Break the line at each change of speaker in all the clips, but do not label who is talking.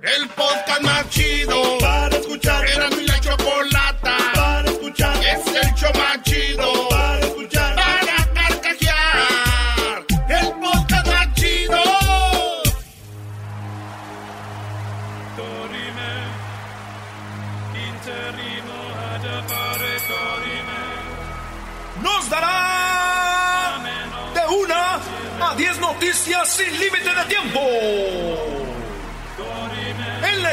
El podcast más chido para escuchar. Era mi la chocolata para escuchar. Es el show más chido para escuchar. Para carcajear. El podcast más chido.
Nos dará de una a diez noticias sin límite de tiempo.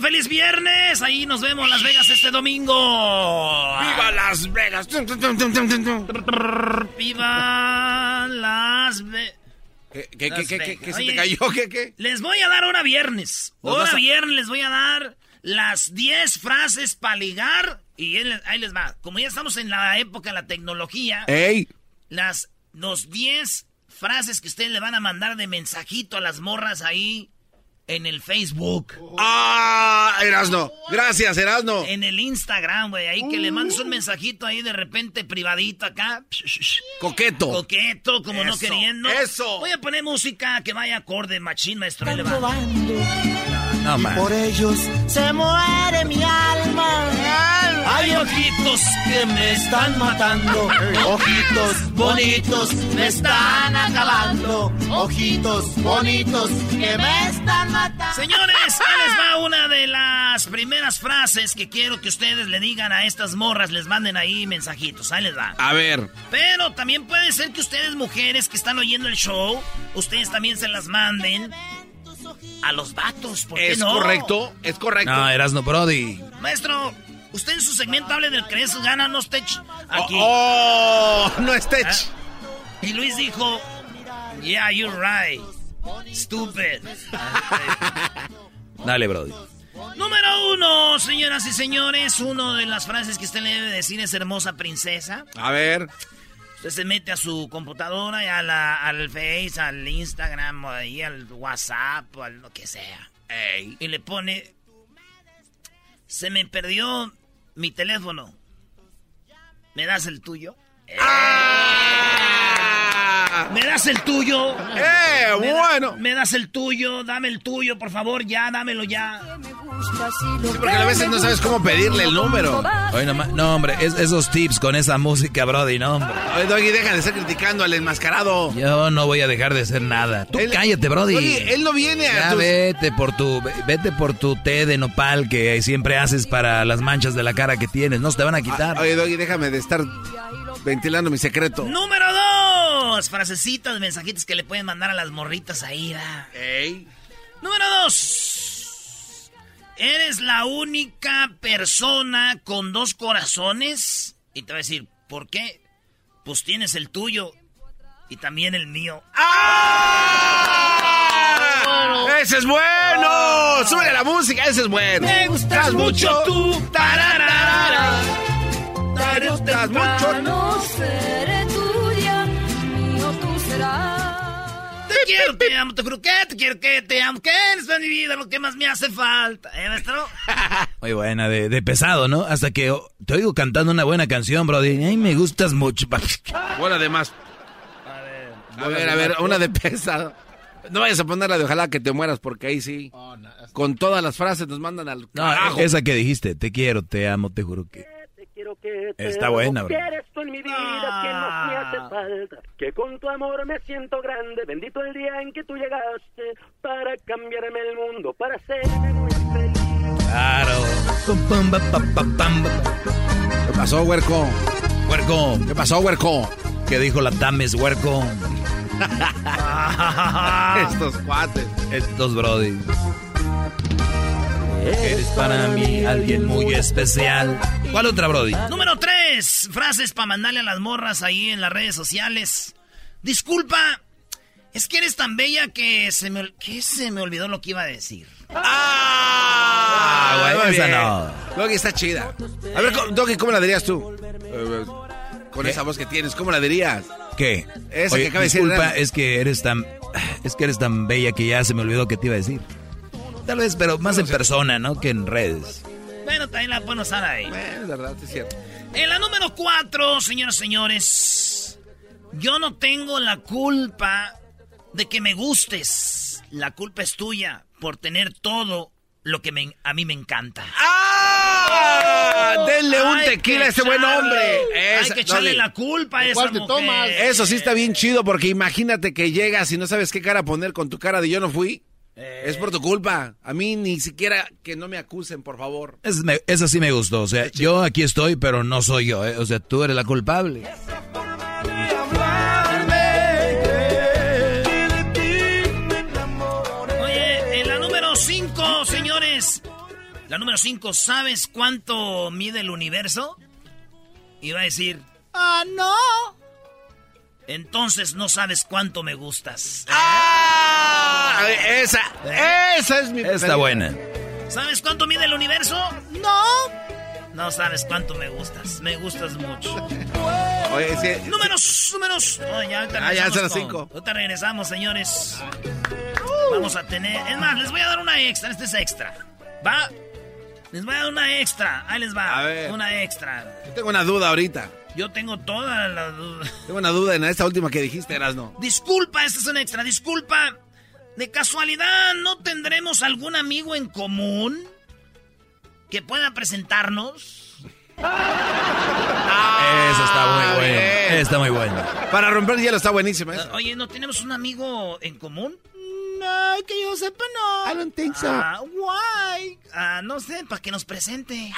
Las 10 de Erasmo. ¡Feliz viernes! Ahí nos vemos en Las Vegas este domingo.
¡Viva Las Vegas!
¡Viva Las Vegas!
¿Qué, qué,
Las
qué, qué, qué,
Vegas.
qué se
Oye,
te cayó? ¿Qué, qué?
Les voy a dar hora viernes.
¿Nos
Hora
vas a-
viernes les voy a dar las 10 frases para ligar. Y él- ahí les va. Como ya estamos en la época de la tecnología,
¡Ey!
las los 10 frases que ustedes le van a mandar de mensajito a las morras ahí en el Facebook.
¡Ah! Erasno. Gracias, Erasno.
En el Instagram, güey. Ahí que le mandes un mensajito ahí de repente privadito acá.
Coqueto.
Coqueto, como no queriendo.
eso.
Voy a poner música que vaya acorde, machín, maestro. Va.
No, man.
Por ellos se muere mi alma.
Hay ojitos que me están matando.
Ojitos bonitos me están acabando. Ojitos bonitos que me están matando.
Señores, ahí les va una de las primeras frases que quiero que ustedes le digan a estas morras. Les manden ahí mensajitos. Ahí les va.
A ver.
Pero también puede ser que ustedes, mujeres que están oyendo el show, ustedes también se las manden a los vatos. ¿Por qué
¿Es
no?
correcto? ¿Es correcto?
No, Erasno Brody.
Maestro, usted en su segmento hable del que es gana, no Stech. Aquí.
¡Oh! No es tech.
Ah. Y Luis dijo, yeah, you're right. Stupid.
Dale, Brody.
Número uno, señoras y señores, una de las frases que usted le debe decir es hermosa princesa.
A ver.
Usted se mete a su computadora y a la- al Face, al Instagram, o ahí al WhatsApp, o a lo que sea.
Ey.
Y le pone, se me perdió mi teléfono. ¿Me das el tuyo?
¡Ah!
¿Me das el tuyo?
¡Eh!
¿Me da-
Bueno.
¿Me das el tuyo? Dame el tuyo, por favor, ya, dámelo ya.
Sí, porque a veces no sabes cómo pedirle el número.
Oye, no, hombre, es- esos tips con esa música, Brody, no, hombre.
Oye, Doggy, deja de estar criticando al enmascarado.
Yo no voy a dejar de hacer nada. Tú
Él-
cállate, Brody.
Oye, él no viene a
Ya
tus-
vete por tu ve- vete por tu té de nopal que siempre haces para las manchas de la cara que tienes. No se te van a quitar.
Ah, Oye, Doggy, déjame de estar ventilando mi secreto.
Número dos. Frasecitas, mensajitos que le pueden mandar a las morritas ahí, ¿verdad?
Ey.
Número dos. ¿Eres la única persona con dos corazones? Y te va a decir, ¿por qué? Pues tienes el tuyo y también el mío.
¡Ah! ¡Ese es bueno! ¡Sube la música! ¡Ese es bueno!
Me gustas mucho tú. tararara.
Me gustas mucho
No
quiero, te amo, te juro que te quiero, que te amo, que eres de mi vida lo que más me hace falta. ¿Eh, maestro?
Muy buena, de, de pesado, ¿no? Hasta que oh, te oigo cantando una buena canción, Brody. Ay, me gustas mucho.
Buena de más. A ver, a ver, una de pesado. No vayas a ponerla de ojalá que te mueras, porque ahí sí. Con todas las frases nos mandan al
No,
carajo.
esa que dijiste, te quiero, te amo, te juro que...
Quiero que te
Está buena, bro.
eres tú en mi vida, que más me hace falta, que con tu amor me siento grande, bendito el día en que tú llegaste para cambiarme el mundo, para hacerme muy feliz.
Claro.
¿Qué pasó, huerco?
Huerco.
¿Qué pasó, huerco?
¿Qué dijo la Tames, huerco?
Estos cuates.
Estos Brody. Eres para mí alguien muy especial. ¿Cuál otra, Brody?
Número 3. Frases para mandarle a las morras ahí en las redes sociales. Disculpa, Es que eres tan bella que se me, que se me olvidó lo que iba a decir.
¡Ah! muy
esa no.
Doggy está chida. A ver, Doggy, ¿cómo la dirías tú? Eh, Con
¿Qué?
esa voz que tienes, ¿cómo la dirías?
¿Qué?
Esa que acaba de decir
disculpa, es que eres tan es que eres tan bella que ya se me olvidó que te iba a decir. Tal vez, pero más en persona, ¿no? Que en redes.
Bueno, también la pueden usar ahí.
Eh, es verdad, es cierto.
En la número cuatro, señoras y señores, yo no tengo la culpa de que me gustes. La culpa es tuya por tener todo lo que me- a mí me encanta.
¡Ah! Denle un
Hay
tequila a ese buen hombre.
Hay
Esa-
que echarle la culpa a esa
¿Cuál te
mujer.
tomas?
Eso sí está bien chido porque imagínate que llegas y no sabes qué cara poner con tu cara de yo no fui. Es por tu culpa. A mí ni siquiera que no me acusen, por favor.
Es- me- esa sí me gustó. O sea, yo aquí estoy, pero no soy yo. ¿eh? O sea, tú eres la culpable.
Oye, en la número 5, señores. La número 5, ¿sabes cuánto mide el universo? Iba a decir,
Ah, no.
Entonces no sabes cuánto me gustas.
¡Ah! Esa, esa es mi
Está buena.
¿Sabes cuánto mide el universo?
No.
No sabes cuánto me gustas. Me gustas mucho.
Oye, sí,
Números, números. Oh, ya,
Ah, ya
regresamos
son las cinco.
Ahorita regresamos, señores. Vamos a tener. Es más, les voy a dar una extra. Este es extra. ¿Va? Les voy a dar una extra. Ahí les va.
A ver.
Una extra.
yo tengo una duda ahorita.
Yo tengo toda la duda.
Tengo una duda en esta última que dijiste, Erasno.
Disculpa, esta es una extra. Disculpa. De casualidad, ¿no tendremos algún amigo en común que pueda presentarnos?
Esa está muy buena.
bien.
Está muy buena.
Para romper hielo está buenísima esa.
Oye, ¿no tenemos un amigo en común?
No, que yo sepa, no.
I don't think so.
Ah, why? Ah, no sé, para que nos presente.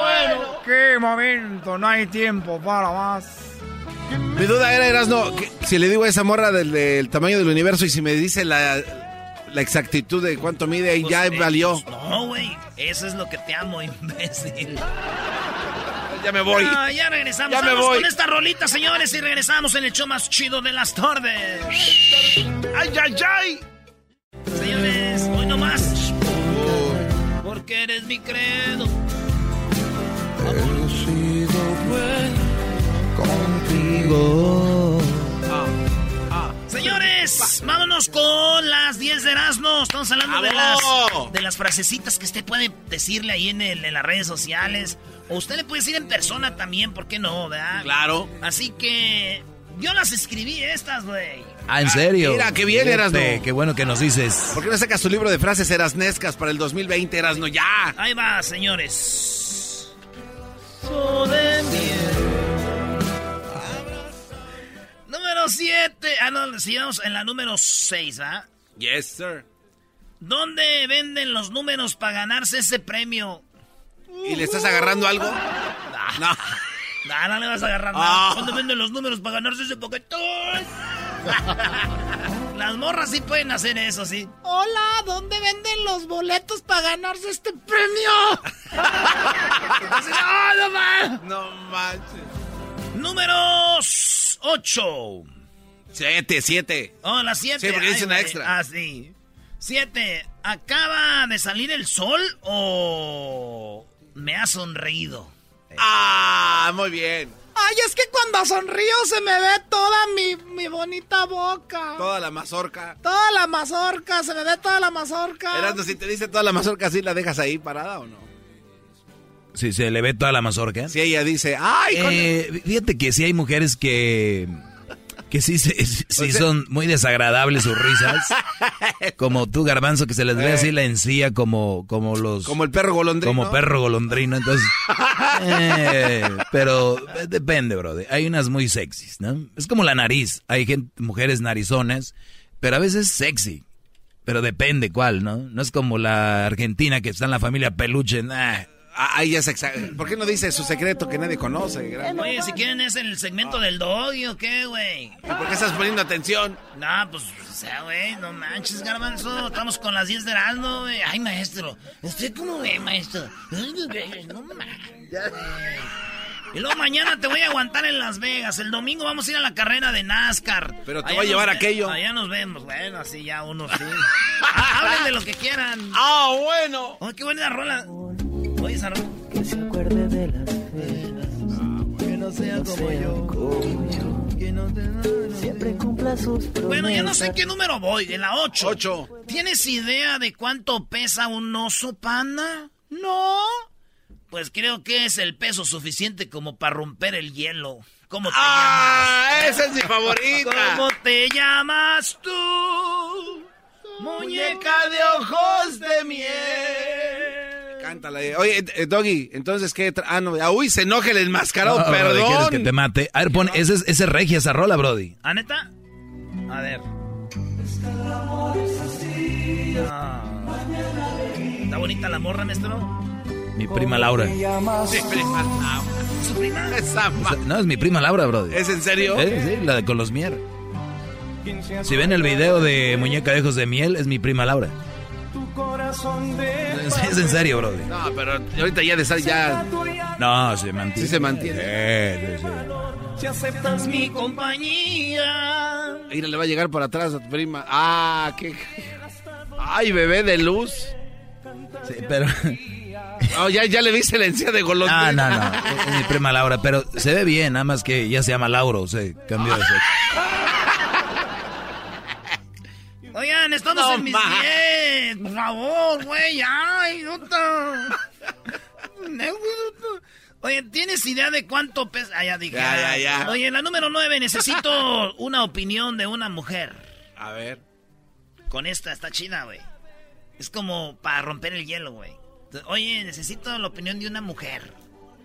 Bueno, qué momento, no hay tiempo para más.
Mi duda era, Erasno, si le digo a esa morra del, del tamaño del universo y si me dice la, la exactitud de cuánto mide, ahí
Pues,
ya
eh,
valió.
pues, no, güey. Eso es lo que te amo, imbécil.
Ya me voy.
Ah, ya regresamos.
Ya me
Vamos
voy.
con esta rolita, señores, y regresamos en el show más chido de las tardes.
¡Ay, ay, ay!
Señores, hoy no más. Porque eres mi credo. Señores, vámonos con las 10 de Erasmo. Estamos hablando de las, de las frasecitas que usted puede decirle ahí en, el- en las redes sociales. O usted le puede decir en persona también, ¿por qué no, verdad?
Claro.
Así que yo las escribí estas, güey.
Ah, ¿en serio?
mira, qué bien, Erasno.
Qué bueno que nos dices.
¿Por qué no sacas tu libro de frases erasnescas para el 2020, Erasno? ¡Ya!
Ahí va, señores. So de Número 7. Ah, no, sigamos en la número 6, ¿ah?
Yes, sir.
¿Dónde venden los números para ganarse ese premio?
¿Y le estás agarrando algo? No.
No, no le vas a agarrar
Ah.
nada. ¿Dónde venden los números para ganarse ese paquetón? Las morras sí pueden hacer eso, sí.
Hola, ¿dónde venden los boletos para ganarse este premio?
Entonces, ¡ah, no más!
No manches.
Números 8.
Siete, siete.
Oh, las 7.
Sí, porque dice una extra.
Ah, sí. 7. ¿Acaba de salir el sol o me ha sonreído?
¡Ah! Muy bien.
Ay, es que cuando sonrío se me ve toda mi, mi bonita boca.
Toda la mazorca.
Toda la mazorca, se me ve toda la mazorca.
Erasno, si te dice toda la mazorca, ¿sí la dejas ahí parada o no?
Si se le ve toda la mazorca.
Si ella dice, ¡ay! con-
Eh, fíjate que sí hay mujeres que que sí, sí
sea-
son muy desagradables sus risas. Como tú, Garbanzo, que se les ve
Eh.
así la encía como, como los...
Como el perro golondrino.
Como perro golondrino, entonces... eh, pero depende, bro. Hay unas muy sexys, ¿no? Es como la nariz. Hay gente, mujeres narizonas, pero a veces sexy. Pero depende cuál, ¿no? No es como la argentina que está en la familia peluche. nah.
Ah, ahí ya se ¿Por qué no dice su secreto que nadie conoce? gran-
Oye, si quieren es el segmento del doggy o qué, güey.
¿Y por qué estás poniendo atención?
No, pues, o sea, güey, no manches, garbanzo. Estamos con las 10 de Erasmo, güey. Ay, maestro. ¿Usted cómo ve, maestro? Ay, güey, No manches. Y luego mañana te voy a aguantar en Las Vegas. El domingo vamos a ir a la carrera de NASCAR.
Pero te voy a llevar aquello.
Allá nos vemos. Bueno, así ya uno sí. Ah, hablen de lo que quieran.
Ah, bueno.
Oh, qué buena rola. Oye, rola.
Que se acuerde de las penas.
Que no sea como yo. Que no te...
Siempre cumpla sus promesas.
Bueno, ya no sé qué número voy. En la 8.
8.
¿Tienes idea de cuánto pesa un oso panda? No. Pues creo que es el peso suficiente como para romper el hielo. ¿Cómo te
¡Ah!
llamas?
Esa es mi favorita.
¿Cómo te llamas tú? Muñeca de ojos de miel.
Cántala. eh. Oye, eh, Doggy, entonces, ¿qué? tra- Ah, no. ah, uy, se enoja el enmascarado,
No, Brody, ¿Quieres
perdón.
que te mate? A ver, pon, ese es, ese es regia esa rola, Brody.
¿Ah, neta? A ver. Ah. ¿Está bonita la morra, maestro?
Mi prima Laura.
Sí, prima, no.
¿Su prima?
Esa ma-
No, es mi prima Laura, Brody.
¿Es en serio?
Eh, sí, la de con los mier. Si ven el video de Muñeca de Ojos de Miel, es mi prima Laura. Es, es en serio, Brody.
No, pero ahorita ya de estar ya.
No, se mantiene.
Sí se mantiene.
Sí, sí, sí.
Si aceptas mi compañía.
Mira, le va a llegar por atrás a tu prima. Ah, qué. Ay, bebé de luz.
Sí, pero...
Oh, ya, ya le viste la encía de
No,
golondrina.
no, no. Es, es mi prima Laura, pero se ve bien, nada más que ya se llama Lauro, o sea, cambió de sexo.
Oigan, estamos
No
en mis
ma.
10. Por favor, güey. Ay, idiota. Oye, ¿tienes idea de cuánto pesa? Ah, ya dije.
Ya, ya, ya.
Oye, la número 9, necesito una opinión de una mujer.
A ver.
Con esta, está chida, güey. Es como para romper el hielo, güey. Oye, necesito la opinión de una mujer.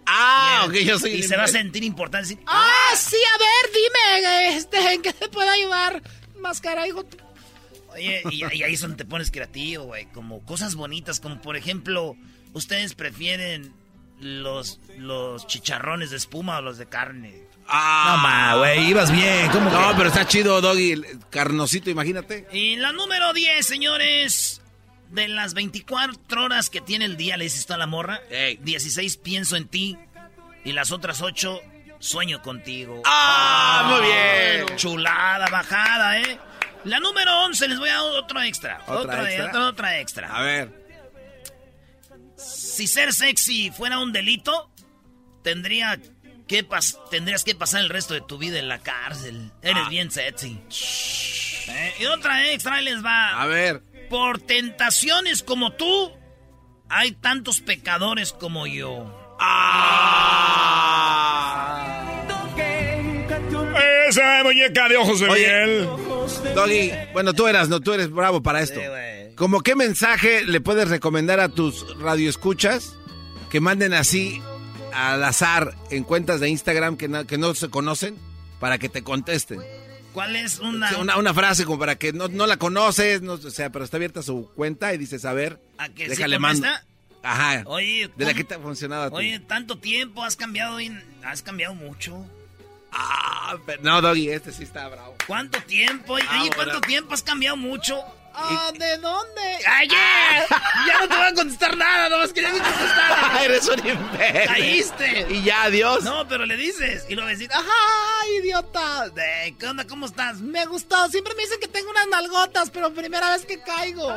Ah, ok, yo soy.
Y se va a sentir importante. decir,
Ah, sí, a ver, dime, este, ¿en qué te puedo ayudar? Máscara, hijo.
Oye, y, y ahí es donde te pones creativo, güey. Como cosas bonitas, como por ejemplo, ¿ustedes prefieren los, los chicharrones de espuma o los de carne?
Ah,
No, ma, güey, ibas bien. ¿Cómo
No,
que?
pero está chido, Doggy. Carnosito, imagínate.
Y la número 10, señores. De las 24 horas que tiene el día, le dices tú a la morra.
Ey.
16 pienso en ti. Y las otras 8 sueño contigo.
Ah, muy bien.
Chulada, bajada, ¿eh? La número 11, les voy a dar otro extra.
¿Otra
otra,
extra?
otra, otra extra.
A ver.
Si ser sexy fuera un delito, tendría que pas- tendrías que pasar el resto de tu vida en la cárcel. Eres
Ah.
bien sexy. Eh, Y otra extra ahí les va.
A ver.
Por tentaciones como tú, hay tantos pecadores como yo.
Esa muñeca de ojos de
Oye.
miel.
Doggy, bueno, tú eras, no, tú eres bravo para esto.
Sí.
¿Cómo qué mensaje le puedes recomendar a tus radioescuchas que manden así al azar en cuentas de Instagram que no, que no se conocen para que te contesten?
¿Cuál es una,
Una, una frase como para que no, no la conoces, no, o sea, pero está abierta su cuenta y dices, a ver,
a que sí
déjale mando.
contesta?
Ajá.
Oye,
de la
¿cómo-
que te ha funcionado a ti.
Oye, tanto tiempo, has cambiado, has cambiado mucho.
Ah, pero- no, Doggy, este sí está bravo.
¿Cuánto tiempo? Oye,
Ah,
¿cuánto
bueno.
tiempo has cambiado mucho?
Ah, ¿de dónde?
¡Ayer! ya no te voy a contestar nada, nomás quería que contestara.
Eres un imbécil.
Caíste.
Y ya, adiós.
No, pero le dices. Y luego decir,
Ajá, idiota.
"Eh, ¿qué onda? ¿Cómo estás?
Me gustó. Siempre me dicen que tengo unas nalgotas, pero primera vez que caigo.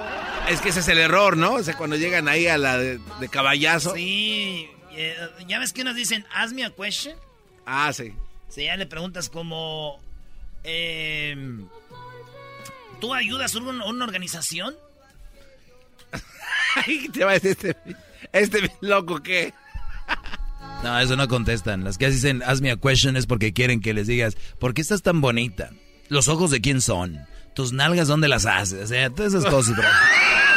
Es que ese es el error, ¿no? O sea, cuando llegan ahí a la de, de caballazo.
Sí. eh, ya ves que nos dicen, ask me a question.
Ah, sí.
Si ya le preguntas como, eh, ¿tú ayudas a una, una organización?
Ay, te va a decir este, este loco que...
No, eso no contestan. Las que dicen, hazme a question es porque quieren que les digas, ¿por qué estás tan bonita? ¿Los ojos de quién son? ¿Tus nalgas dónde las haces? O sea, todas esas cosas, bro.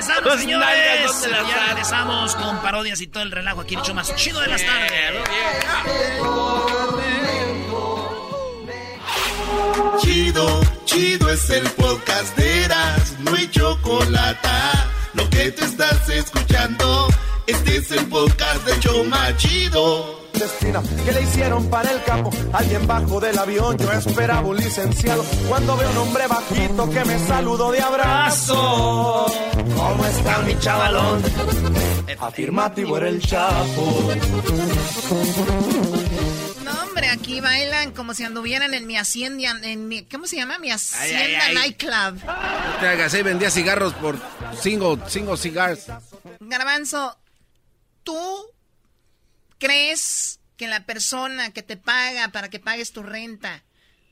Regresamos,
Los
señores.
nalgas, ¿dónde las
Ya regresamos con parodias y todo el relajo aquí, hecho más chido de las tardes.
Chido, chido es el podcast de Eras, no hay chocolate. Lo que te estás escuchando, este es el podcast de Choma Chido.
Clandestina que le hicieron para el capo. Alguien bajo del avión, yo esperaba un licenciado. Cuando veo un hombre bajito que me saludó de abrazo. ¿Cómo está mi chavalón? Afirmativo era el chapo.
No, hombre, aquí bailan como si anduvieran en mi hacienda, en mi, ¿cómo se llama? Mi hacienda
ay, ay.
nightclub.
Te hagas, ahí vendía cigarros por cinco, cinco cigars.
Garbanzo, ¿tú crees que la persona que te paga para que pagues tu renta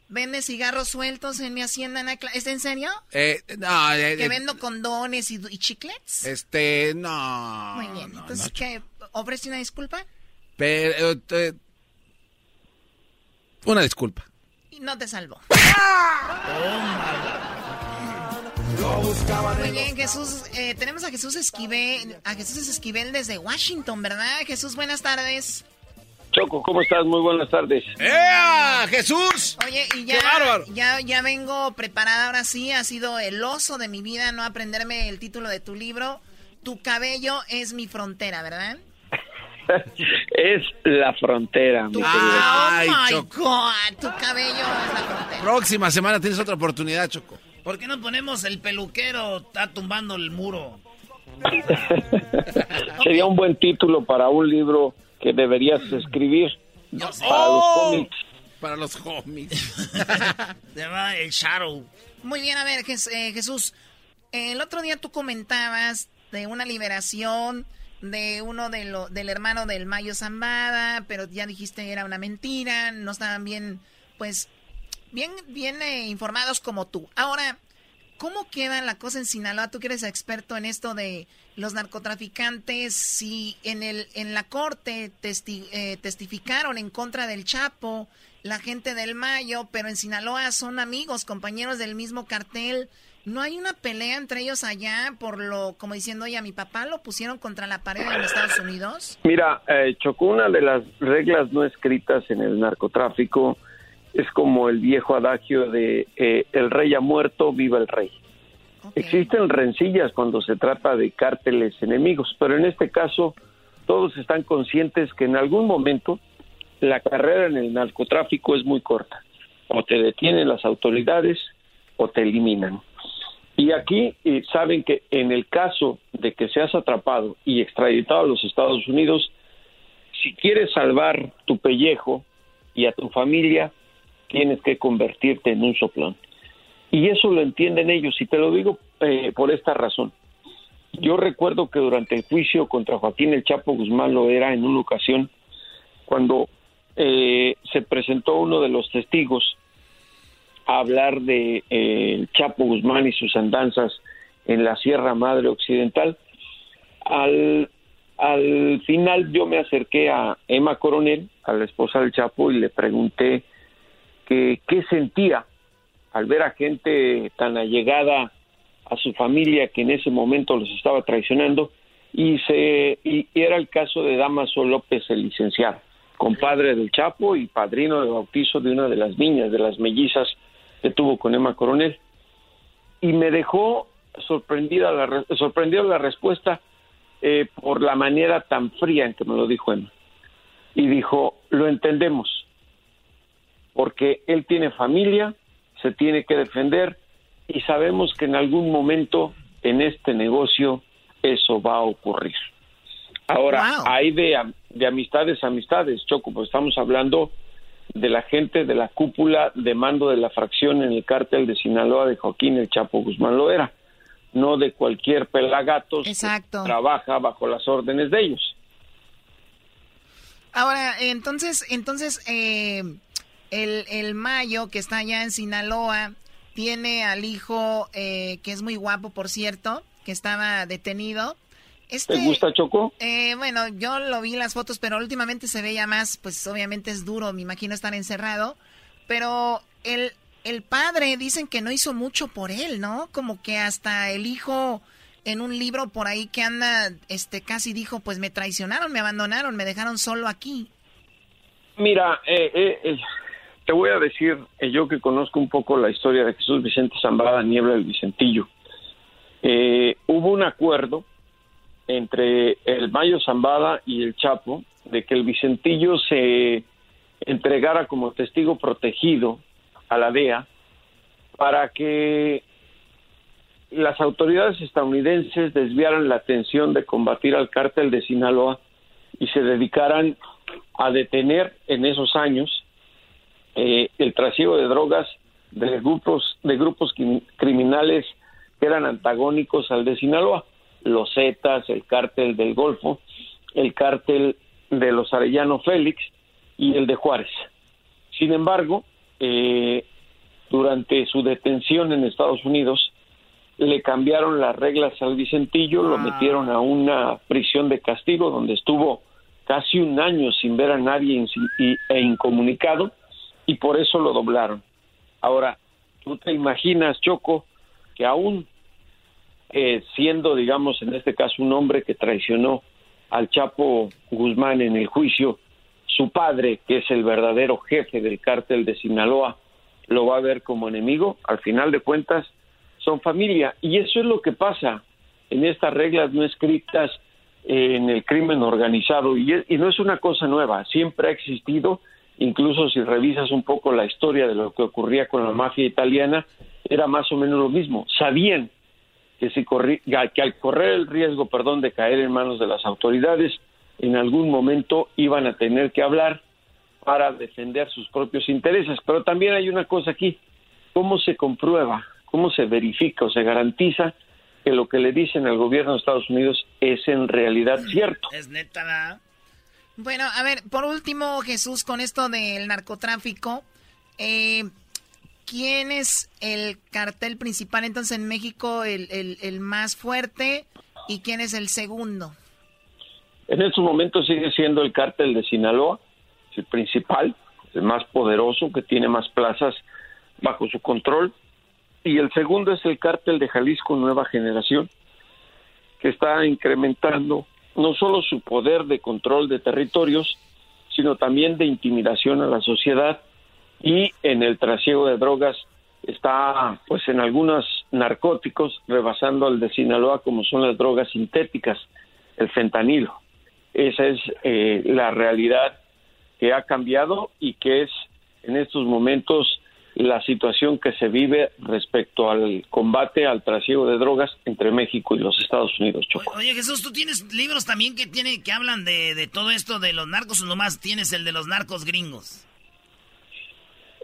vende cigarros sueltos en mi hacienda? ¿Es en serio?
Eh, no, eh,
¿Que
eh,
vendo condones y, y chiclets?
este, no.
Muy bien,
no,
entonces,
no,
¿qué? ¿Ofrece una disculpa?
Pero, eh, una disculpa.
Y no te salvó. Muy bien, Jesús. eh, tenemos a Jesús Esquivel, a Jesús Esquivel desde Washington, ¿verdad? Jesús, buenas tardes.
Choco, ¿cómo estás? Muy buenas tardes.
¡Ea! ¡Jesús!
Oye, y ya,
¡Qué bárbaro!
ya, ya vengo preparada ahora sí. Ha sido el oso de mi vida no aprenderme el título de tu libro. Tu cabello es mi frontera, ¿verdad?
Es la frontera, mi querido.
Ay,
oh my
Choco.
God, tu cabello es la frontera.
Próxima semana tienes otra oportunidad, Choco.
¿Por qué no ponemos el peluquero está tumbando el muro?
Sería un buen título para un libro que deberías escribir
Yo sé.
para los
Oh.
cómics.
Para los homies.
Se llama el Shadow.
Muy bien, a ver, eh, Jesús. El otro día tú comentabas de una liberación de uno de lo, del hermano del Mayo Zambada, pero ya dijiste era una mentira, no estaban bien, pues, bien, bien eh, informados como tú. Ahora, ¿cómo queda la cosa en Sinaloa? Tú que eres experto en esto de los narcotraficantes, si en el en la corte testi- eh, testificaron en contra del Chapo, la gente del Mayo, pero en Sinaloa son amigos, compañeros del mismo cartel. ¿No hay una pelea entre ellos allá por lo, como diciendo, oye, a mi papá lo pusieron contra la pared en Estados Unidos?
Mira, eh, Choco, una de las reglas no escritas en el narcotráfico es como el viejo adagio de eh, el rey ha muerto, viva el rey. Existen rencillas cuando se trata de cárteles enemigos, pero en este caso todos están conscientes que en algún momento la carrera en el narcotráfico es muy corta. O te detienen las autoridades o te eliminan. Y aquí eh, saben que en el caso de que seas atrapado y extraditado a los Estados Unidos, si quieres salvar tu pellejo y a tu familia, tienes que convertirte en un soplón. Y eso lo entienden ellos, y te lo digo eh, por esta razón. Yo recuerdo que durante el juicio contra Joaquín El Chapo Guzmán lo era en una ocasión, cuando eh, se presentó uno de los testigos a hablar de eh, el Chapo Guzmán y sus andanzas en la Sierra Madre Occidental. Al, al final yo me acerqué a Emma Coronel, a la esposa del Chapo, y le pregunté que qué sentía al ver a gente tan allegada a su familia que en ese momento los estaba traicionando y se y era el caso de Damaso López el licenciado compadre del Chapo y padrino de bautizo de una de las niñas de las mellizas que tuvo con Emma Coronel. Y me dejó sorprendida la re- sorprendió la respuesta eh, por la manera tan fría en que me lo dijo Emma. Y dijo lo entendemos porque él tiene familia se tiene que defender y sabemos que en algún momento en este negocio eso va a ocurrir. Ahora, hay de, de amistades amistades, Choco, pues estamos hablando de la gente de la cúpula de mando de la fracción en el cártel de Sinaloa de Joaquín El Chapo Guzmán Loera, no de cualquier pelagatos
Exacto.
que trabaja bajo las órdenes de ellos.
Ahora, entonces, entonces, eh, el, el Mayo que está allá en Sinaloa tiene al hijo eh, que es muy guapo, por cierto, que estaba detenido. Este,
¿Te gusta, Choco?
Eh, bueno, yo lo vi en las fotos, pero últimamente se veía más, pues obviamente es duro, me imagino estar encerrado. Pero el, el padre dicen que no hizo mucho por él, ¿no? Como que hasta el hijo en un libro por ahí que anda, este, casi dijo, pues me traicionaron, me abandonaron, me dejaron solo aquí.
Mira, eh, eh, eh, te voy a decir, eh, yo que conozco un poco la historia de Jesús Vicente Zambada Niebla del Vicentillo, eh, hubo un acuerdo entre el Mayo Zambada y el Chapo de que el Vicentillo se entregara como testigo protegido a la DEA para que las autoridades estadounidenses desviaran la atención de combatir al cártel de Sinaloa y se dedicaran a detener en esos años eh, el trasiego de drogas de grupos de grupos crim- criminales que eran antagónicos al de Sinaloa, los Zetas, el cártel del Golfo, el cártel de los Arellano Félix y el de Juárez. Sin embargo, eh, durante su detención en Estados Unidos, le cambiaron las reglas al Vicentillo, lo metieron a una prisión de castigo donde estuvo casi un año sin ver a nadie e incomunicado y por eso lo doblaron. Ahora, tú te imaginas, Choco, que aún eh, siendo, digamos, en este caso un hombre que traicionó al Chapo Guzmán en el juicio, su padre, que es el verdadero jefe del cártel de Sinaloa, lo va a ver como enemigo, al final de cuentas son familia. Y eso es lo que pasa en estas reglas no escritas eh, en el crimen organizado. Y, es- y no es una cosa nueva, siempre ha existido, incluso si revisas un poco la historia de lo que ocurría con la mafia italiana, era más o menos lo mismo. Sabían que, si corri- que al correr el riesgo, perdón, de caer en manos de las autoridades, en algún momento iban a tener que hablar para defender sus propios intereses. Pero también hay una cosa aquí, ¿cómo se comprueba, cómo se verifica o se garantiza que lo que le dicen al gobierno de Estados Unidos es en realidad cierto?
Es neta.
Bueno, a ver, por último, Jesús, con esto del narcotráfico, eh, ¿quién es el cartel principal entonces en México, el, el- más fuerte, y quién es el segundo?
En estos momentos sigue siendo el cártel de Sinaloa, el principal, el más poderoso, que tiene más plazas bajo su control. Y el segundo es el cártel de Jalisco Nueva Generación, que está incrementando no solo su poder de control de territorios, sino también de intimidación a la sociedad y en el trasiego de drogas está pues en algunos narcóticos rebasando al de Sinaloa como son las drogas sintéticas, el fentanilo. Esa es eh, la realidad que ha cambiado y que es en estos momentos la situación que se vive respecto al combate al trasiego de drogas entre México y los Estados Unidos. Choco.
Oye, Jesús, ¿tú tienes libros también que tiene que hablan de, de todo esto de los narcos o nomás tienes el de los narcos gringos?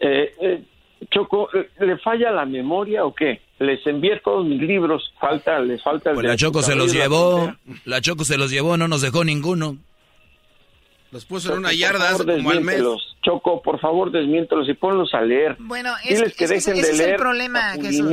Eh, eh, Choco, eh, ¿le falla la memoria o qué? Les envié todos mis libros, falta, les falta el
Pues
de
la Choco se los
la
llevó,
frontera.
la Choco se los llevó, no nos dejó ninguno.
Los puso
Choco,
en una yarda
favor,
como al mes.
Choco, por favor, desmiéntelos y ponlos a leer.
Bueno, es,
Diles que
es-
dejen
ese
de
es
leer
el problema, Jesús.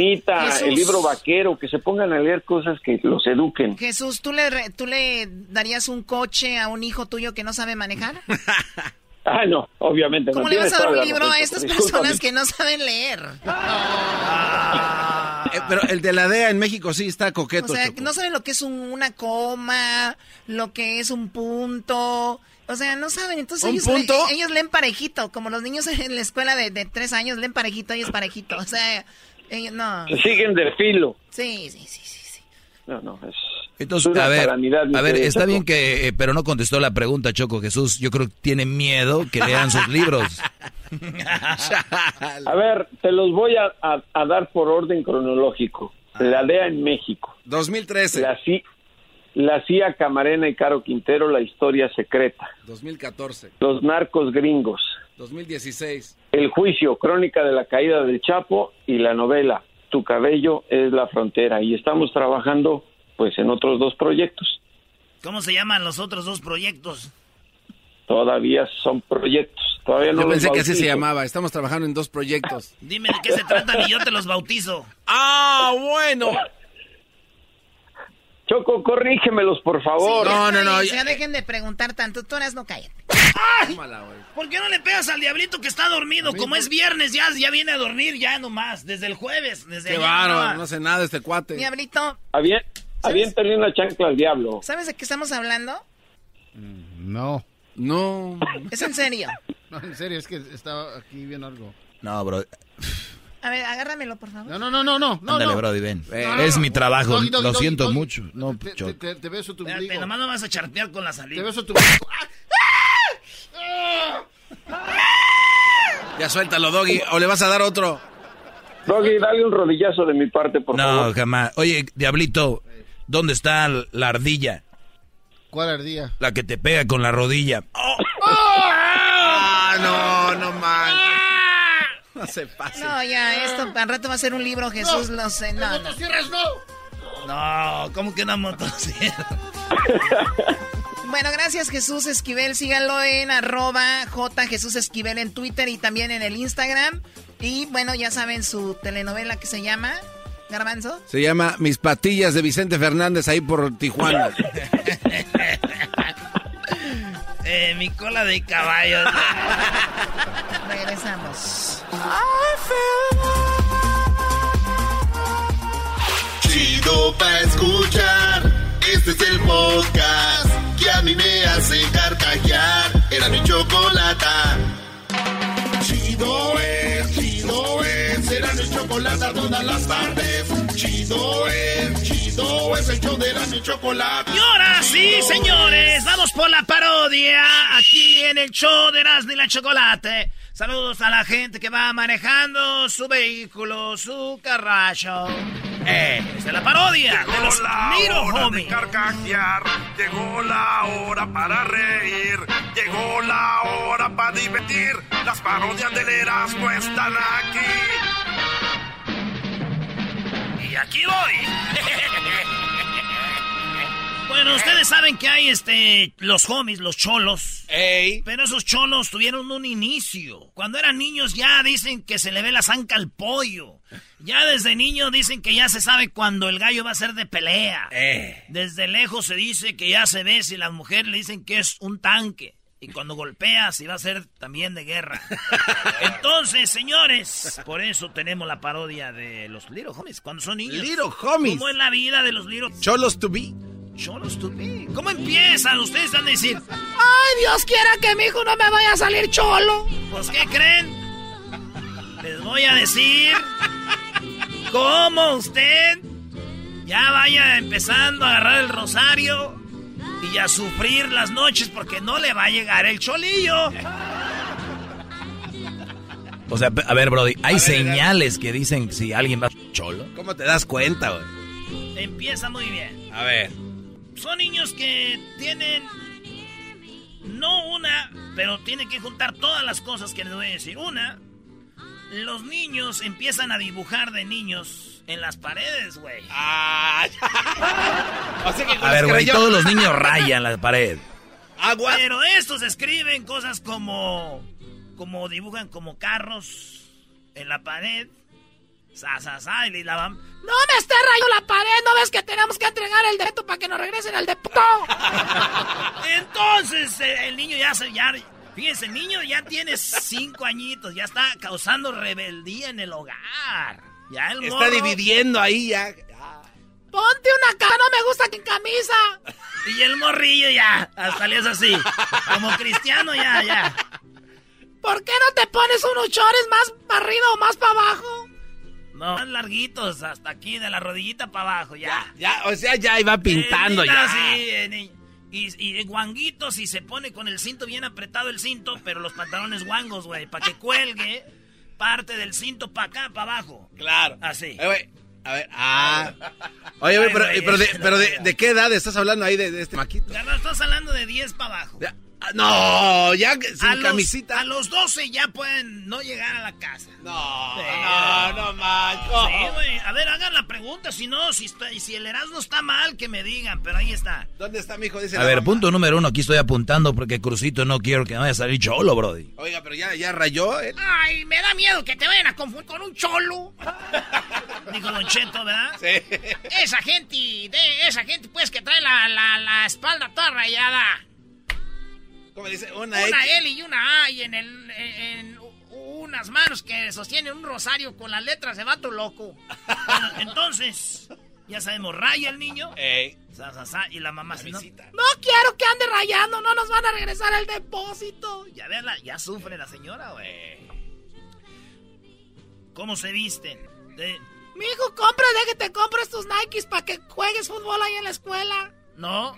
El libro vaquero, que se pongan a leer cosas que los eduquen.
Jesús, ¿tú le, re- ¿tú le darías un coche a un hijo tuyo que no sabe manejar?
Ah, no, obviamente.
¿Cómo
no,
le vas a dar un libro a estas personas que no saben leer?
Eh, pero el de la DEA en México sí está
O
coqueto,
sea,
Choco.
no saben lo que es un- una coma, lo que es un punto. O sea, no saben. Entonces
¿Un
ellos,
punto?
le- ellos leen parejito, como los niños en la escuela de, de tres años leen parejito, ellos parejito. O sea, ellos no.
Se siguen de filo.
Sí, sí, sí, sí. sí.
No, no, es...
Entonces, a ver, a ver, está bien que, eh, pero no contestó la pregunta, Choco Jesús. Yo creo que tiene miedo que lean sus libros.
A ver, te los voy a, a- a dar por orden cronológico. La DEA en México.
2013,
La, la CIA Camarena y Caro Quintero, la historia secreta.
2014,
Los narcos gringos.
2016.
El juicio, crónica de la caída del Chapo y la novela Tu cabello es la frontera. Y estamos trabajando pues en otros dos proyectos.
¿Cómo se llaman los otros dos proyectos?
Todavía son proyectos. Todavía no
Yo
los
pensé que así se llamaba. Estamos trabajando en dos proyectos.
Dime de qué se tratan y yo te los bautizo.
¡Ah, bueno!
Choco, corrígemelos, por favor.
Sí, ya
No, no, no, ya-
Ya dejen de preguntar tanto. Tú eras no cállate.
Tómala, güey.
¿Por qué no le pegas al diablito que está dormido? Como es viernes, ya, ya viene a dormir ya nomás, desde el jueves. Desde
Qué bárbaro,
no.
no sé nada este cuate.
Diablito,
Avien- Aviéntale una chancla al diablo.
¿sabes de qué estamos hablando?
No,
No.
Es en serio.
no, en serio, es que estaba aquí viendo algo.
No, bro.
A ver, agárramelo, por favor.
No, no, no, no, no.
Ándale,
no.
Brody, ven.
No,
es
no,
mi trabajo, lo siento mucho. No,
te, te, te, beso tu ombligo.
nomás no vas a charpear con la
salida.
Te
beso tu ¡Ah! ¡Ah!
Ya suéltalo, Doggy, o le vas a dar otro.
Doggy, dale un rodillazo de mi parte, por favor.
No, jamás. Oye, Diablito, ¿dónde está la ardilla?
¿Cuál ardilla?
La que te pega con la rodilla. ¡Oh! oh.
ah, no, no manches. No se pase.
No, ya, esto al rato va a ser un libro, Jesús, lo sé. No, no.
no? No, ¿cómo que una motosierra?
Bueno, gracias Jesús Esquivel. Síganlo en arroba J Jesús Esquivel en Twitter y también en el Instagram. Y bueno, ya saben su telenovela que se llama Garbanzo.
Se llama Mis patillas de Vicente Fernández ahí por Tijuana.
eh, mi cola de caballo.
Regresamos.
Chido pa' escuchar. Este es el podcast que a mí me hace carcajear. Era mi chocolata. Chido es, chocolata todas las tardes. Chido es, chido es. El show de la mi chocolata.
Y ahora sí, señores, vamos por la parodia aquí en el show de y la Chocolate. Saludos a la gente que va manejando su vehículo, su carracho. Eh, esta es la parodia de los Little
hora
Homies.
de carcajear, llegó la hora para reír, llegó la hora para divertir. Las parodias del Erasmo están aquí.
Y aquí voy. Bueno, ustedes saben que hay este los homies, los cholos. Pero esos cholos tuvieron un inicio. Cuando eran niños ya dicen que se le ve la zanca al pollo. Ya desde niño dicen que ya se sabe cuando el gallo va a ser de pelea. Desde lejos se dice que ya se ve si la mujer le dicen que es un tanque. Y cuando golpea, si va a ser también de guerra. Entonces, señores, por eso tenemos la parodia de los Little Homies. Cuando son niños.
Little Homies.
¿Cómo es la vida de los Little
Cholos to be.
Cholos to be. ¿Cómo empiezan? Ustedes van a decir,
Ay, Dios quiera que mi hijo no me vaya a salir cholo.
pues, ¿qué creen? Les voy a decir cómo usted ya vaya empezando a agarrar el rosario y a sufrir las noches porque no le va a llegar el cholillo.
O sea, a ver, Brody, hay señales que dicen si alguien va cholo.
¿Cómo te das cuenta, güey?
Empieza muy bien.
A ver.
Son niños que tienen no una, pero tienen que juntar todas las cosas que les voy a decir. Una, los niños empiezan a dibujar de niños en las paredes, güey.
Ah, O sea que
A ver, güey, todos los niños rayan la pared.
Agua.
Pero estos escriben cosas como. como dibujan como carros en la pared. Sa, sa, sa, y la van.
No me esté rayando la pared, ¿no ves que tenemos que entregar el derecho para que nos regresen al depósito?
Entonces eh, el niño ya se. Ya, fíjense, el niño ya tiene cinco añitos, ya está causando rebeldía en el hogar. Ya el
Está
morro-
dividiendo ahí ya.
Ponte una cara, no me gusta sin camisa.
Y el morrillo ya, hasta le es así. Como cristiano ya, ya.
¿Por qué no te pones unos chores más para arriba o más para abajo?
No, más larguitos, hasta aquí, de la rodillita para abajo, ya.
Ya, o sea, ya iba pintando
Eh,
ya.
sí, eh, y, y guanguitos y se pone con el cinto bien apretado el cinto, pero los pantalones guangos, güey, para que cuelgue parte del cinto para acá, para abajo.
Claro.
Así.
Eh, güey, a ver, ah. Oye, güey, pero, pero, de, pero de,
es la
¿de qué edad estás hablando ahí de, de este maquito?
Ya no estás hablando de 10 para abajo.
Ya, ah, No, ya sin
a los,
camisita.
A los 12 ya pueden no llegar a la casa.
No,
Sí.
no, no, macho.
Sí, güey. A ver, hagan la pregunta. Si no, si, está, si el Erasmo está mal, que me digan. Pero ahí está.
¿Dónde está mi hijo? Dice
A ver,
mamá.
punto número uno, aquí estoy apuntando porque Crucito no quiero que me vaya a salir cholo, Brody.
Oiga, pero ya, ya rayó, ¿eh?
Ay, me da miedo que te vayan a confundir con un cholo.
Dijo Don Cheto, ¿verdad?
Sí.
Esa gente, de esa gente pues que trae la, la, la espalda toda rayada.
¿Cómo dice? Una,
Una
X.
L y una A y en, el, en, en unas manos que sostienen un rosario con las letras de vato loco.
Bueno, entonces, ya sabemos, raya el niño.
Ey.
Sa, sa, sa, y la mamá se no.
No quiero que ande rayando, no nos van a regresar el depósito.
Ya veanla, ya sufre la señora, güey. ¿Cómo se visten? De-
Mi hijo, compra, de que te compres tus Nikes para que juegues fútbol ahí en la escuela.
no,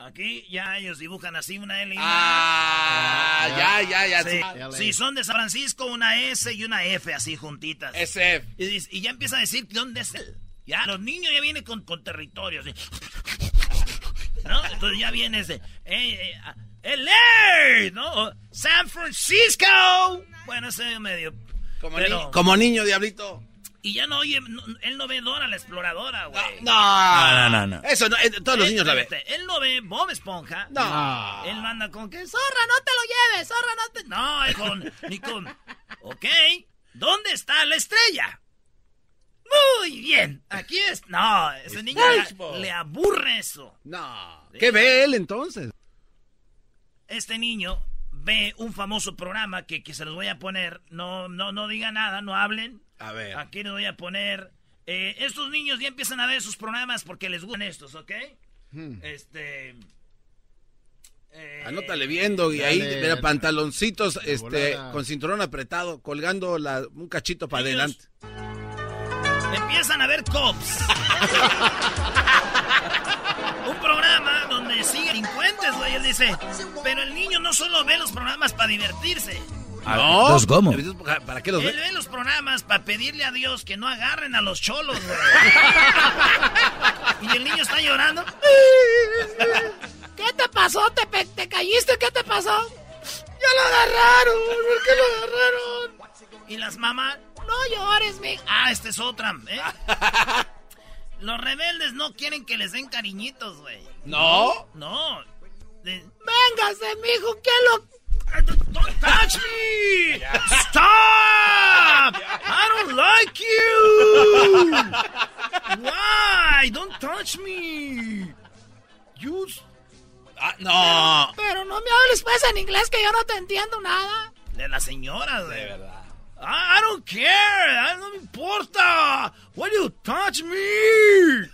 Aquí ya ellos dibujan así una L y una
Ah, ya, ya, ya.
Sí.
sí. Leí.
Si son de San Francisco, una S y una F así juntitas.
SF.
Y, y ya empieza a decir dónde es él. Ya, los niños ya vienen con, con territorio. así. ¿No? Entonces ya viene ese. eh, eh, ah, LA, ¿no? San Francisco. Bueno, ese medio.
Como,
pero-
ni- como niño, diablito.
Y ya no oye, no- él no ve Dora la exploradora, güey.
No,
No, no, no, no.
Eso, no, eh, todos los niños la ven.
Él no ve Bob Esponja.
No.
Él manda con que, zorra, no te lo lleves, zorra, no te... No, es con, ni con... Ok, ¿dónde está la estrella? Muy bien, aquí es... No, ese niño le, le aburre eso.
No. ¿Qué ve él entonces?
Este niño ve un famoso programa que, que se los voy a poner. No, no, no diga nada, no hablen.
A ver.
Aquí les voy a poner... eh, estos niños ya empiezan a ver sus programas porque les gustan estos, ¿ok?
Hmm.
Este... eh,
Anótale viendo y ahí,
Dale.
mira, pantaloncitos este,
volada.
con cinturón apretado, colgando la- un cachito para
Ellos-
adelante.
Empiezan a ver cops. Un programa donde siguen delincuentes, güey. Él dice, pero el niño no solo ve los programas para divertirse.
No.
¿Dos cómo?
¿Para- ¿Para qué los
Él
ve?
los programas para pedirle a Dios que no agarren a los cholos, güey. y el niño está llorando.
¿Qué te pasó? ¿Te, te caíste? ¿Qué te pasó? Ya lo agarraron. ¿Por qué lo agarraron?
Y las mamás,
No llores, mi.
ah, esta es otra, ¿eh? Los rebeldes no quieren que les den cariñitos, güey.
No.
No. De-
Véngase, mijo. ¿Qué lo.?
Don't touch me! Stop! I don't like you! Why? Don't touch me! You...
Ah, no.
Pero no me hables pues en inglés que yo no te entiendo nada.
De la señora, güey. De verdad. I, I don't care. I, no me importa. Why do you touch me?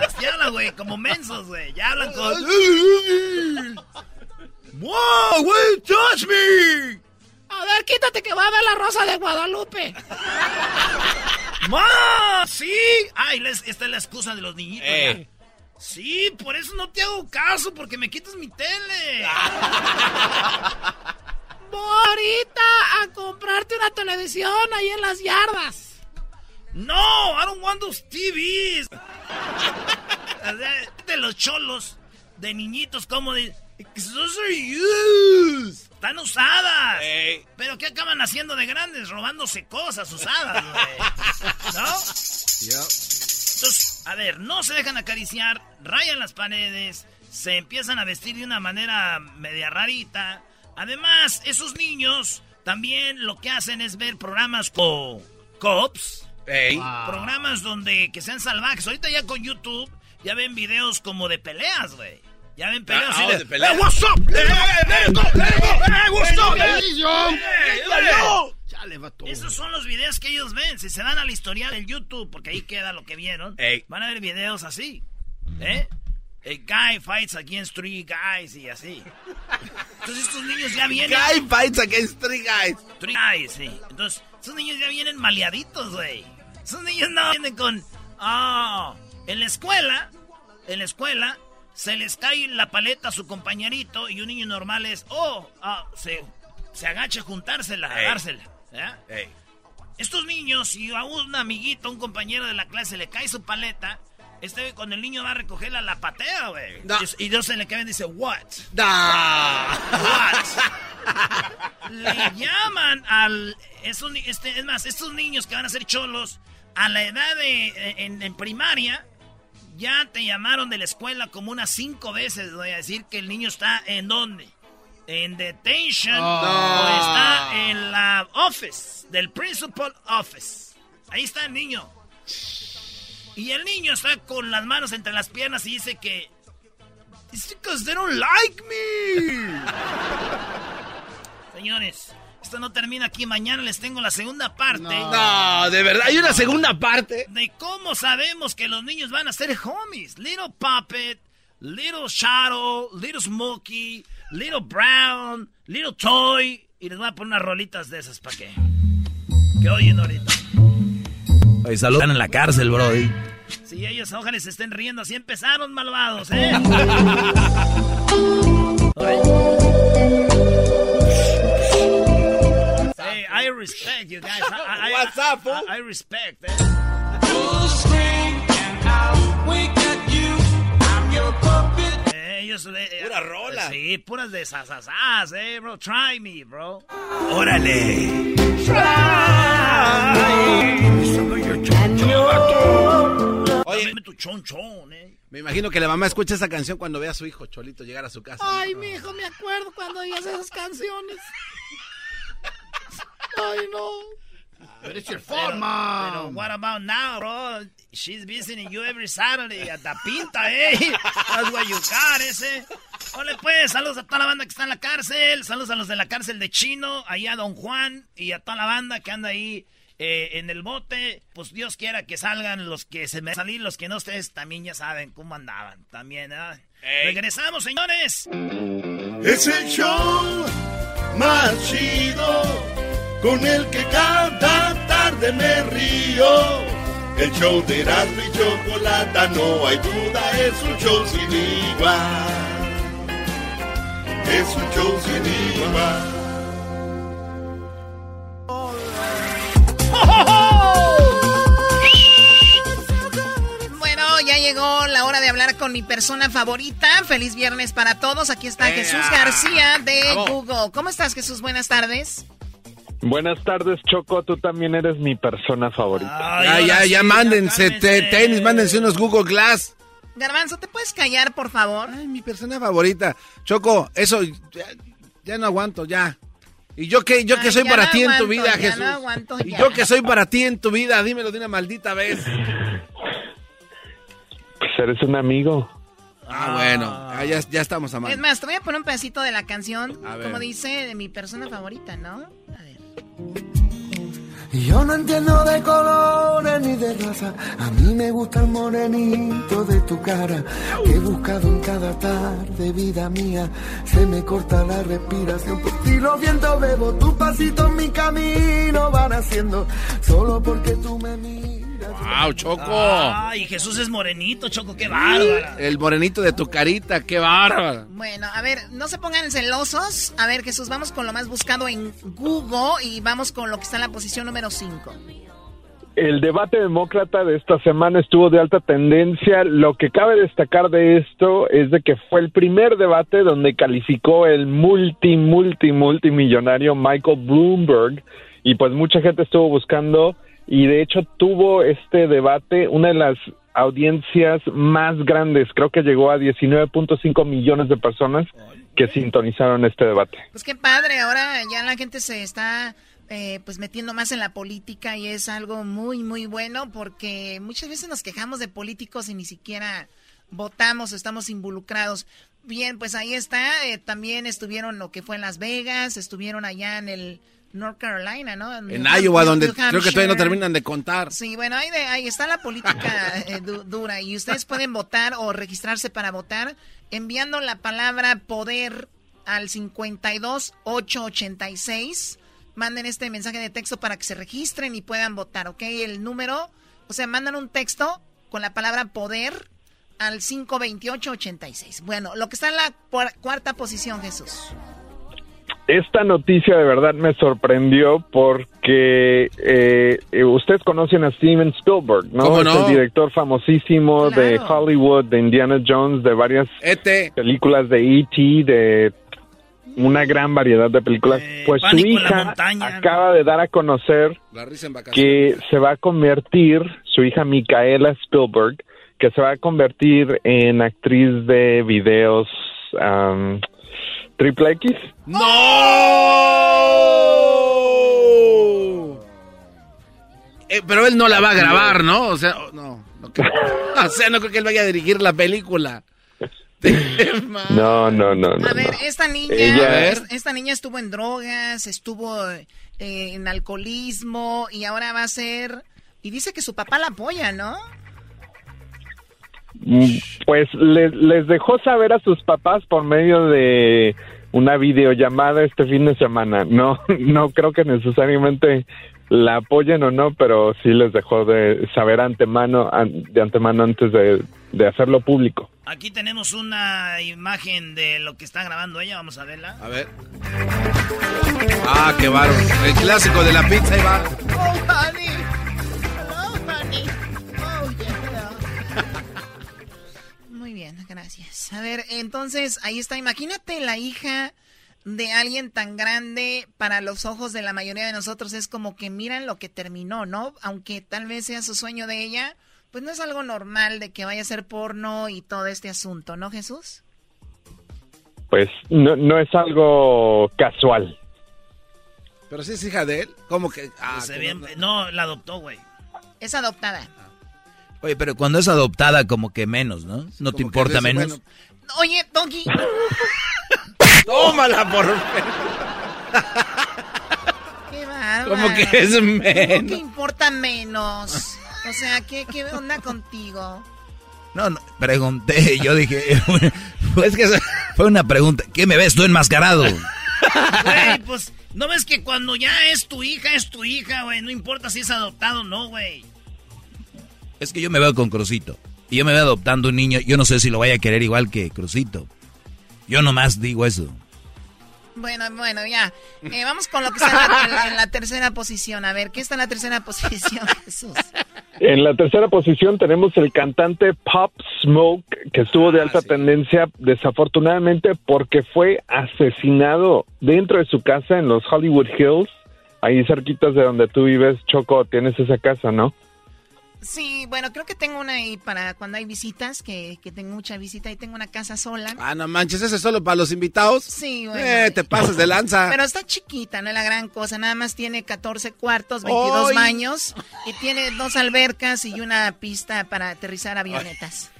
Así hablan, güey, como mensos, güey. Ya hablan con... Wow, you touch me?
A ver, quítate que va a ver la rosa de Guadalupe.
¡Ma! ¡Sí! Ay, les- esta es la excusa de los niñitos.
Eh.
Sí, por eso no te hago caso, porque me quitas mi tele.
Ahorita a comprarte una televisión ahí en las yardas.
No, I don't want those TVs. De los cholos, de niñitos, como de... Those are used. Están usadas. Pero ¿qué acaban haciendo de grandes? Robándose cosas usadas, güey. ¿No? Entonces, a ver, no se dejan acariciar, rayan las paredes, se empiezan a vestir de una manera media rarita. Además, esos niños también lo que hacen es ver programas como Cops, programas donde que sean salvajes. Ahorita ya con YouTube ya ven videos como de peleas, güey. Ya ven peleas
Ah, de peleas.
"Hey, what's up? Go, let go, hey, what's up? Hey, hey,
Chale, vato.
esos son los videos que ellos ven. Si se dan al historial del YouTube, porque ahí queda lo que vieron,
Ey.
van a ver videos así. ¿Eh? A guy fights against three guys y así. Entonces estos niños ya vienen.
Guy fights against three guys.
Three guys, sí. Entonces, esos niños ya vienen maleaditos, güey. Esos niños no vienen con. Ah, en la escuela, en la escuela, se les cae la paleta a su compañerito y un niño normal es. Oh, ah, se, se agacha a juntársela, a
Ey.
dársela. Estos niños, si a un amiguito, un compañero de la clase le cae su paleta, este cuando el niño va a recogerla, la patea, güey.
No.
Y, y Dios se le cae y dice, ¿what? What? Le llaman al. Es, un- este, es más, estos niños que van a ser cholos, a la edad de. En, en primaria, ya te llamaron de la escuela como unas cinco veces. Voy a decir que el niño está en dónde? En detention.
Oh.
O está en la office, del principal office. Ahí está el niño. Y el niño está con las manos entre las piernas y dice que. It's because they don't like me. Señores, Esto no termina aquí. Mañana les tengo la segunda parte.
No, de verdad, hay una segunda parte.
De cómo sabemos que los niños van a ser homies. Little Puppet, Little Shadow, Little Smokey, Little Brown, Little Toy. Y les voy a poner unas rolitas de esas para que. Que oyen ahorita.
Oye, saludan en la cárcel, brody.
Si ellos ojalá se estén riendo, así empezaron malvados, ¿eh? I respect you guys. I, I,
What's up, fool?
I, I respect, eh. Ellos, eh,
Pura rola.
Sí, puras de sasasas, eh, bro. Try me, bro.
Órale.
Oye,
Dame tu chonchón, eh.
me imagino que la mamá escucha esa canción cuando ve a su hijo Cholito llegar a su casa.
Ay, mi hijo, me acuerdo cuando oías esas canciones. Ay, no.
But it's your
Pero,
fault,
pero
mom.
what about now, bro? She's visiting you every Saturday at the pinta, eh. That's what you got, ese. Hola, pues, saludos a toda la banda que está en la cárcel. Saludos a los de la cárcel de Chino, ahí a Don Juan y a toda la banda que anda ahí eh, en el bote. Pues Dios quiera que salgan los que se me salir, los que no ustedes también ya saben cómo andaban. También, ¿verdad? Regresamos, señores.
Es el show más chido con el que cada tarde me río. El show de Erasmo y Chocolata, no hay duda, es un show sin igual. Es un show sin igual.
Bueno, ya llegó la hora de hablar con mi persona favorita. Feliz viernes para todos. Aquí está. Jesús García de. Google. ¿Cómo estás, Jesús? Buenas tardes.
Buenas tardes, Choco. Tú también eres mi persona favorita.
Ya, ya, ya, mándense te- tenis, mándense unos Google Glass.
Garbanzo, ¿te puedes callar, por favor?
Ay, mi persona favorita. Choco, eso ya, ya no aguanto, ya. ¿Y yo qué, yo
Ay,
qué soy para
no
ti en tu vida,
ya
Jesús?
no aguanto,
¿Y yo qué soy para ti en tu vida? Dímelo de una maldita vez.
Pues eres un amigo.
Ah, bueno, ah, ya, ya estamos
Es
amando.
más, te voy a poner un pedacito de la canción,
A ver.
como dice, de mi persona favorita, ¿no?
Y Yo no entiendo de colores ni de raza. A mí me gusta el morenito de tu cara. Que he buscado en cada tarde, vida mía. Se me corta la respiración. Por ti los vientos bebo. Tus pasitos mi camino van haciendo. Solo porque tú me miras.
¡Wow, Choco!
Ay, Jesús es morenito, Choco, qué bárbara.
El morenito de tu carita, qué bárbaro.
Bueno, a ver, no se pongan celosos. A ver, Jesús, vamos con lo más buscado en Google y vamos con lo que está en la posición número 5.
El debate demócrata de esta semana estuvo de alta tendencia. Lo que cabe destacar de esto es de que fue el primer debate donde calificó el multi, multi, multimillonario Michael Bloomberg y pues mucha gente estuvo buscando y de hecho tuvo este debate una de las audiencias más grandes. Creo que llegó a 19.5 millones de personas que sintonizaron este debate.
Pues qué padre, ahora ya la gente se está eh, pues metiendo más en la política y es algo muy, muy bueno porque muchas veces nos quejamos de políticos y ni siquiera votamos, estamos involucrados. Bien, pues ahí está, eh, también estuvieron lo que fue en Las Vegas, estuvieron allá en el North Carolina, ¿no?
En
New-
Iowa,
New
donde creo que todavía no terminan de contar.
Sí, bueno, ahí, de- ahí está la política eh, du- dura y ustedes pueden votar o registrarse para votar enviando la palabra poder al 52886. Manden este mensaje de texto para que se registren y puedan votar, ¿ok? El número, o sea, mandan un texto con la palabra poder al 52886. Bueno, lo que está en la cuar- cuarta posición, Jesús.
Esta noticia de verdad me sorprendió porque eh, eh, ustedes conocen a Steven Spielberg, ¿no?
¿Cómo
Es el director famosísimo de. Hollywood, de Indiana Jones, de varias
E
películas de E.T., de una gran variedad de películas. pues su hija
montaña.
acaba de dar a conocer que se va a convertir, su hija Micaela Spielberg, que se va a convertir en actriz de videos um, triple X.
¡No! Eh, pero él no la va a grabar, ¿no? O sea, no, no creo. o sea, no creo que él vaya a dirigir la película.
No, no, no, no.
A ver,
no.
esta niña,
Ella-
esta niña estuvo en drogas, estuvo eh, en alcoholismo y ahora va a ser y dice que su papá la apoya, ¿no?
Pues le- les dejó saber a sus papás por medio de una videollamada este fin de semana. No, no creo que necesariamente la apoyen o no, pero sí les dejó de saber antemano, an- de antemano antes de, de hacerlo público.
Aquí tenemos una imagen de lo que está grabando ella, vamos a verla.
A ver. Ah, qué bárbaro. El clásico de la pizza, ahí va.
Oh, honey. Bien, gracias. A ver, entonces, ahí está. Imagínate la hija de alguien tan grande para los ojos de la mayoría de nosotros. Es como que miran lo que terminó, ¿no? Aunque tal vez sea su sueño de ella, pues no es algo normal de que vaya a ser porno y todo este asunto, ¿no, Jesús?
Pues no, no es algo casual.
Pero sí es hija de él. ¿Cómo que? Ah,
Pues se
que
bien-
no-
no, la adoptó, güey.
Es adoptada.
Oye, pero cuando es adoptada, como que menos, ¿no? ¿No te importa menos?
bueno,
Oye, Doggy.
Tómala por.
Qué bárbaro.
Como que es
¿Cómo
menos.
que importa menos? O sea, ¿qué, qué onda contigo?
No, no, pregunté, yo dije, es que fue una pregunta, ¿qué me ves tú enmascarado?
Güey, pues, ¿no ves que cuando ya es tu hija, es tu hija, güey? No importa si es adoptado o no, güey.
Es que yo me veo con Crucito, y yo me veo adoptando un niño, yo no sé si lo vaya a querer igual que Crucito. Yo nomás digo eso.
Bueno, bueno, ya. Eh, vamos con lo que está en la, en la- en la tercera posición. A ver, ¿qué está en la tercera posición, Jesús?
En la tercera posición tenemos el cantante Pop Smoke, que estuvo de alta tendencia desafortunadamente porque fue asesinado dentro de su casa en los Hollywood Hills, ahí cerquitas de donde tú vives, Choco, tienes esa casa, ¿no?
Sí, bueno, creo que tengo una ahí para cuando hay visitas, que, que tengo mucha visita y tengo una casa sola.
Ah, no manches, ese es solo para los invitados.
Sí, bueno.
Eh, te pasas de lanza.
Pero está chiquita, no es la gran cosa. Nada más tiene 14 cuartos, 22
¡Ay!
baños y tiene dos albercas y una pista para aterrizar avionetas.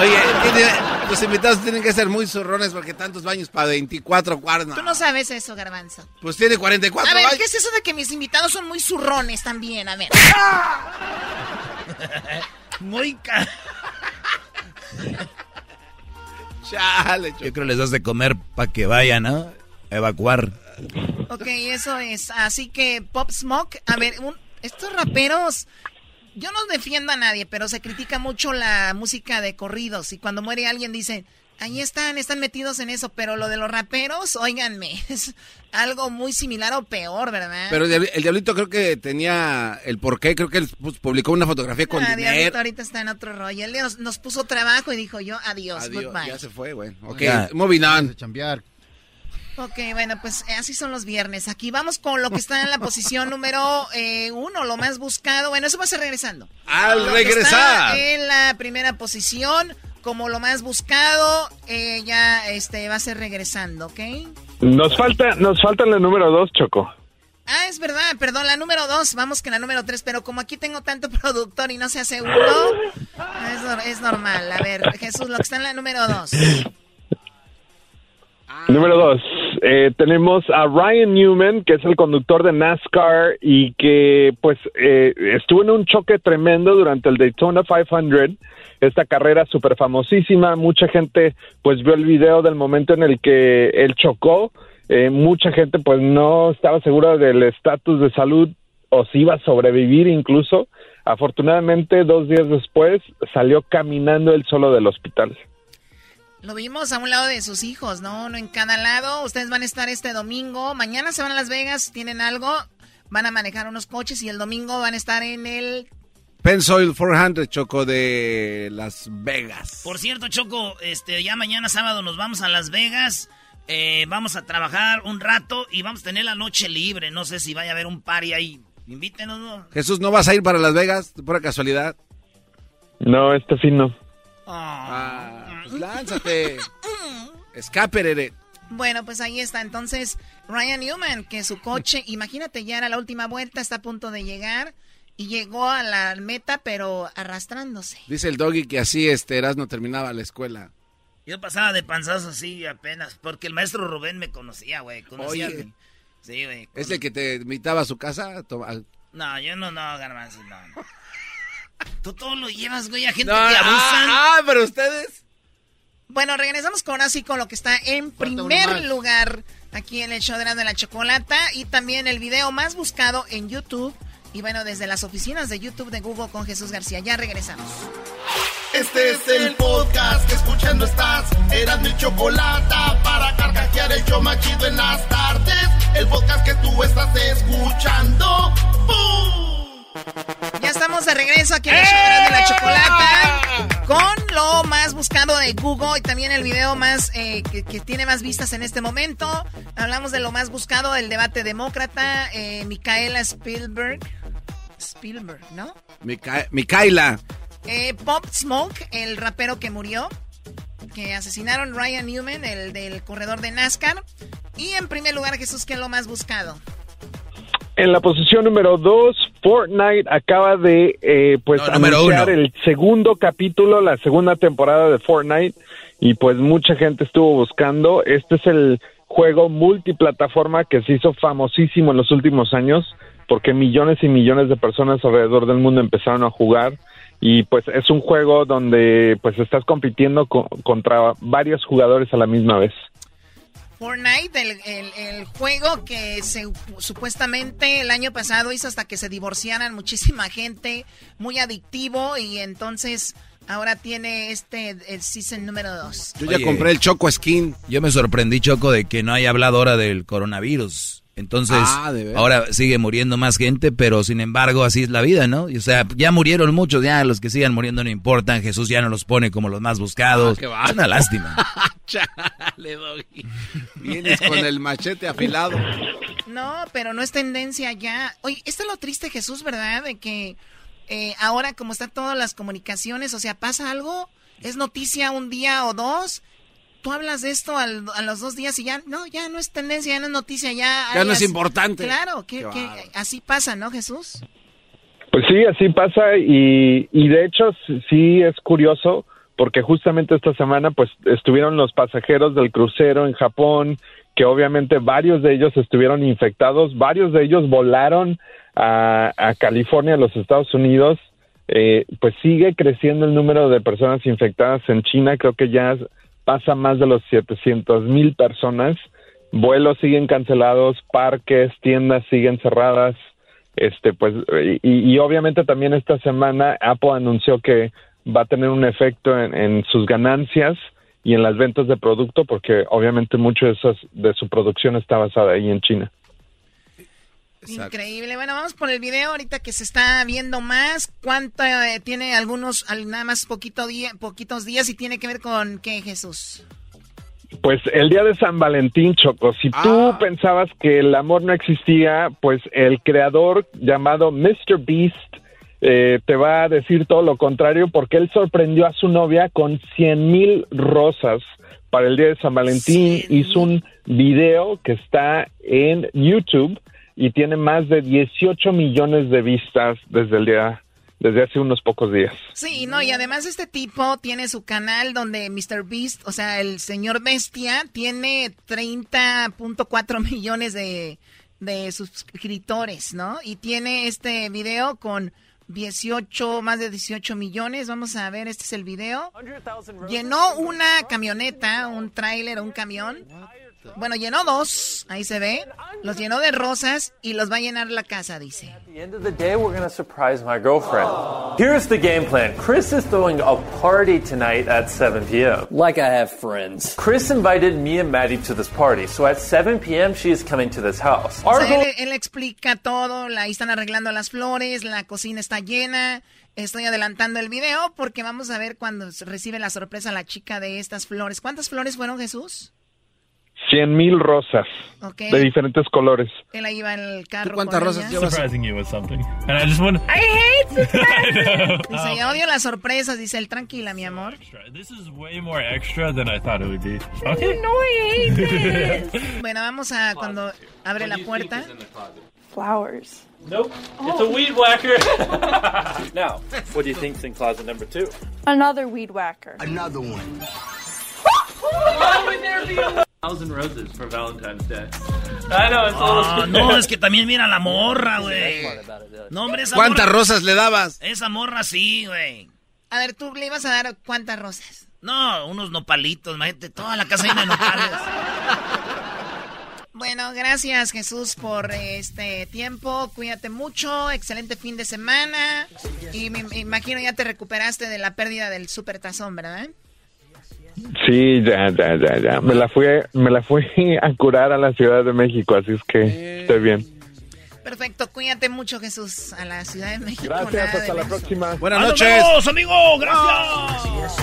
Oye, tiene- los invitados tienen que ser muy zurrones porque tantos baños para 24 cuartos.
Tú no sabes eso, Garbanzo.
Pues tiene 44
A ver,
baños.
¿qué es eso de que mis invitados son muy zurrones también? A ver.
Muy ca...
Chale,
Yo creo les das de comer para que vayan a evacuar.
Ok, eso es. Así que Pop Smoke, a ver, un- estos raperos, yo no defiendo a nadie, pero se critica mucho la música de corridos y cuando muere alguien dicen, ahí están, están metidos en eso, pero lo de los raperos, óiganme, es algo muy similar o peor, ¿verdad?
Pero el, diabli- el diablito creo que tenía el porqué, creo que él pues, publicó una fotografía con
Ah,
dinero.
Diablito ahorita está en otro rollo. Él nos, nos puso trabajo y dijo yo, adiós,
Adiós,
goodbye.
ya se fue, güey. Ok, moving on.
Ok, bueno, pues eh, así son los viernes. Aquí vamos con lo que está en la posición número eh, uno, lo más buscado. Bueno, eso va a ser regresando.
Al
Lo que
regresar.
está en la primera posición, como lo más buscado, eh, ya este va a ser regresando, ¿ok?
Nos falta, nos falta la número dos, Choco.
Ah, es verdad, perdón, la número dos, vamos que la número tres, pero como aquí tengo tanto productor y no se hace uno, es, es normal. A ver, Jesús, lo que está en la número dos.
Número dos, eh, tenemos a Ryan Newman, que es el conductor de NASCAR y que pues eh, estuvo en un choque tremendo durante el Daytona 500, esta carrera súper famosísima, mucha gente pues vio el video del momento en el que él chocó, eh, mucha gente pues no estaba segura del estatus de salud o si iba a sobrevivir incluso, afortunadamente dos días después salió caminando él solo del hospital.
Lo vimos a un lado de sus hijos, ¿no? Uno en cada lado. Ustedes van a estar este domingo. Mañana se van a Las Vegas, tienen algo. Van a manejar unos coches y el domingo van a estar en el...
Pensoil 400, Choco, de Las Vegas.
Por cierto, Choco, este, ya mañana sábado nos vamos a Las Vegas. eh, vamos a trabajar un rato y vamos a tener la noche libre. No sé si vaya a haber un party ahí. Invítenos, ¿no?
Jesús, ¿no vas a ir para Las Vegas? De pura casualidad.
No, este fin no.
Ah, pues lánzate. Escape, Rere.
Bueno, pues ahí está. Entonces, Ryan Newman, que su coche, imagínate, ya era la última vuelta, está a punto de llegar y llegó a la meta, pero arrastrándose.
Dice el doggy que así este Erasmo terminaba la escuela.
Yo pasaba de panzazo así apenas, porque el maestro Rubén me conocía, güey. Conocía.
Oye.
Sí, güey.
¿Es el que te invitaba a su casa? Toma-
No, yo no, no, garbanzo, no. no. Tú todo lo llevas, güey, a gente
No,
que
ah,
abusan.
ah, pero ustedes.
Bueno, regresamos con así con lo que está en primer lugar aquí en el show de la, de la chocolata y también el video más buscado en YouTube. Y bueno, desde las oficinas de YouTube de Google con Jesús García. Ya regresamos.
Este es el podcast que escuchando estás. Eran mi chocolate para carcajear el show más chido en las tardes. El podcast que tú estás escuchando. ¡Bum!
Ya estamos de regreso aquí en el show de la chocolata con lo más buscado de Google y también el video más eh, que, que tiene más vistas en este momento. Hablamos de lo más buscado del debate demócrata. Eh, Micaela Spielberg. Spielberg, ¿no?
Mica- Micaela.
Eh, Pop Smoke, el rapero que murió. Que asesinaron Ryan Newman, el del corredor de NASCAR. Y en primer lugar, Jesús, ¿qué es lo más buscado?
En la posición número dos, Fortnite acaba de eh, pues
No,
anunciar el segundo capítulo, la segunda temporada de Fortnite y pues mucha gente estuvo buscando. Este es el juego multiplataforma que se hizo famosísimo en los últimos años porque millones y millones de personas alrededor del mundo empezaron a jugar y pues es un juego donde pues estás compitiendo co- contra varios jugadores a la misma vez.
Fortnite, el, el- el juego que se, supuestamente el año pasado hizo hasta que se divorciaran muchísima gente, muy adictivo y entonces ahora tiene este el season número 2.
Yo ya
Oye.
compré el Choco Skin.
Yo me sorprendí, Choco, de que no haya hablado ahora del coronavirus. Entonces,
Ah,
ahora sigue muriendo más gente, pero sin embargo, así es la vida, ¿no? Y, o sea, ya murieron muchos, ya los que sigan muriendo no importan. Jesús ya no los pone como los más buscados.
Ah, qué
es una lástima.
Chale, Doggy. Vienes con el machete afilado.
No, pero no es tendencia ya. Oye, esto es lo triste, Jesús, ¿verdad? De que eh, ahora como están todas las comunicaciones, o sea, pasa algo, es noticia un día o dos, tú hablas de esto al- a los dos días y ya, no, ya no es tendencia, ya no es noticia, ya...
Ya no es importante.
Claro, que, así pasa, ¿no, Jesús?
Pues sí, así pasa y, y de hecho sí- sí es curioso porque justamente esta semana pues estuvieron los pasajeros del crucero en Japón que obviamente varios de ellos estuvieron infectados, varios de ellos volaron a, a California, a los Estados Unidos, eh, pues sigue creciendo el número de personas infectadas en China, creo que ya pasa más de los 700 mil personas, vuelos siguen cancelados, parques, tiendas siguen cerradas, este pues y, obviamente también esta semana Apple anunció que va a tener un efecto en, en sus ganancias y en las ventas de producto porque obviamente mucho de, esas, de su producción está basada ahí en China.
Increíble. Bueno, vamos por el video ahorita que se está viendo más. ¿Cuánto eh, tiene algunos, al- nada más poquito día, poquitos días y tiene que ver con qué, Jesús?
Pues el día de San Valentín, Choco, si tú pensabas que el amor no existía, pues el creador llamado Mr. Beast eh, te va a decir todo lo contrario porque él sorprendió a su novia con 100 mil rosas para el día de San Valentín. Hizo un video que está en YouTube y tiene más de 18 millones de vistas desde el día, desde hace unos pocos días.
Sí, no, y además este tipo tiene su canal donde Mr. Beast, o sea, el señor bestia, tiene 30.4 millones de, de suscriptores, ¿no? Y tiene este video con 18, más de 18 millones. Vamos a ver, este es el video. Llenó una camioneta, un tráiler, un camión. Bueno, llenó dos, ahí se ve. Los llenó de rosas y los va a llenar la casa, dice.
At the end of the day, we're going to surprise my girlfriend. Here's the game plan. Chris is throwing a party tonight at 7 p.m. Like I have friends. Chris invited me and Maddie to this party, so at 7 p.m. she is coming to this house.
O sea, él, él explica todo, ahí están arreglando las flores, la cocina está llena. Estoy adelantando el video porque vamos a ver cuando recibe la sorpresa la chica de estas flores. ¿Cuántas flores fueron, Jesús?
100 mil rosas
Ok.
de diferentes colores.
Él ahí va en el carro.
cuántas rosas llevas?
surprising you with something. And I just want
I hate
surprises.
Dice, ya odio las sorpresas, dice él, tranquila, mi amor.
This is way more extra than I thought it would be. Okay.
No, I hate Bueno, vamos a cuando abre la puerta.
Flowers.
Nope. It's a weed whacker. now, what do you think's in closet number two?
Another weed whacker.
Another one.
Thousand roses for Valentine's Day. I know, it's a little
Ah, no, es que también mira la morra, güey. No, hombre, esa
¿Cuántas
morra-
rosas le dabas?
Esa morra sí, güey.
A ver, tú le ibas a dar cuántas rosas.
No, unos nopalitos, imagínate, toda la casa llena de nopales.
Bueno, gracias Jesús por este tiempo. Cuídate mucho. Excelente fin de semana. Y me, me imagino ya te recuperaste de la pérdida del supertazón, ¿verdad?
Sí, ya, ya, ya, ya. Me la fui, me la fui a curar a la Ciudad de México, así es que estoy bien.
Perfecto. Cuídate mucho Jesús a la Ciudad de México.
Gracias,
nada de
hasta la próxima.
Buenas
¡Ah, nos
noches.
vemos, amigo! ¡Gracias!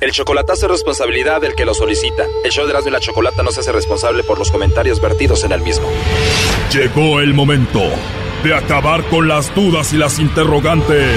El chocolatazo es responsabilidad del que lo solicita. El show de Erasmo y la Chocolata no se hace responsable por los comentarios vertidos en el mismo.
Llegó el momento de acabar con las dudas y las interrogantes.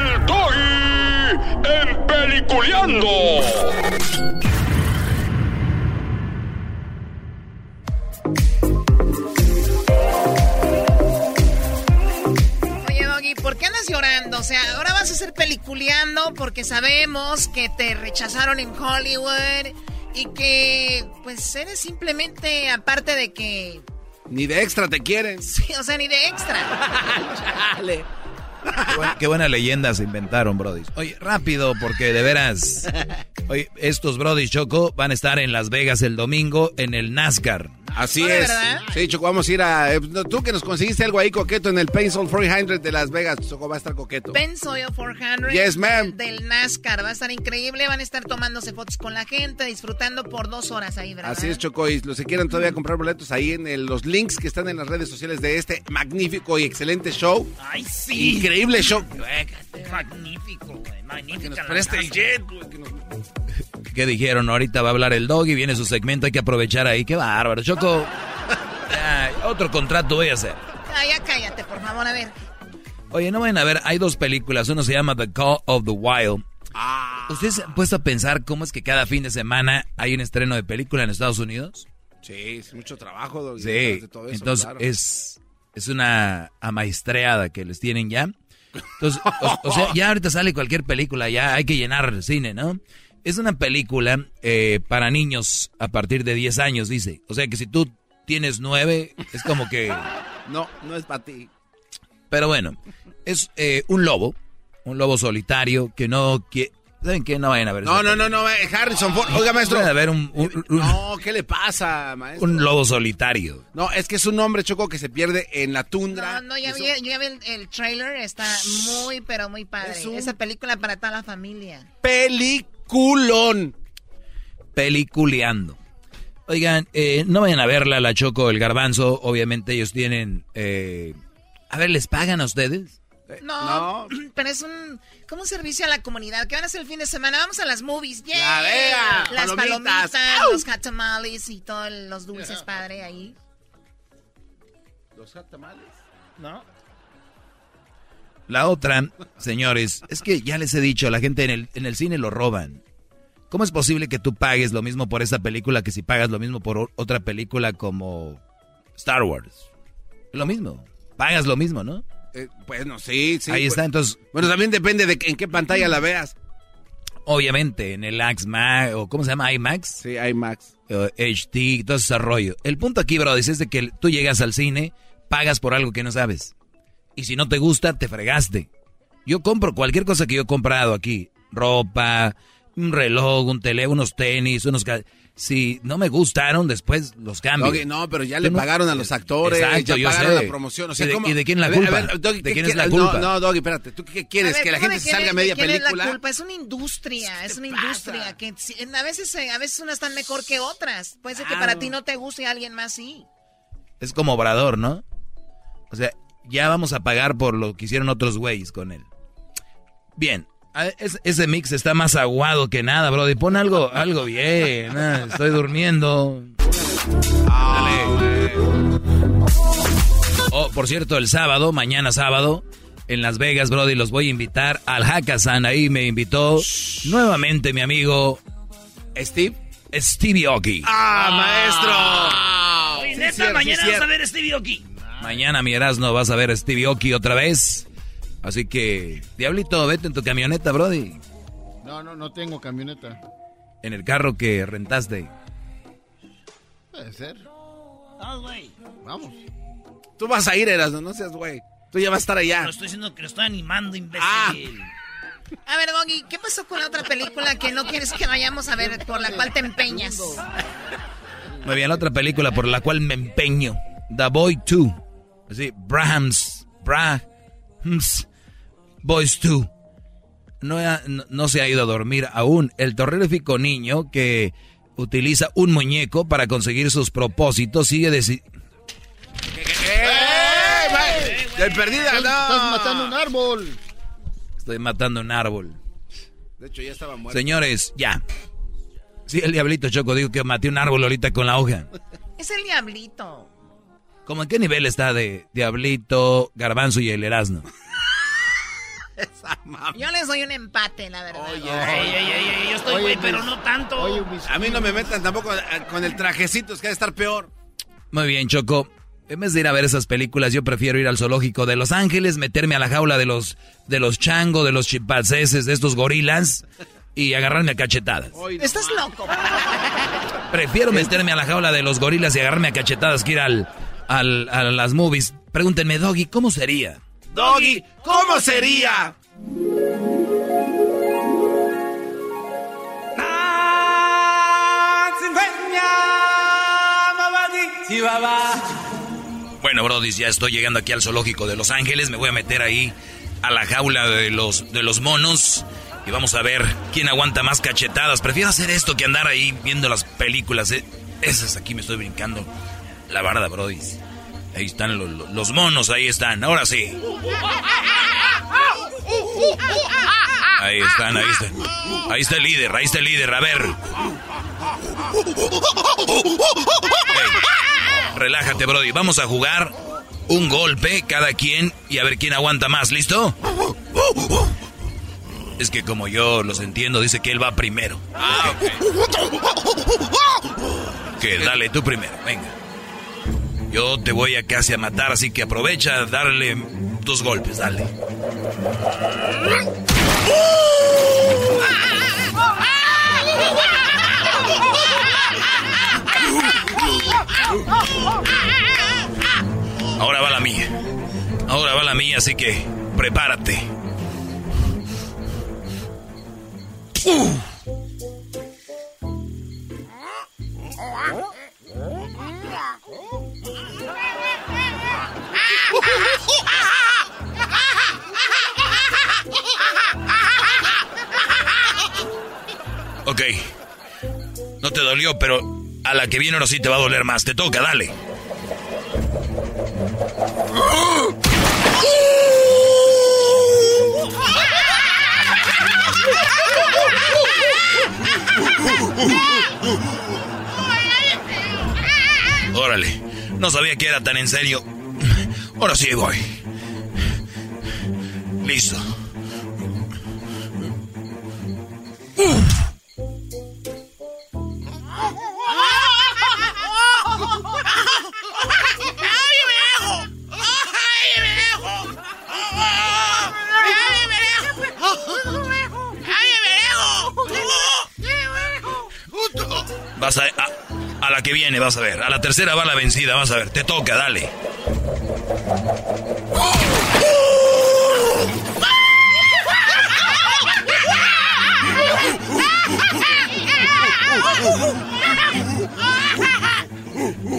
en ¡Peliculeando!
Oye, Doggy, ¿por qué andas llorando? O sea, ahora vas a ser peliculeando porque sabemos que te rechazaron en Hollywood y que, pues, eres simplemente, aparte de que...
Ni de extra te quieren.
Sí, o sea, ni de extra.
Chale.
Qué buena, qué leyenda se inventaron, Brody. Oye, rápido, porque de veras. Oye, estos Brody Choco van a estar en Las Vegas el domingo en el NASCAR.
Así
¿Oh, de
es.
verdad?
Sí, Choco, vamos a ir a... eh, Tú que nos conseguiste algo ahí coqueto en el Painsoil 400 de Las Vegas, Choco, va a estar coqueto.
Benzoil 400
Yes, ma'am.
del NASCAR. Va a estar increíble. Van a estar tomándose fotos con la gente, disfrutando por dos horas ahí, ¿verdad?
Así es, Choco. Y los que quieran todavía comprar boletos ahí en el- los links que están en las redes sociales de este magnífico y excelente show.
¡Ay, sí!
Increíble show.
Magnífico, güey. Magnífica.
nos
la
preste el jet, güey, que nos-
¿Qué dijeron? Ahorita va a hablar el dog y viene su segmento, hay que aprovechar ahí. ¡Qué bárbaro, Choco! Otro contrato voy a hacer.
Ah, ya cállate, por favor, a ver.
Oye, no vayan a ver, hay dos películas. Uno se llama The Call of the Wild. ¿Ustedes se han puesto a pensar cómo es que cada fin de semana hay un estreno de película en Estados Unidos?
Sí, es mucho trabajo. Doggy,
Sí,
de todo eso,
entonces
claro.
es, es una amaestreada que les tienen ya. Entonces, o, o sea, ya ahorita sale cualquier película, ya hay que llenar el cine, ¿no? Es una película eh, para niños a partir de 10 años, dice. O sea que si tú tienes 9, es como que...
No, no es para ti.
Pero bueno, es eh, un lobo, un lobo solitario que no quiere... ¿Saben qué? No vayan a ver
No, no, no, no, eh, Harrison Ford. Oiga, maestro.
A ver un, un- un-
No, ¿qué le pasa, maestro?
un lobo solitario.
No, es que es un hombre, Choco, que se pierde en la tundra.
No, no, ya vi, yo ya vi el, el trailer. Está muy, pero muy padre.
Es un-
Esa película para toda la familia.
Peliculón.
peliculeando. Oigan, eh, no vayan a verla, la Choco, el Garbanzo. Obviamente ellos tienen... eh, a ver, ¿les pagan a ustedes?
No, pero es un como un servicio a la comunidad. ¿Qué van a hacer el fin de semana? Vamos a las movies. ¡Yeah!
La vea,
Las
palomitas.
palomitas, los hot tamales y todos los dulces, padre, ahí.
Los tamales.
¿No?
La otra, señores, es que ya les he dicho, la gente en el, en el cine lo roban. ¿Cómo es posible que tú pagues lo mismo por esa película que si pagas lo mismo por otra película como Star Wars? Lo mismo. Pagas lo mismo, ¿no?
Eh, bueno, sí, sí.
Ahí
pues-
está, entonces,
Bueno, también depende de en qué pantalla la veas.
obviamente, en el IMAX, o ¿cómo se llama? IMAX.
Sí, IMAX.
eh, HD, todo ese rollo. El punto aquí, bro, es de que tú llegas al cine, pagas por algo que no sabes. Y si no te gusta, te fregaste. Yo compro cualquier cosa que yo he comprado aquí. Ropa, un reloj, un teléfono, unos tenis, unos... Si no me gustaron, después los cambio.
Doggy, no, pero ya le
no-
pagaron a los actores,
Exacto,
ya
yo
pagaron
sé.
la promoción. O sea,
¿Y de-
¿cómo?
y de quién la
A ver,
culpa?
a ver, Doggy,
¿De
¿qué
quién es la culpa?
No, no, Doggy, espérate. ¿Tú qué quieres?
Ver,
¿Que la
¿cómo
gente se salga media
quién es
película?
la culpa? Es una industria, es una industria que si- a veces eh, a veces unas están mejor que otras. Puede ser que para ti no te guste y a alguien más sí.
Es como Obrador, ¿no? O sea, ya vamos a pagar por lo que hicieron otros güeyes con él. Bien, es- ese mix está más aguado que nada, brody. Pon algo, algo bien. ah, estoy durmiendo. Dale. Oh, por cierto, el sábado, mañana sábado, en Las Vegas, brody, los voy a invitar al Hackathon. Ahí me invitó nuevamente mi amigo
Steve.
Stevie Oki.
¡Ah, maestro!
Oye,
Sí,
neta,
cierto,
mañana
sí,
vas a ver Stevie Oki.
Mañana, mi Erasmo, vas a ver a Stevie Oki otra vez. Así que, Diablito, vete en tu camioneta, Brody.
No, no, no tengo camioneta.
En el carro que rentaste.
Puede ser.
Güey.
Vamos.
Tú vas a ir, Erasmo, no seas güey. Tú ya vas a estar allá.
No estoy diciendo que lo estoy animando, imbécil.
Ah.
A ver, Doggy, ¿qué pasó con la otra película que no quieres que vayamos a ver, por la cual te empeñas?
Muy bien, la otra película por la cual me empeño. The Boy 2. Así, Brahms. Brahms. Boys 2. No, ha- no, no se ha ido a dormir aún. El terrorífico niño que utiliza un muñeco para conseguir sus propósitos sigue deci-
¡Eh! ¡De perdida,
Estás,
no!
estás matando un árbol.
Estoy matando un árbol.
De hecho, ya estaba muerto.
Señores, ya. Sí, el diablito Choco dijo que maté un árbol ahorita con la hoja.
Es el diablito.
¿Cómo en qué nivel está de Diablito, Garbanzo y el Erasmo?
Yo les doy un empate, la verdad.
Ey, ey, ey, yo estoy
Oye,
güey, pero no tanto.
Oye,
A mí no me metan tampoco eh, con el trajecito, es que ha de estar peor.
Muy bien, Choco. En vez de ir a ver esas películas, yo prefiero ir al zoológico de Los Ángeles, meterme a la jaula de los de los changos, de los chimpancéses, de estos gorilas y agarrarme a cachetadas.
Estás loco.
Prefiero meterme a la jaula de los gorilas y agarrarme a cachetadas que ir al, al- a las movies. Pregúntenme, Doggy, ¿cómo sería?
Doggy, ¿cómo sería?
Bueno, Brody, ya estoy llegando aquí al zoológico de Los Ángeles. Me voy a meter ahí a la jaula de los, de los monos. Y vamos a ver quién aguanta más cachetadas. Prefiero hacer esto que andar ahí viendo las películas. eh. Esas aquí me estoy brincando. La barda, Brody. Ahí están los, monos, ahí están. Ahora sí. Ahí están, ahí están. Ahí está el líder, ahí está el líder. A ver. Relájate, Brody. Vamos a jugar un golpe cada quien y a ver quién aguanta más. ¿Listo? Es que como yo los entiendo, dice que él va primero.
Ah,
Que dale tú primero, venga. Yo te voy a casi a matar, así que aprovecha darle tus golpes, dale. Ahora va la mía. Ahora va la mía, así que prepárate. Ok. No te dolió, pero a la que viene ahora sí te va a doler más. Te toca, dale. Órale. No sabía que era tan en serio. Ahora sí voy. Listo. Vas a, a, a la que viene, vas a ver. A la tercera va la vencida, vas a ver. Te toca, dale.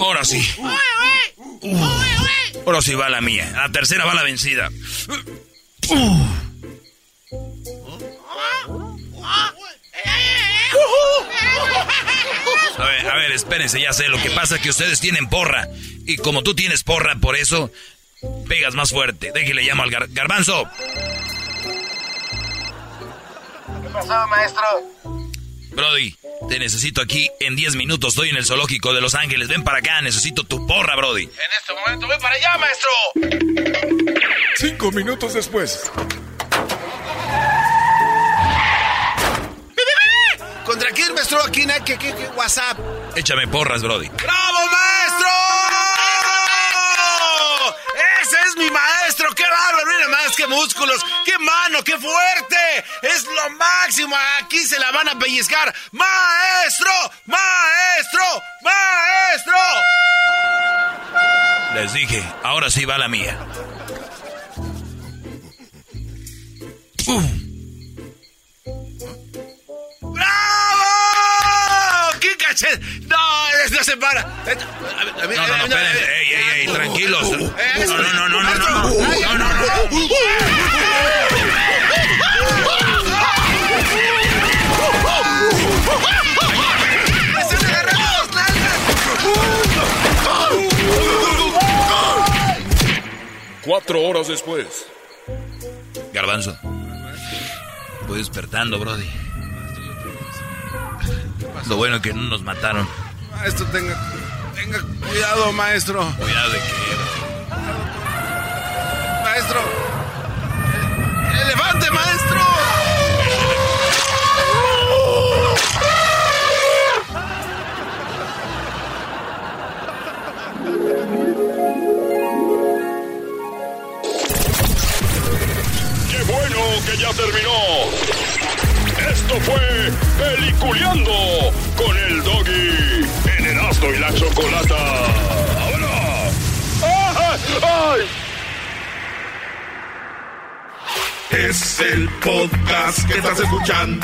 Ahora sí. Ahora sí va la mía. A la tercera va la vencida. A ver, a ver, espérense, ya sé. Lo que pasa es que ustedes tienen porra. Y como tú tienes porra, por eso pegas más fuerte. Déjale llamo al gar- garbanzo.
¿Qué pasó, maestro?
Brody, te necesito aquí en 10 minutos. Estoy en el zoológico de Los Ángeles. Ven para acá, necesito tu porra, Brody.
En este momento, ven para allá, maestro.
Cinco minutos después.
Maestro? ¿Aquí, ¿Qué, qué, qué WhatsApp?
Échame porras, Brody.
¡Bravo, maestro! ¡Ese es mi maestro! ¡Qué bárbaro! Mira más, qué músculos, qué mano, qué fuerte. Es lo máximo. Aquí se la van a pellizcar. ¡Maestro! ¡Maestro! ¡Maestro!
Les dije, ahora sí va la mía.
¡Bravo! ¡Qué cachet! No, no se para. Eh, a ver, a ver,
No, no, no,
eh,
espérense.
eh,
Ey, ey, ey,
uh,
tranquilos.
eh,
No, no, no, no, no, no, no. No, no.
Cuatro horas después.
Garbanzo. Voy despertando, Brody. Lo bueno es que no nos mataron.
Maestro, tenga, tenga cuidado, maestro.
Cuidado de que.
Maestro.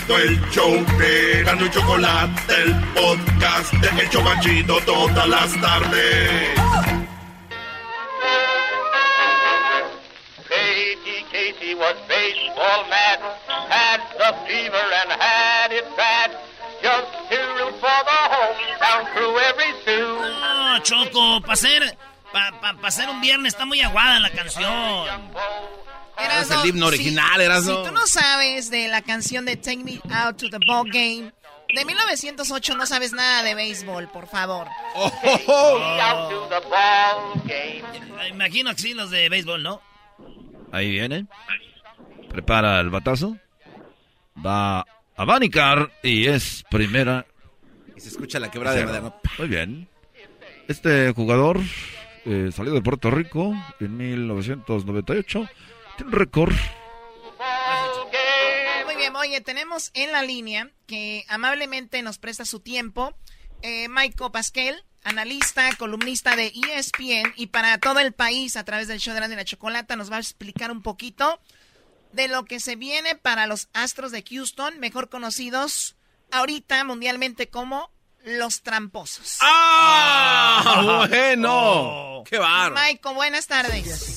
Escuchando, el show de Gano y Chocolate, el podcast de El Chobachito todas las tardes.
Katie, Casey was baseball mad, had the fever and had it bad. Just to root for the hometown crew every Sue.
No, Choco, para ser, pa, pa, pa ser un viernes está muy aguada la canción.
Es el himno original, Erasmo.
Si tú no sabes de la canción de Take Me Out to the Ball Game de 1908, no sabes nada de béisbol, por favor.
Out to the ball game.
Imagino que sí, los de béisbol, ¿no?
Ahí viene. Prepara el batazo. Va a abanicar y es primera.
Y se escucha la quebrada de madera.
Muy bien. Este jugador eh, salió de Puerto Rico en 1998. Récord.
Muy bien, oye, tenemos en la línea que amablemente nos presta su tiempo eh, Michael Pasquel, analista, columnista de ESPN y para todo el país a través del show de la, de la chocolata nos va a explicar un poquito de lo que se viene para los Astros de Houston, mejor conocidos ahorita mundialmente como los tramposos.
¡Ah! ¡Bueno! ¡Qué bárbaro!
Michael, buenas tardes.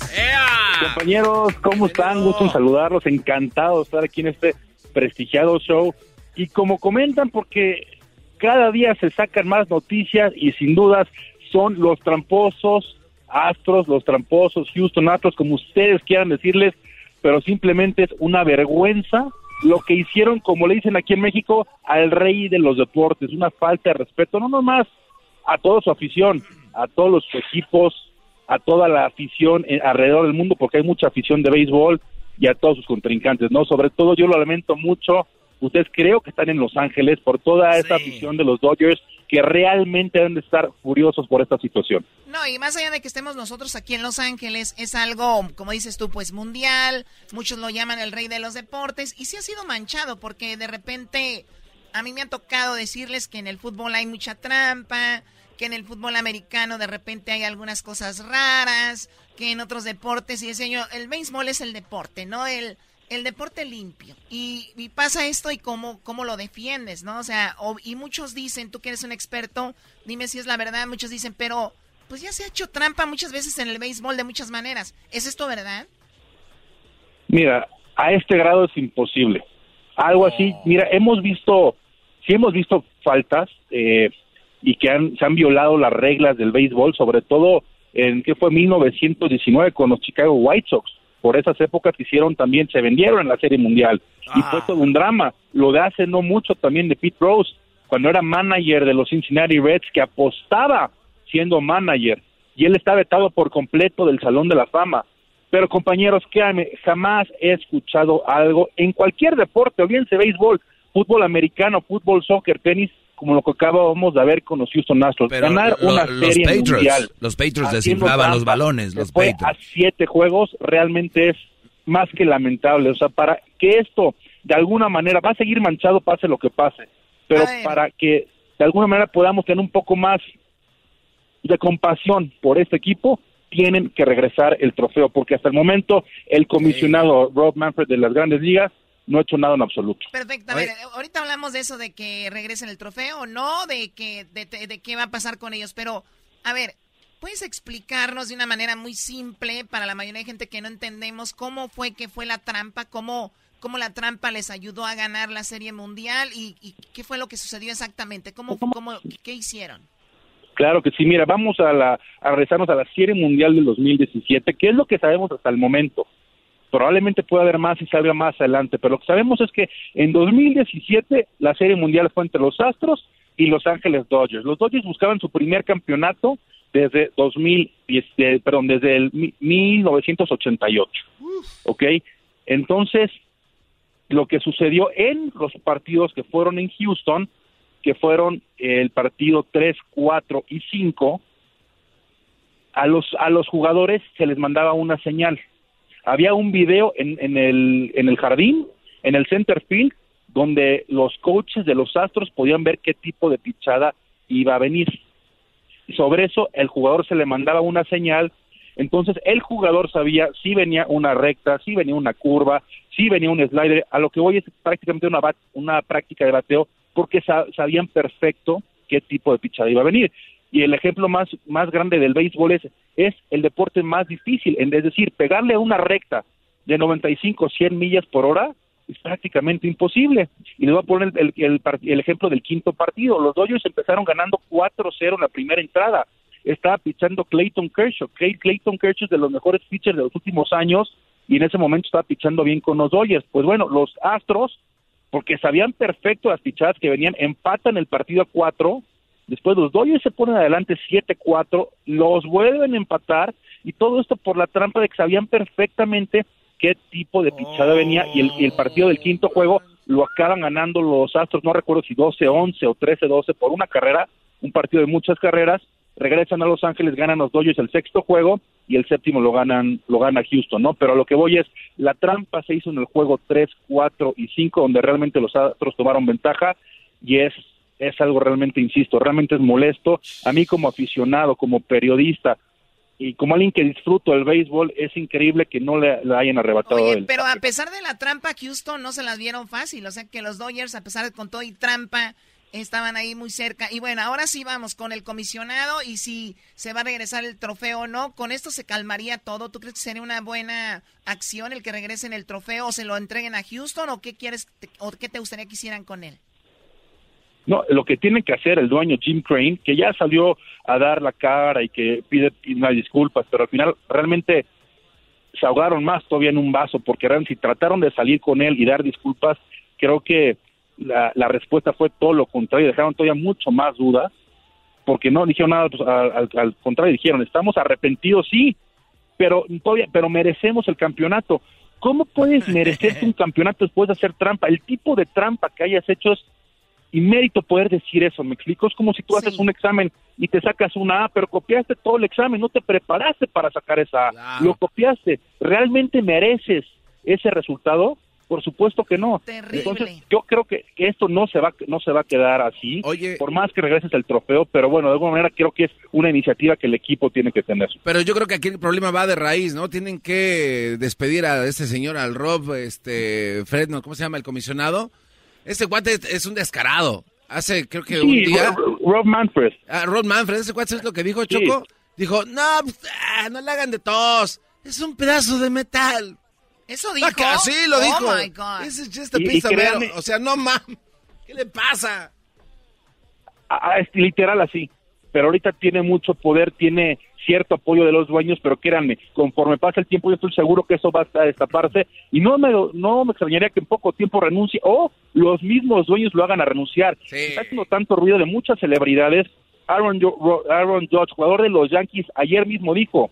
Compañeros, ¿cómo están? Gusto en saludarlos, encantado de estar aquí en este prestigiado show. Y como comentan, porque cada día se sacan más noticias y sin dudas son los tramposos Astros, los tramposos Houston Astros, como ustedes quieran decirles, pero simplemente es una vergüenza lo que hicieron, como le dicen aquí en México, al rey de los deportes, una falta de respeto, no nomás a toda su afición, a todos los equipos, a toda la afición eh, alrededor del mundo, porque hay mucha afición de béisbol y a todos sus contrincantes, ¿no? Sobre todo yo lo lamento mucho, ustedes creo que están en Los Ángeles por toda esa afición de los Dodgers que realmente deben de estar furiosos por esta situación.
No, y más allá de que estemos nosotros aquí en Los Ángeles, es algo, como dices tú, pues mundial, muchos lo llaman el rey de los deportes, y sí ha sido manchado, porque de repente a mí me ha tocado decirles que en el fútbol hay mucha trampa, que en el fútbol americano de repente hay algunas cosas raras, que en otros deportes, y decía yo, el béisbol es el deporte, ¿no? El, el deporte limpio. Y, y pasa esto y cómo, cómo lo defiendes, ¿no? O sea, o- y muchos dicen, tú que eres un experto, dime si es la verdad, muchos dicen, pero pues ya se ha hecho trampa muchas veces en el béisbol de muchas maneras. ¿Es esto verdad?
Mira, a este grado es imposible. Algo así, mira, hemos visto, sí hemos visto faltas eh, y que han, se han violado las reglas del béisbol, sobre todo en que fue 1919 con los Chicago White Sox. Por esas épocas que hicieron también, se vendieron en la Serie Mundial. Y fue todo un drama. Lo de hace no mucho también de Pete Rose, cuando era manager de los Cincinnati Reds, que apostaba siendo manager. Y él está vetado por completo del Salón de la Fama. Pero compañeros, créanme, jamás he escuchado algo en cualquier deporte, o bien sea béisbol, fútbol americano, fútbol, soccer, tenis, como lo que acabamos de ver con los Houston Astros.
Pero
Ganar
lo-
una
los
serie
Patriots,
mundial.
los Patriots desinflaban los balones, los
se fue
Patriots.
a siete juegos, realmente es más que lamentable. O sea, para que esto de alguna manera va a seguir manchado, pase lo que pase, pero para que de alguna manera podamos tener un poco más de compasión por este equipo, tienen que regresar el trofeo, porque hasta el momento el comisionado Rob Manfred de las grandes ligas no ha hecho nada en absoluto.
Perfecto. A ver, ahorita hablamos de eso de que regresen el trofeo o no, de que de, de- de qué va a pasar con ellos, pero a ver, ¿puedes explicarnos de una manera muy simple para la mayoría de gente que no entendemos cómo fue que fue la trampa, cómo cómo la trampa les ayudó a ganar la Serie Mundial y, y qué fue lo que sucedió exactamente? ¿Cómo, cómo qué hicieron?
Claro que sí, mira, vamos a, la, a regresarnos a la Serie Mundial del 2017, que es lo que sabemos hasta el momento. Probablemente pueda haber más y salga más adelante, pero lo que sabemos es que en 2017 la Serie Mundial fue entre los Astros y Los Ángeles Dodgers. Los Dodgers buscaban su primer campeonato desde 2010, eh, perdón, desde el mi- 1988, ¿ok? Entonces, lo que sucedió en los partidos que fueron en Houston, que fueron el partido 3, 4 y 5, a los, a los jugadores se les mandaba una señal. Había un video en, en, el, en el jardín, en el center field, donde los coaches de los Astros podían ver qué tipo de pichada iba a venir. Sobre eso el jugador se le mandaba una señal, entonces el jugador sabía si venía una recta, si venía una curva, si venía un slider, a lo que hoy es prácticamente una, bat- una práctica de bateo porque sa- sabían perfecto qué tipo de pichada iba a venir. Y el ejemplo más, más grande del béisbol es, es el deporte más difícil, es decir, pegarle a una recta de 95, 100 millas por hora es prácticamente imposible. Y le voy a poner el, el, el ejemplo del quinto partido. Los Dodgers empezaron ganando 4-0 en la primera entrada. Estaba pichando Clayton Kershaw. Clay- Clayton Kershaw es de los mejores pitchers de los últimos años y en ese momento estaba pichando bien con los Dodgers. Pues bueno, los Astros, porque sabían perfecto las pichadas que venían, empatan el partido a 4 Después los Dodgers se ponen adelante 7-4, los vuelven a empatar y todo esto por la trampa de que sabían perfectamente qué tipo de pichada venía y el, y el partido del quinto juego lo acaban ganando los Astros, no recuerdo si 12-11 o 13-12 por una carrera, un partido de muchas carreras, regresan a Los Ángeles, ganan los Dodgers el sexto juego y el séptimo lo ganan lo gana Houston, ¿no? Pero a lo que voy es, la trampa se hizo en el juego 3, 4 y 5 donde realmente los Astros tomaron ventaja y es es algo realmente, insisto, realmente es molesto. A mí como aficionado, como periodista y como alguien que disfruto el béisbol, es increíble que no le, le hayan arrebatado
Oye,
el...
pero a pesar de la trampa, Houston no se las vieron fácil. O sea que los Dodgers, a pesar de con todo y trampa, estaban ahí muy cerca. Y bueno, ahora sí vamos con el comisionado y si se va a regresar el trofeo o no. ¿Con esto se calmaría todo? ¿Tú crees que sería una buena acción el que regresen el trofeo o se lo entreguen a Houston o qué quieres o qué te gustaría que hicieran con él?
No, lo que tiene que hacer el dueño Jim Crane, que ya salió a dar la cara y que pide unas disculpas, pero al final realmente se ahogaron más todavía en un vaso, porque realmente si trataron de salir con él y dar disculpas, creo que la, la respuesta fue todo lo contrario, dejaron todavía mucho más dudas, porque no dijeron nada, pues, al, al- al contrario, dijeron, estamos arrepentidos, sí, pero todavía, pero merecemos el campeonato. ¿Cómo puedes merecerte un campeonato después de hacer trampa? El tipo de trampa que hayas hecho es inmérito poder decir eso, ¿me explico? Es como si tú haces un examen y te sacas una A, pero copiaste todo el examen, no te preparaste para sacar esa A, lo copiaste. ¿Realmente mereces ese resultado? Por supuesto que no. Entonces, yo creo que, que esto no se va no se va a quedar así, por más que regreses el trofeo, pero bueno, de alguna manera creo que es una iniciativa que el equipo tiene que tener.
Pero yo creo que aquí el problema va de raíz, ¿no? Tienen que despedir a este señor, al Rob, este, Fred, ¿no? ¿cómo se llama? El comisionado. Ese guante es, un descarado. Hace, creo que
Sí,
un día...
Rob- Manfred.
Ah, Rob Manfred, ese guante es lo que dijo
Sí.
Choco. Dijo, no, pues, ah, no le hagan de tos. Es un pedazo de metal.
¿Eso
dijo? Sí, lo
Oh,
dijo.
my God.
Ese es just a
Y- y
piece of metal.
créanme-
O sea, no mames. ¿Qué le pasa?
Ah, es literal así. Pero ahorita tiene mucho poder, tiene cierto apoyo de los dueños, pero créanme, conforme pasa el tiempo yo estoy seguro que eso va a destaparse y no me no me extrañaría que en poco tiempo renuncie o los mismos dueños lo hagan a renunciar. Está haciendo tanto ruido de muchas celebridades. Aaron, Aaron Judge, jugador de los Yankees, ayer mismo dijo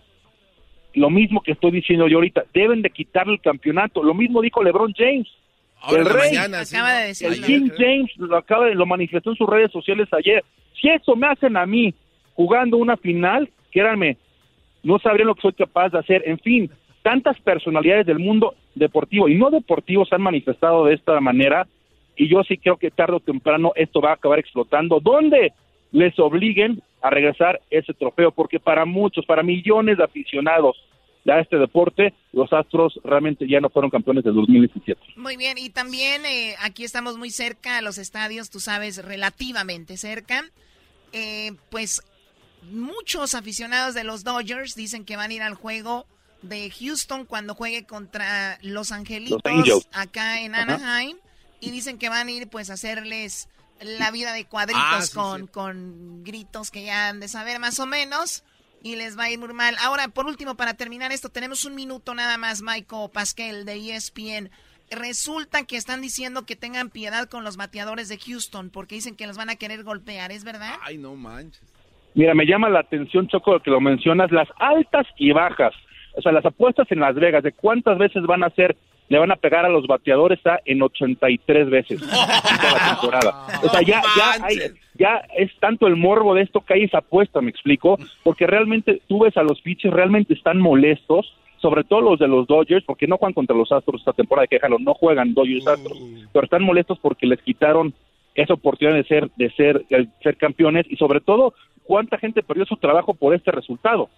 lo mismo que estoy diciendo yo ahorita, deben de quitarle el campeonato. Lo mismo dijo LeBron James.
Ahora
el rey,
mañana, sí,
Acaba de decirlo.
el King James lo acaba de, lo manifestó en sus redes sociales ayer. Si eso me hacen a mí jugando una final, créanme, no sabrían lo que soy capaz de hacer. En fin, tantas personalidades del mundo deportivo y no deportivo se han manifestado de esta manera y yo sí creo que tarde o temprano esto va a acabar explotando. ¿Dónde les obliguen a regresar ese trofeo? Porque para muchos, para millones de aficionados a este deporte, los Astros realmente ya no fueron campeones del 2017.
Muy bien, y también eh, aquí estamos muy cerca a los estadios, tú sabes, relativamente cerca. Eh, pues muchos aficionados de los Dodgers dicen que van a ir al juego de Houston cuando juegue contra Los Angelitos acá en
Ajá.
Anaheim y dicen que van a ir pues a hacerles la vida de cuadritos
Ah, sí,
con, con gritos que ya han de saber más o menos y les va a ir muy mal. Ahora, por último, para terminar esto, tenemos un minuto nada más, Michael Pascal de ESPN. Resulta que están diciendo que tengan piedad con los bateadores de Houston porque dicen que los van a querer golpear, ¿es verdad?
Ay, no manches.
Mira, me llama la atención, Choco, que lo mencionas, las altas y bajas. O sea, las apuestas en Las Vegas, de cuántas veces van a ser le van a pegar a los bateadores está en 83 veces toda la temporada. O sea, ya, ya, hay, ya es tanto el morbo de esto que hay esa apuesta, me explico, porque realmente tú ves a los pitchers, realmente están molestos, sobre todo los de los Dodgers, porque no juegan contra los Astros esta temporada, que déjalo, no juegan Dodgers Astros, pero están molestos porque les quitaron esa oportunidad de ser, de ser, de ser campeones y sobre todo cuánta gente perdió su trabajo por este resultado.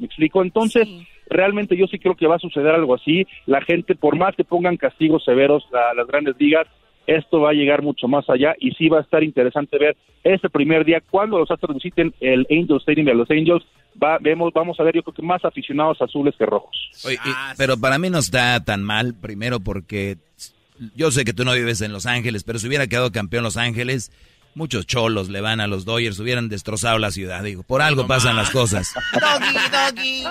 ¿Me explico? Entonces, realmente yo sí creo que va a suceder algo así. La gente, por más que pongan castigos severos a las grandes ligas, esto va a llegar mucho más allá y sí va a estar interesante ver ese primer día cuando los Astros visiten el Angel Stadium de los Angels. Va, vemos, vamos a ver, yo creo que más aficionados azules que rojos.
Oye, y- pero para mí no está tan mal, primero porque yo sé que tú no vives en Los Ángeles, pero si hubiera quedado campeón Los Ángeles, muchos cholos le van a los Dodgers, hubieran destrozado la ciudad. Digo, por algo pasan las cosas.
Doggy, doggy.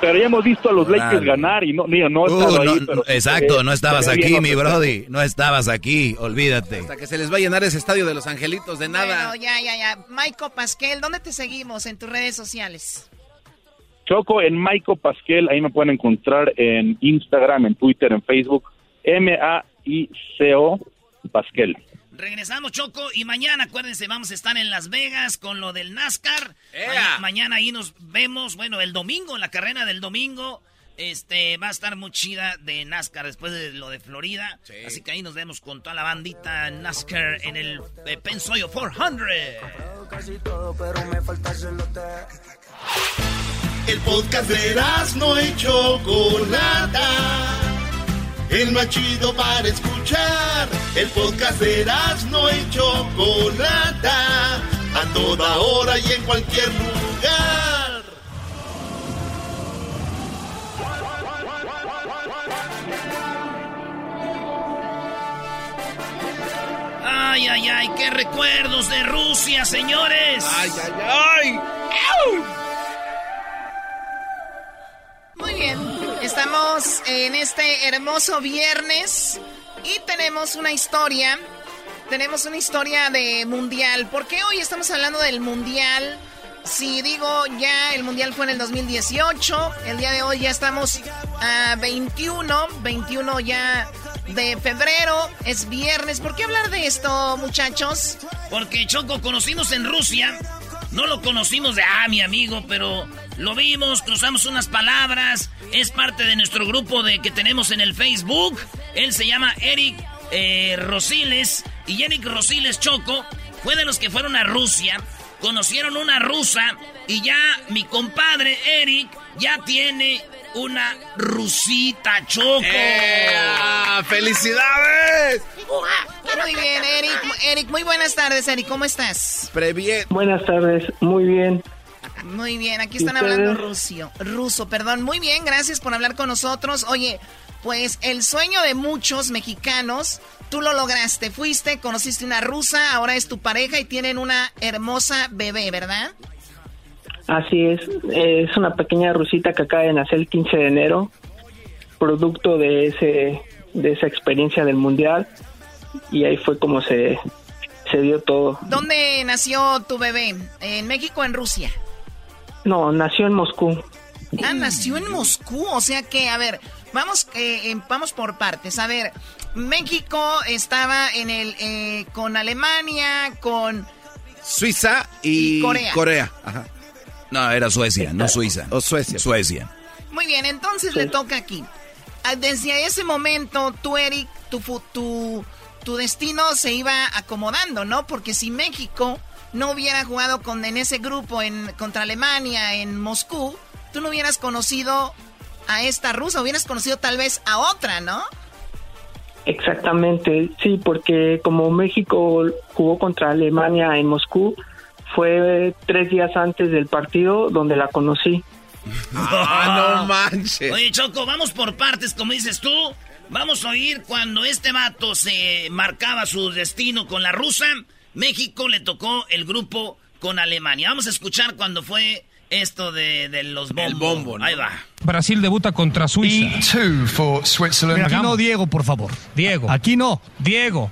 Pero ya hemos visto a los Lakers ganar y no, digo, no
Uh, no,
ahí, pero
exacto, no estabas
se ve
aquí, mi brody. No estabas aquí, olvídate.
Hasta que se les va a llenar ese estadio de los angelitos de nada.
Bueno, ya, ya, ya. Michael Pasquel, ¿dónde te seguimos en tus redes sociales?
Choco en Maico Pasquel, ahí me pueden encontrar en Instagram, en Twitter, en Facebook, M-A-I-C-O Pasquel.
Regresamos, Choco, y mañana, acuérdense, vamos a estar en Las Vegas con lo del NASCAR. Ma- mañana ahí nos vemos, bueno, el domingo, la carrera del domingo, este, va a estar muy chida de NASCAR después de lo de Florida. Así que ahí nos vemos con toda la bandita NASCAR en el eh, Pensoyo 400.
El podcast de no y Chocolata. El más chido para escuchar. El podcast de no y Chocolata. A toda hora y en cualquier lugar.
Ay, ay, ay, qué recuerdos de Rusia, señores. Ay, ay, ay.
Muy bien, estamos en este hermoso viernes y tenemos una historia, tenemos una historia de mundial. ¿Por qué hoy estamos hablando del mundial? Si digo ya el mundial fue en el 2018, el día de hoy ya estamos a 21, 21 ya de febrero, es viernes. ¿Por qué hablar de esto, muchachos?
Porque Choco conocimos en Rusia. No lo conocimos de, ah, mi amigo, pero lo vimos, cruzamos unas palabras. Es parte de nuestro grupo de que tenemos en el Facebook. Él se llama Eric eh, Rosiles. Y Eric Rosiles Choco fue de los que fueron a Rusia. Conocieron una rusa. Y ya mi compadre Eric ya tiene una rusita Choco.
¡Felicidades!
Muy bien, Eric. Eric, muy buenas tardes, Eric. ¿Cómo estás?
Previene.
Buenas tardes, muy bien.
Muy bien, aquí
¿Y
están hablando ruso. Ruso, perdón. Muy bien, gracias por hablar con nosotros. Oye, pues el sueño de muchos mexicanos, tú lo lograste. Fuiste, conociste una rusa, ahora es tu pareja y tienen una hermosa bebé, ¿verdad?
Así es, es una pequeña rusita que acaba de nacer el 15 de enero, producto de ese de esa experiencia del mundial y ahí fue como se, se dio todo.
¿Dónde nació tu bebé? ¿En México o en Rusia?
No, nació en Moscú.
Ah, nació en Moscú, o sea que, a ver, vamos, eh, eh, vamos por partes. A ver, México estaba en el eh, con Alemania, con
Suiza y,
Y Corea.
Corea. Ajá.
No, era Suecia, no Suiza.
O Suecia.
Suecia.
Muy bien, entonces le toca aquí. Ah, Desde ese momento, tú, Eric, tu, fu- tu, tu destino se iba acomodando, ¿no? Porque si México no hubiera jugado con, en ese grupo en, contra Alemania en Moscú, tú no hubieras conocido a esta rusa, hubieras conocido tal vez a otra, ¿no?
Exactamente, sí, porque como México jugó contra Alemania en Moscú, fue tres días antes del partido donde la conocí.
Ah, no manches.
Oye, Choco, vamos por partes, como dices tú. Vamos a oír cuando este vato se marcaba su destino con la rusa. México le tocó el grupo con Alemania. Vamos a escuchar cuando fue esto de, de los bombos.
bombo, ¿no?
Ahí va.
Brasil debuta contra Suiza. Mira, aquí no, Diego, por favor. Diego. Aquí no, Diego.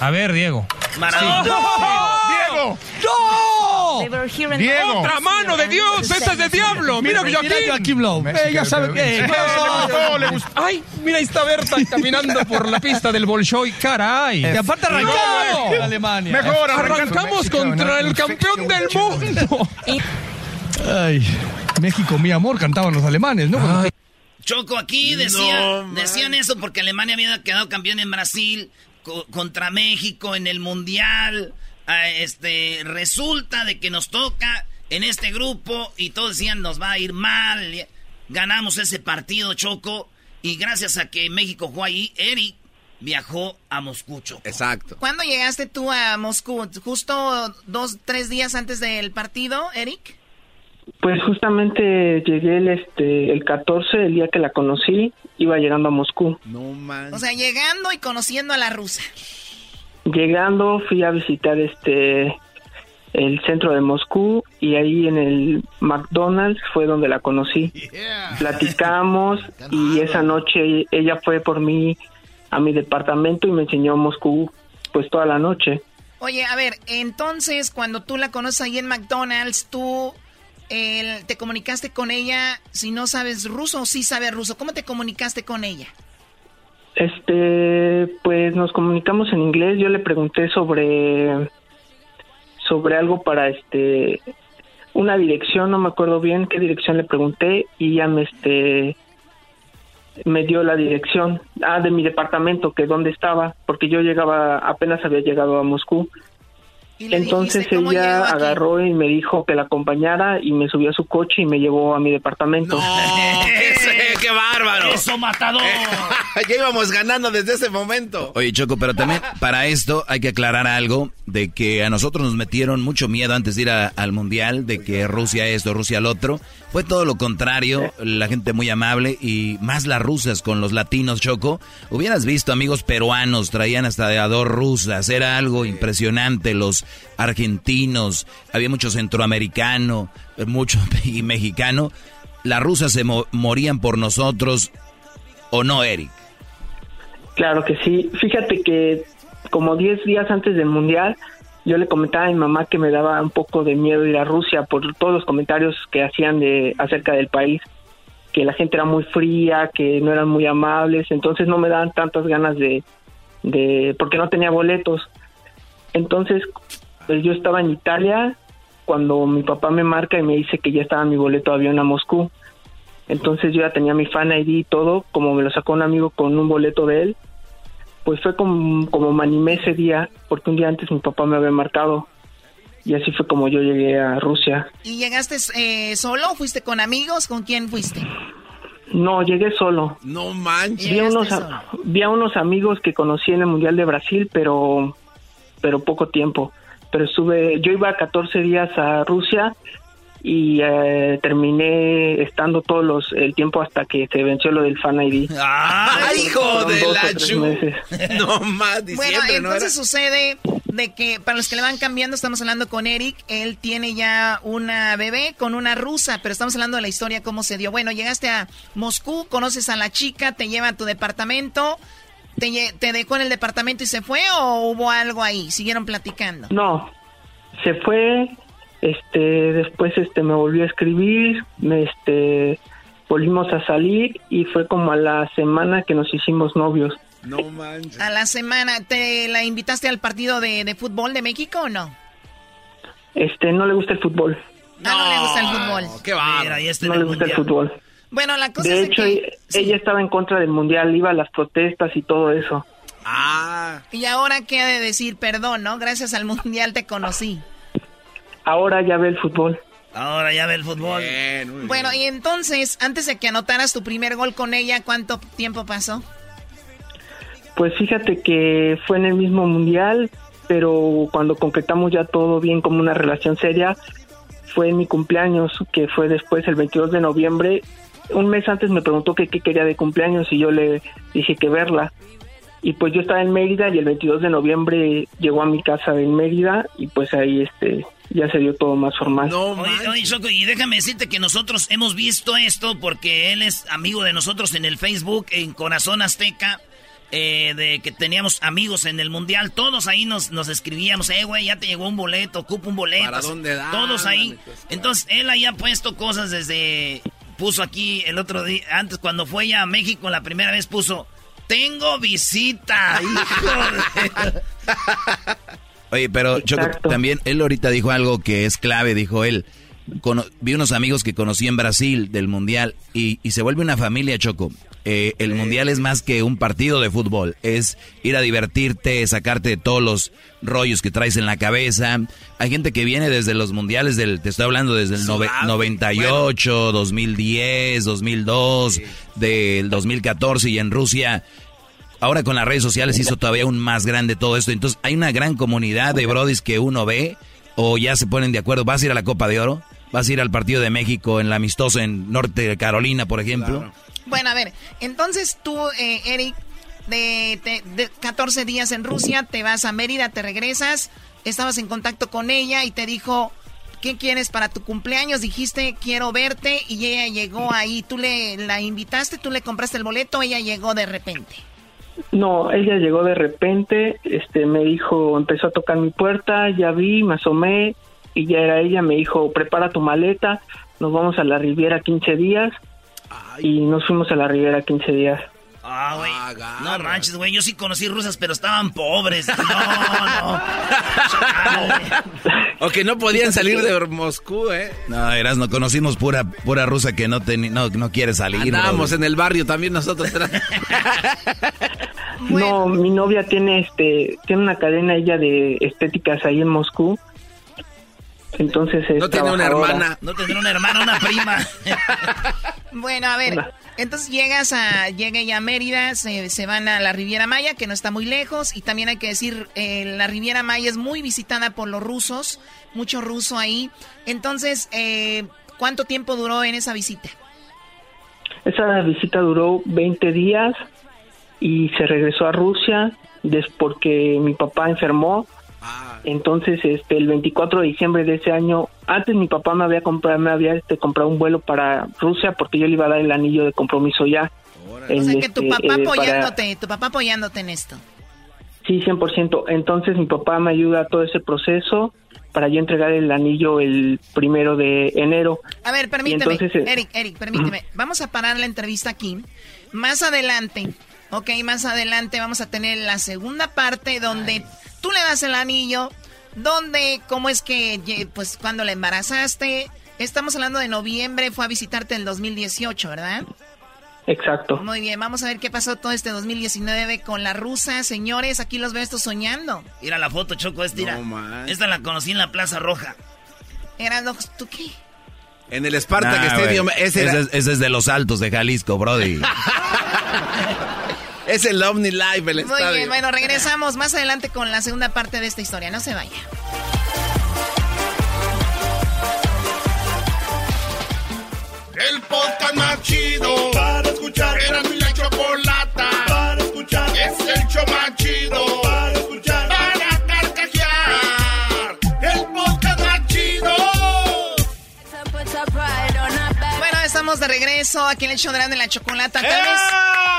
A ver, Diego.
Maradona.
¡Diego! ¡No! ¡No!
Diego.
¡Otra mano de Dios! ¡Esa es de diablo! ¡Mira,
Mira,
Joaquín!
Lowe.
Ella sabe
le
¡Ay! Mira, ahí está Berta caminando por la pista del Bolshoi. ¡Caray!
Y aparte arrancamos. Alemania.
Mejor, arrancamos contra el campeón del mundo. Ay, México, mi amor, cantaban los alemanes, ¿no?
Choco, aquí decía, decían eso porque Alemania había quedado campeón en Brasil co- contra México en el Mundial. Ah, este, resulta de que nos toca en este grupo y todos decían nos va a ir mal. Ganamos ese partido, Choco, y gracias a que México jugó ahí, Eric viajó a Moscú, Choco.
Exacto.
¿Cuándo llegaste tú a Moscú? ¿Justo dos, tres días antes del partido, Eric?
Pues justamente llegué el, este, el 14, el día que la conocí, iba llegando a Moscú.
No man.
O sea, llegando y conociendo a la rusa.
Llegando fui a visitar este el centro de Moscú y ahí en el McDonald's fue donde la conocí. Platicamos y esa noche ella fue por mí a mi departamento y me enseñó Moscú pues toda la noche.
Oye, a ver, entonces cuando tú la conoces ahí en McDonald's, tú el- te comunicaste con ella, si no sabes ruso o sí sabes ruso, ¿cómo te comunicaste con ella?
Este, pues nos comunicamos en inglés. Yo le pregunté sobre sobre algo para este una dirección, no me acuerdo bien qué dirección le pregunté y ella me este me dio la dirección ah de mi departamento que dónde estaba porque yo llegaba apenas había llegado a Moscú. Entonces
dijiste, ¿cómo
ella agarró y me dijo que la acompañara y me subió a su coche y me llevó a mi departamento.
¡Qué, qué bárbaro!
¡Eso, matador!
ya íbamos ganando desde ese momento.
Oye, Choco, pero también para esto hay que aclarar algo de que a nosotros nos metieron mucho miedo antes de ir a- al Mundial, de que Rusia esto, Rusia lo otro. Fue todo lo contrario, la gente muy amable y más las rusas con los latinos, Choco. Hubieras visto amigos peruanos, traían hasta de a dos rusas, era algo impresionante. Los argentinos, había mucho centroamericano, eh, mucho y mexicano. Las rusas se mo- morían por nosotros, ¿o no, Eric?
Claro que sí. Fíjate que como 10 días antes del Mundial, yo le comentaba a mi mamá que me daba un poco de miedo ir a Rusia por todos los comentarios que hacían de acerca del país, que la gente era muy fría, que no eran muy amables, entonces no me daban tantas ganas de, de porque no tenía boletos. Entonces, pues yo estaba en Italia cuando mi papá me marca y me dice que ya estaba mi boleto de avión a Moscú. Entonces yo ya tenía mi fan ID y todo, como me lo sacó un amigo con un boleto de él, pues fue como, como me animé ese día, porque un día antes mi papá me había marcado. Y así fue como yo llegué a Rusia.
¿Y llegaste eh, solo? ¿Fuiste con amigos? ¿Con quién fuiste?
No, llegué solo.
No manches.
Vi a unos, a- vi a unos amigos que conocí en el Mundial de Brasil, pero, pero poco tiempo. Pero estuve, yo iba 14 días a Rusia y eh, terminé estando todos los, el tiempo hasta que se venció lo del Fan ID.
¡Ay, hijo de la chu! No más,
Bueno,
¿no
entonces sucede de que para los que le van cambiando, estamos hablando con Eric, él tiene ya una bebé con una rusa, pero estamos hablando de la historia, cómo se dio. Bueno, llegaste a Moscú, conoces a la chica, te lleva a tu departamento, te, te dejó en el departamento y se fue o hubo algo ahí, siguieron platicando.
No, se fue, este, después este me volvió a escribir, me este volvimos a salir y fue como a la semana que nos hicimos novios.
No manches.
A la semana, ¿te la invitaste al partido de, de fútbol de México o no?
Este, no le gusta el fútbol.
Ah, no le gusta el fútbol.
Qué va.
no le gusta el fútbol.
Bueno, la cosa
De
es
hecho,
que...
ella estaba en contra del mundial, iba a las protestas y todo eso.
Ah.
Y ahora qué ha de decir, perdón, ¿no? Gracias al mundial te conocí.
Ahora ya ve el fútbol.
Ahora ya ve el fútbol.
Bueno, y entonces, antes de que anotaras tu primer gol con ella, ¿cuánto tiempo pasó?
Pues fíjate que fue en el mismo mundial, pero cuando concretamos ya todo bien como una relación seria, fue en mi cumpleaños, que fue después el 22 de noviembre. Un mes antes me preguntó que qué quería de cumpleaños y yo le dije que verla. Y pues yo estaba en Mérida y el 22 de noviembre llegó a mi casa en Mérida y pues ahí este ya se dio todo más formal.
Oye, oye, Choco, y déjame decirte que nosotros hemos visto esto porque él es amigo de nosotros en el Facebook, en Corazón Azteca. eh, de que teníamos amigos en el mundial, todos ahí nos, nos escribíamos, eh, güey, ya te llegó un boleto, ocupa un boleto.
¿Para dónde da?
Todos ahí.
Pues,
Entonces, él ahí ha puesto cosas desde, puso aquí el otro día, antes cuando fue ya a México la primera vez puso, tengo visita, hijo de...
Oye, pero Choco, también él ahorita dijo algo que es clave, dijo él. Cono- vi unos amigos que conocí en Brasil del Mundial y, y se vuelve una familia, Choco. Eh, el Mundial es más que un partido de fútbol, es ir a divertirte, sacarte de todos los rollos que traes en la cabeza. Hay gente que viene desde los Mundiales, del, te estoy hablando desde el nove-
Sudado,
98, 2010, 2002, del 2014 y en Rusia ahora con las redes sociales hizo todavía aún más grande todo esto. Entonces hay una gran comunidad de brodis que uno ve o ya se ponen de acuerdo. ¿Vas a ir a la Copa de Oro? ¿Vas a ir al partido de México en la amistoso en Norte de Carolina, por ejemplo?
Bueno, a ver, entonces tú, eh, Eric, de, de- de 14 días en Rusia, te vas a Mérida, te regresas, estabas en contacto con ella y te dijo, ¿qué quieres para tu cumpleaños? Dijiste, quiero verte y ella llegó ahí. ¿Tú le la invitaste, tú le compraste el boleto, ella llegó de repente?
No, ella llegó de repente, este, me dijo, empezó a tocar mi puerta, ya vi, me asomé y ya era ella, me dijo, prepara tu maleta, nos vamos a la Riviera 15 días y nos fuimos a la Riviera 15 días.
Ah, güey. No manches, güey. Yo sí conocí rusas, pero estaban pobres. No, no.
O que no podían salir de Moscú, ¿eh?
No, eras, no conocimos pura, pura rusa que no, teni- no, no quiere salir.
Andábamos en el barrio también nosotros.
No, mi novia tiene este tiene una cadena ella de estéticas ahí en Moscú. Entonces es
No tiene una hermana.
No tendrá una hermana, una prima.
Bueno, a ver, entonces llegas a, llega ella a Mérida, se, se van a la Riviera Maya, que no está muy lejos, y también hay que decir, eh, la Riviera Maya es muy visitada por los rusos, mucho ruso ahí. Entonces, eh, ¿cuánto tiempo duró en esa visita?
Esa visita duró 20 días y se regresó a Rusia des porque mi papá enfermó. Entonces, este, el 24 de diciembre de ese año, antes mi papá me había comprado, me había este, comprado un vuelo para Rusia porque yo le iba a dar el anillo de compromiso ya.
O sea, que tu
este,
papá
eh, para-
apoyándote, tu papá apoyándote en esto.
Sí, 100%. Entonces mi papá me ayuda a todo ese proceso para yo entregar el anillo el primero de enero.
A ver, permíteme,
entonces, eh,
Eric, Eric, permíteme. Vamos a parar la entrevista aquí. Más adelante, ok, más adelante vamos a tener la segunda parte donde tú le das el anillo, donde, cómo es que, pues, cuando la embarazaste. Estamos hablando de noviembre, fue a visitarte en el 2018, ¿verdad?
Exacto.
Muy bien, vamos a ver qué pasó todo este 2019 con la rusa. Señores, aquí los veo estos soñando.
Mira la foto, Choco, esta. mira. Esta la conocí en la Plaza Roja.
Eran los, ¿tú qué?
En el Spartak
Nah,
Stadium,
güey.
ese, era-
es, ese es de los altos de Jalisco, Brody.
es el Omni Live, el
Muy
estadio.
bien, bueno, regresamos más adelante con la segunda parte de esta historia. No se vaya.
El podcast más chido para escuchar. Era mi la chocolata para escuchar. Es el show más chido
estamos de regreso aquí en el show de la Chocolata. Tal vez,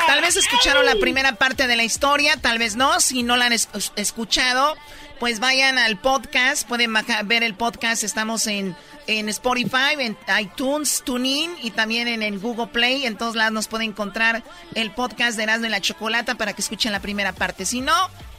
tal vez escucharon la primera parte de la historia, tal vez no. Si no la han es- escuchado, pues vayan al podcast. Pueden ver el podcast. Estamos en, en Spotify, en iTunes, TuneIn y también en el Google Play. En todos lados nos pueden encontrar el podcast de Erasmo y la Chocolata para que escuchen la primera parte. Si no,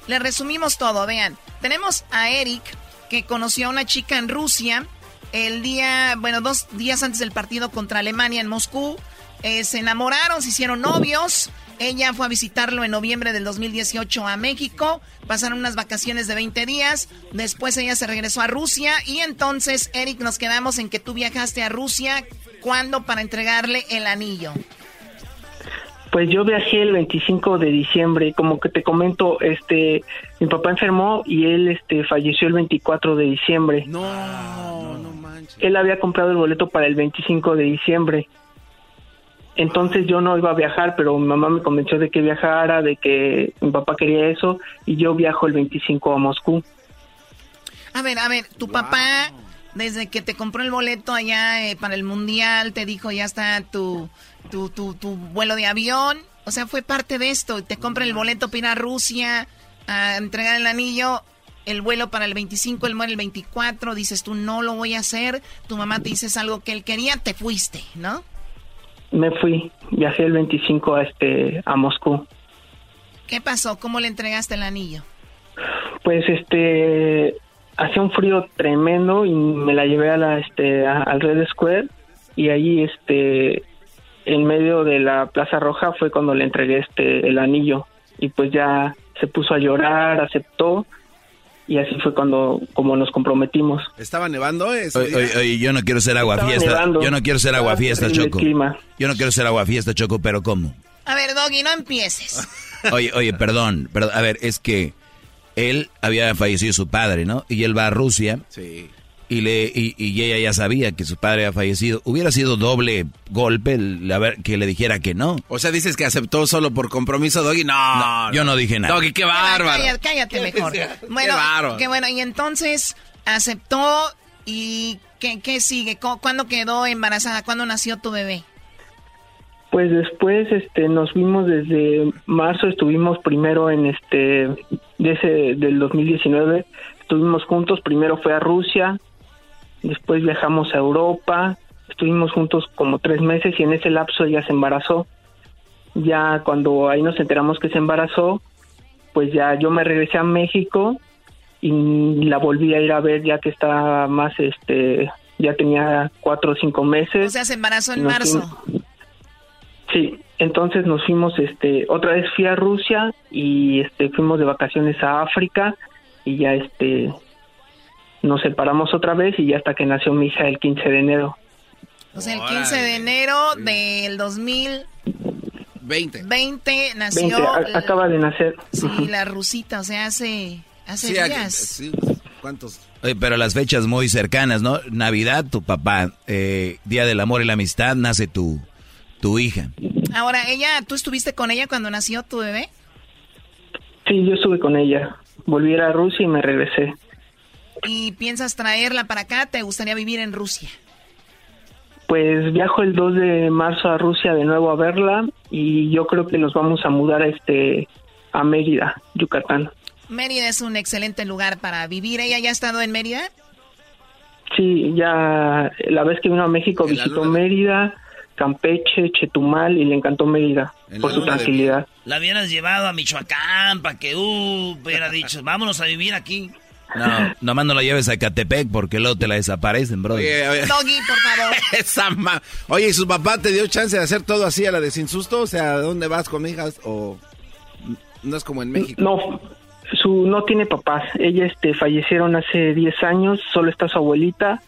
les resumimos todo. Vean, tenemos a Eric que conoció a una chica en Rusia el día, bueno, dos días antes del partido contra Alemania en Moscú. eh, se enamoraron, se hicieron novios. Ella fue a visitarlo en noviembre del 2018 a México. Pasaron unas vacaciones de 20 días. Después ella se regresó a Rusia. Y entonces, Eric, nos quedamos en que tú viajaste a Rusia. ¿Cuándo para entregarle el anillo?
Pues yo viajé el 25 de diciembre, como que te comento, este, mi papá enfermó y él, este, falleció el 24 de diciembre.
No, no manches.
Él había comprado el boleto para el 25 de diciembre. Entonces yo no iba a viajar, pero mi mamá me convenció de que viajara, de que mi papá quería eso y yo viajo el 25 a Moscú.
A ver, a ver, tu papá, desde que te compró el boleto allá eh, para el mundial, te dijo ya está tu, tu, tu, tu vuelo de avión O sea, fue parte de esto. Te compra el boleto para ir a Rusia a entregar el anillo, el vuelo para el 25, el muere el 24. Dices tú, no lo voy a hacer. Tu mamá te dices algo que él quería, te fuiste, ¿no?
Me fui, viajé el 25 a, este, a Moscú.
¿Qué pasó? ¿Cómo le entregaste el anillo?
Pues este hacía un frío tremendo y me la llevé a la este a- al Red Square y ahí este en medio de la Plaza Roja fue cuando le entregué este el anillo y pues ya se puso a llorar, aceptó y así fue cuando como nos comprometimos.
¿Estaba nevando ese
Oye,
día?
oye, oye, yo no quiero ser aguafiesta. Yo no quiero ser aguafiesta,
el
Choco.
clima.
Yo no quiero ser aguafiesta, Choco, pero ¿cómo?
A ver, Doggy, no empieces.
Oye, oye, perdón, perdón. A ver, es que él había fallecido su padre, ¿no? Y él va a Rusia.
Sí.
Y, le, y, y ella ya sabía que su padre había fallecido. Hubiera sido doble golpe el que le dijera que no.
O sea, dices que aceptó solo por compromiso, Doggy. No,
yo no dije nada.
Doggy, qué bárbaro.
Cállate, cállate mejor.
Qué
Bueno,
bárbaro.
qué bueno. Y entonces aceptó y ¿qué, qué sigue? ¿Cu- ¿Cuándo quedó embarazada? ¿Cuándo nació tu bebé?
Pues después este nos vimos desde marzo, estuvimos primero en este de ese del 2019, estuvimos juntos, primero fue a Rusia, después viajamos a Europa, estuvimos juntos como tres meses y en ese lapso ella se embarazó. Ya cuando ahí nos enteramos que se embarazó, pues ya yo me regresé a México y la volví a ir a ver ya que estaba más este ya tenía cuatro o cinco meses.
O sea, se embarazó en
Nos
marzo.
fuimos- Sí, entonces nos fuimos, este, otra vez fui a Rusia y este, fuimos de vacaciones a África y ya, este, nos separamos otra vez y ya hasta que nació mi hija el 15 de enero.
O sea, el 15 de enero del 2020
20.
nació
20, a- acaba de nacer.
sí, la rusita, o sea, hace, hace
Sí, aquí-
días.
sí, ¿Cuántos?
Oye, pero las fechas muy cercanas, ¿no? Navidad, tu papá. eh, Día del Amor y la Amistad, nace tu, tu hija.
Ahora, ella, ¿tú estuviste con ella cuando nació tu bebé?
Sí, yo estuve con ella. Volví a Rusia y me regresé.
¿Y piensas traerla para acá? ¿Te gustaría vivir en Rusia?
Pues viajo el 2 de marzo a Rusia de nuevo a verla y yo creo que nos vamos a mudar a este a Mérida, Yucatán.
Mérida es un excelente lugar para vivir. ¿Ella ya ha estado en Mérida?
Sí, ya la vez que vino a México visitó Mérida, Campeche, Chetumal y le encantó Mérida
En
por su
de
tranquilidad.
La hubieras llevado a Michoacán para que, uh, hubiera dicho, vámonos a vivir aquí.
No, nomás no la lleves a Catepec porque luego te la desaparecen, bro.
Oye.
Doggy, por favor.
Esa ma- Oye, ¿y su papá te dio chance de hacer todo así a la de sin susto? O sea, ¿de dónde vas con hijas? ¿O no es como en México?
No, su no tiene papás. Ella este fallecieron hace 10 años, solo está su abuelita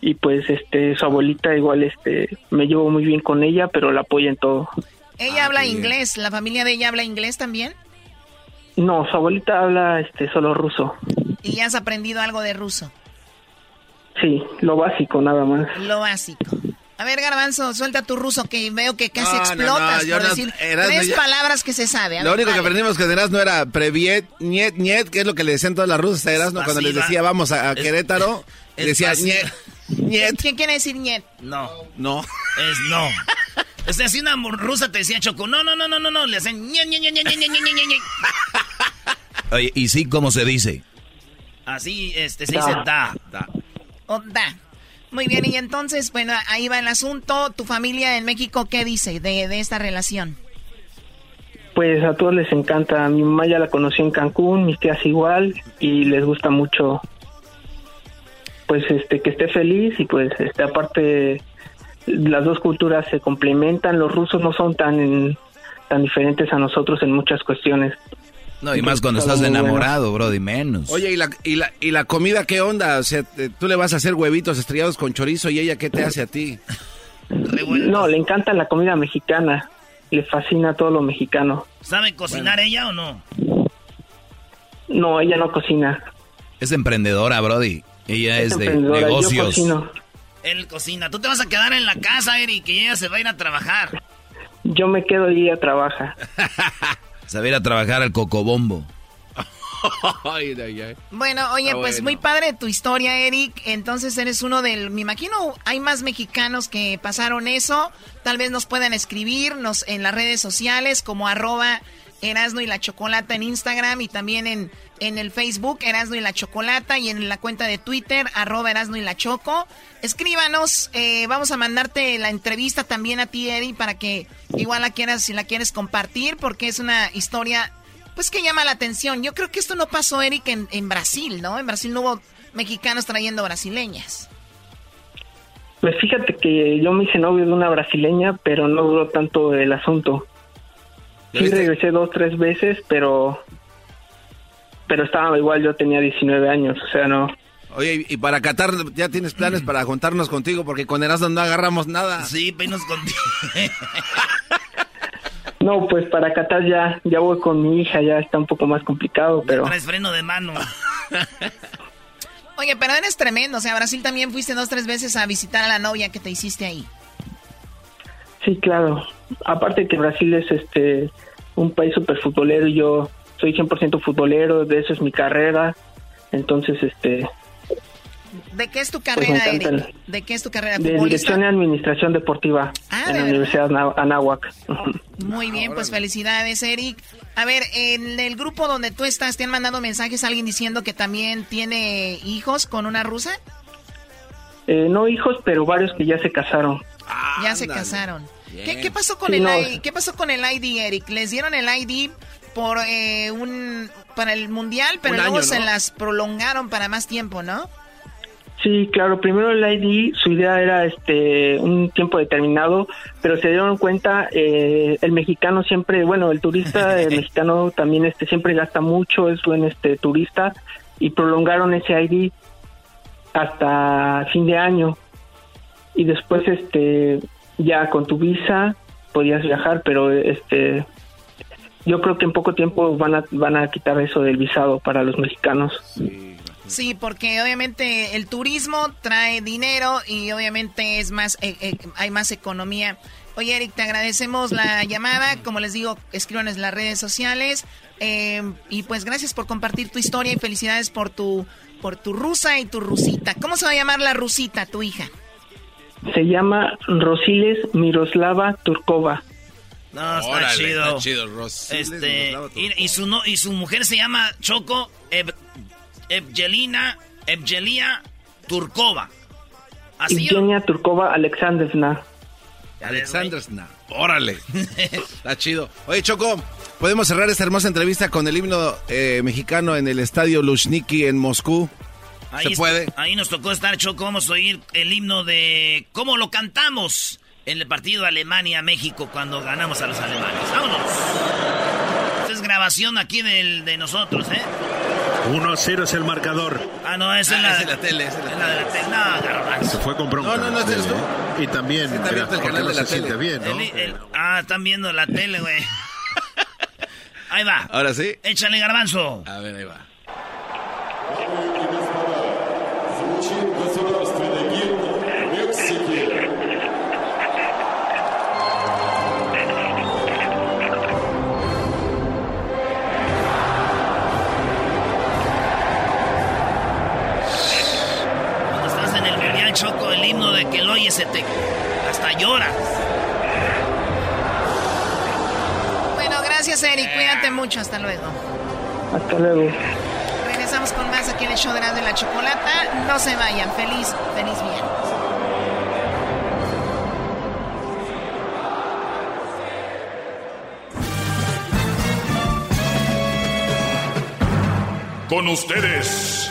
y pues este su abuelita igual este me llevo muy bien con ella, pero la apoya en todo.
Ella
Ah,
habla
bien.
inglés. ¿La familia de ella habla inglés también?
No, su abuelita habla este solo ruso.
¿Y has aprendido algo de ruso?
Sí, lo básico nada más.
Lo básico. A ver, Garbanzo, suelta tu ruso que veo que casi
No,
explotas
no,
por
no-
decir
Erasmo,
tres palabras que se sabe. A
Lo
ver,
único que aprendimos que de no era previet, niet, niet, que es lo que le decían todas las rusas a Erasmo cuando les decía vamos a, a
Es-
Querétaro.
es
decía
pasiva.
niet, niet.
¿Qué quiere decir niet?
No,
No.
es no. O sea, si una rusa te decía Choco, no, no, no, no, no, no, le hacen ña, ña, ña, ña, ña, ña, ña.
Oye, ¿y sí cómo se dice?
Así, este, se da. dice da, da.
O da. Muy bien, y entonces, bueno, ahí va el asunto. ¿Tu familia en México qué dice de, de esta relación?
Pues a todos les encanta. Mi mamá ya la conoció en Cancún, mis tías igual, y les gusta mucho pues este que esté feliz y pues este aparte las dos culturas se complementan, los rusos no son tan tan diferentes a nosotros en muchas cuestiones.
No, y más cuando
Está
estás
bueno.
enamorado, bro, y menos.
Oye, ¿y la, y, la, ¿y la comida qué onda? O sea, te- tú le vas a hacer huevitos estrellados con chorizo y ella qué te hace a ti?
No, le encanta la comida mexicana. Le fascina todo lo mexicano.
¿Sabe cocinar ella o no?
No, ella no cocina.
Es emprendedora, Brody. Ella es, de
emprendedora, yo
negocios.
cocino.
Él cocina. Tú te vas a quedar en la casa, Eric, y ella se va a ir a trabajar.
Yo me quedo y ella trabaja.
Saber a trabajar al cocobombo.
Bueno, oye,
Ah,
pues
bueno.
muy padre tu historia, Eric. Entonces eres uno del... Me imagino hay más mexicanos que pasaron eso. Tal vez nos puedan escribirnos en las redes sociales como arroba Erasno y la Chocolata en Instagram y también en, en el Facebook Erasno y la Chocolata y en la cuenta de Twitter arroba Erasno y la Choco. Escríbanos, eh, vamos a mandarte la entrevista también a ti, Eric, para que igual la quieras, si la quieres compartir, porque es una historia pues que llama la atención. Yo creo que esto no pasó, Eric, en, en Brasil, ¿no? En Brasil no hubo mexicanos trayendo brasileñas.
Pues fíjate que yo me hice novio de una brasileña, pero no duró tanto el asunto. Sí regresé dos, tres veces, pero pero estaba igual, yo tenía 19 años, o sea, no.
Oye, y para Qatar ya tienes planes para juntarnos contigo porque con Erasmo no agarramos nada.
Sí, penos contigo.
No, pues para Qatar ya ya voy con mi hija, ya está un poco más complicado, pero
Traes freno de mano.
Oye, pero eres tremendo. O sea, Brasil también fuiste dos, tres veces a visitar a la novia que te hiciste ahí.
Sí, claro. Aparte que Brasil es este un país súper futbolero y yo soy 100% futbolero, de eso es mi carrera. Entonces, este,
¿De qué es tu
Pues
carrera, Eric? ¿De qué es tu carrera?
de. Dirección y Administración Deportiva
Ah,
en
¿de
la
verdad?
Universidad Anáhuac.
Muy bien, pues felicidades, Eric. A ver, en el grupo donde tú estás, ¿te han mandado mensajes a alguien diciendo que también tiene hijos con una rusa?
Eh, no hijos, pero varios que ya se casaron.
Ya se casaron. ¿Qué, pasó con
Sí,
el
no,
I- ¿Qué pasó con el ID, Eric? Les dieron el ID por eh, un para el mundial, pero
Un
luego
año,
se las prolongaron para más tiempo, ¿no?
Sí, claro, primero el ID, su idea era este un tiempo determinado, pero se dieron cuenta, eh, el mexicano siempre, bueno, el turista el mexicano también este siempre gasta mucho, es buen este turista, y prolongaron ese ID hasta fin de año. Y después este ya con tu visa podías viajar, pero este yo creo que en poco tiempo van a van a quitar eso del visado para los mexicanos.
Sí, porque obviamente el turismo trae dinero y obviamente es más, eh, eh, hay más economía. Oye, Eric, te agradecemos la llamada. Como les digo, escríbanos en las redes sociales. eh, y pues gracias por compartir tu historia y felicidades por tu, por tu rusa y tu rusita. ¿Cómo se va a llamar la rusita, tu hija?
Se llama Rosiles Miroslava Turkova.
No, está
Órale,
chido.
está chido, Rosiles
Este,
Miroslava
y, y su no, y su mujer se llama Choco Ev- Evgelina Evgelia Turkova. Así yo.
Evgenia Turkova Alexandrovna.
Alexandrovna. Órale. Está chido. Oye, Choco, podemos cerrar esta hermosa entrevista con el himno eh, mexicano en el estadio Lushniki en Moscú.
Ahí,
¿Se puede?
ahí nos tocó estar, Choco. Vamos a oír el himno de cómo lo cantamos en el partido Alemania-México cuando ganamos a los alemanes. ¡Vámonos! Esta es grabación aquí del, de nosotros, ¿eh?
1 a 0 es el marcador.
Ah, no, esa
Ah,
es la,
esa es la tele, esa es la
es la de la tele. No, garbanzo.
Se fue con bronca.
No, no, no,
Tele,
eres tú.
Y también,
Sí, está
mira,
abierto el
porque
canal
no
de la
se siente
tele.
bien, ¿no?
El- el- ah, están viendo la tele, güey. Ahí va.
Ahora sí.
Échale, garbanzo.
A ver, ahí va.
Que lo oyes se te... Hasta lloras.
Bueno, gracias, Eric. Cuídate mucho. Hasta luego.
Hasta luego.
Regresamos con más aquí en el show de la, de la chocolata. No se vayan. Feliz, feliz viernes.
Con ustedes.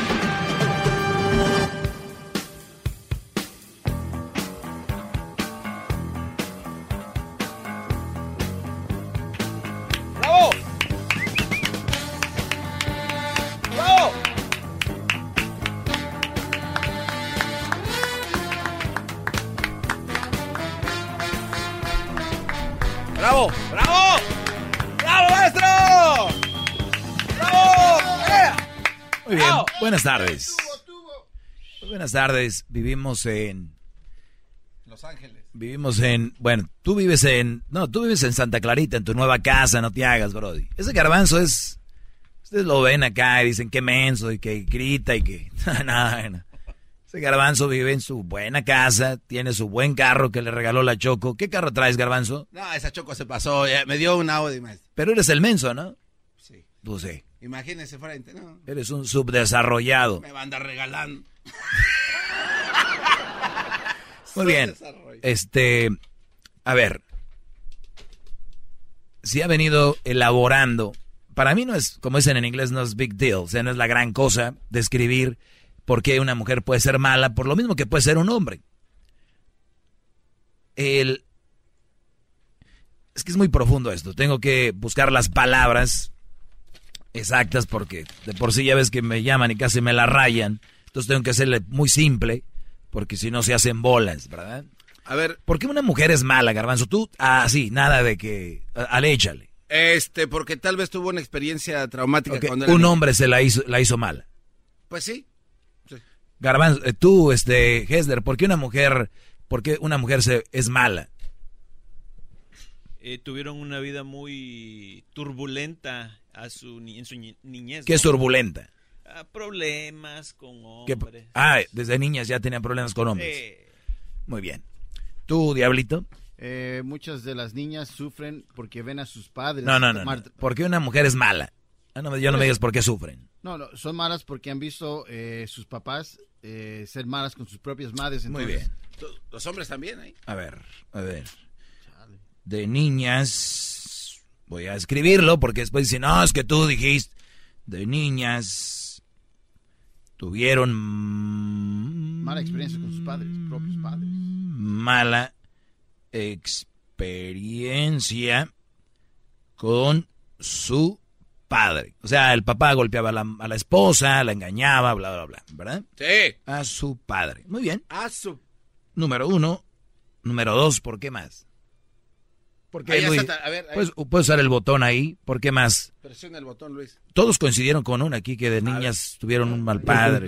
buenas tardes. Buenas tardes, vivimos en...
Los Ángeles.
Vivimos en... Bueno, tú vives en... No, tú vives en Santa Clarita, en tu nueva casa, no te hagas, Brody. Ese garbanzo es... Ustedes lo ven acá y dicen que menso y que grita y que... Nada, no. Ese garbanzo vive en su buena casa, tiene su buen carro que le regaló la Choco. ¿Qué carro traes, garbanzo?
No, esa choco se pasó, ya me dio un Audi, maestro.
Pero eres el menso, ¿no?
Sí.
Pues sí.
Imagínese de... No,
Eres un subdesarrollado.
me va a andar regalando.
Muy bien. Este, a ver, si ha venido elaborando, para mí no es, como dicen en inglés, no es big deal, o sea, no es la gran cosa describir por qué una mujer puede ser mala, por lo mismo que puede ser un hombre. El, es que es muy profundo esto, tengo que buscar las palabras exactas porque de por sí ya ves que me llaman y casi me la rayan, entonces tengo que hacerle muy simple porque si no se hacen bolas, ¿verdad?
A ver.
¿Por qué una mujer es mala, Garbanzo? Tú, ah, sí, nada de que, ale, échale.
Este, porque tal vez tuvo una experiencia traumática cuando era
Un
niño.
hombre se la hizo, la hizo mala.
Pues sí.
Garbanzo, eh, tú, este, Hesler, ¿por qué una mujer, por qué una mujer se, es mala?
Eh, tuvieron una vida muy turbulenta a su, ni- en su ni- niñez.
¿Qué es turbulenta?
Ah, problemas con
¿Qué-
hombres.
ah, desde niñas ya tenían problemas con hombres.
Eh,
Muy bien. ¿Tú, Diablito?
Eh, muchas de las niñas sufren porque ven a sus padres.
No, no, no. no.
tomar-
¿Por qué una mujer es mala? Ah, no, me- yo no me digas por qué sufren.
No, no, son malas porque han visto eh, sus papás eh, ser malas con sus propias madres.
Muy bien.
Los hombres también ahí.
A ver, a ver. De niñas. Voy a escribirlo porque después dicen, no, es que tú dijiste. De niñas. Tuvieron
Mala experiencia con sus padres, propios padres.
mala experiencia con su padre. O sea, el papá golpeaba a la, a la esposa, la engañaba, bla, bla, bla, ¿verdad?
Sí.
A su padre. Muy bien.
A su...
Número uno. Número dos, ¿por qué más? ¿Por qué,
Ahí
Luis?
está, a ver, ahí.
Puedes, puedes usar el botón ahí. ¿Por qué más?
Presiona el botón, Luis.
Todos coincidieron con una aquí que de niñas tuvieron un mal padre.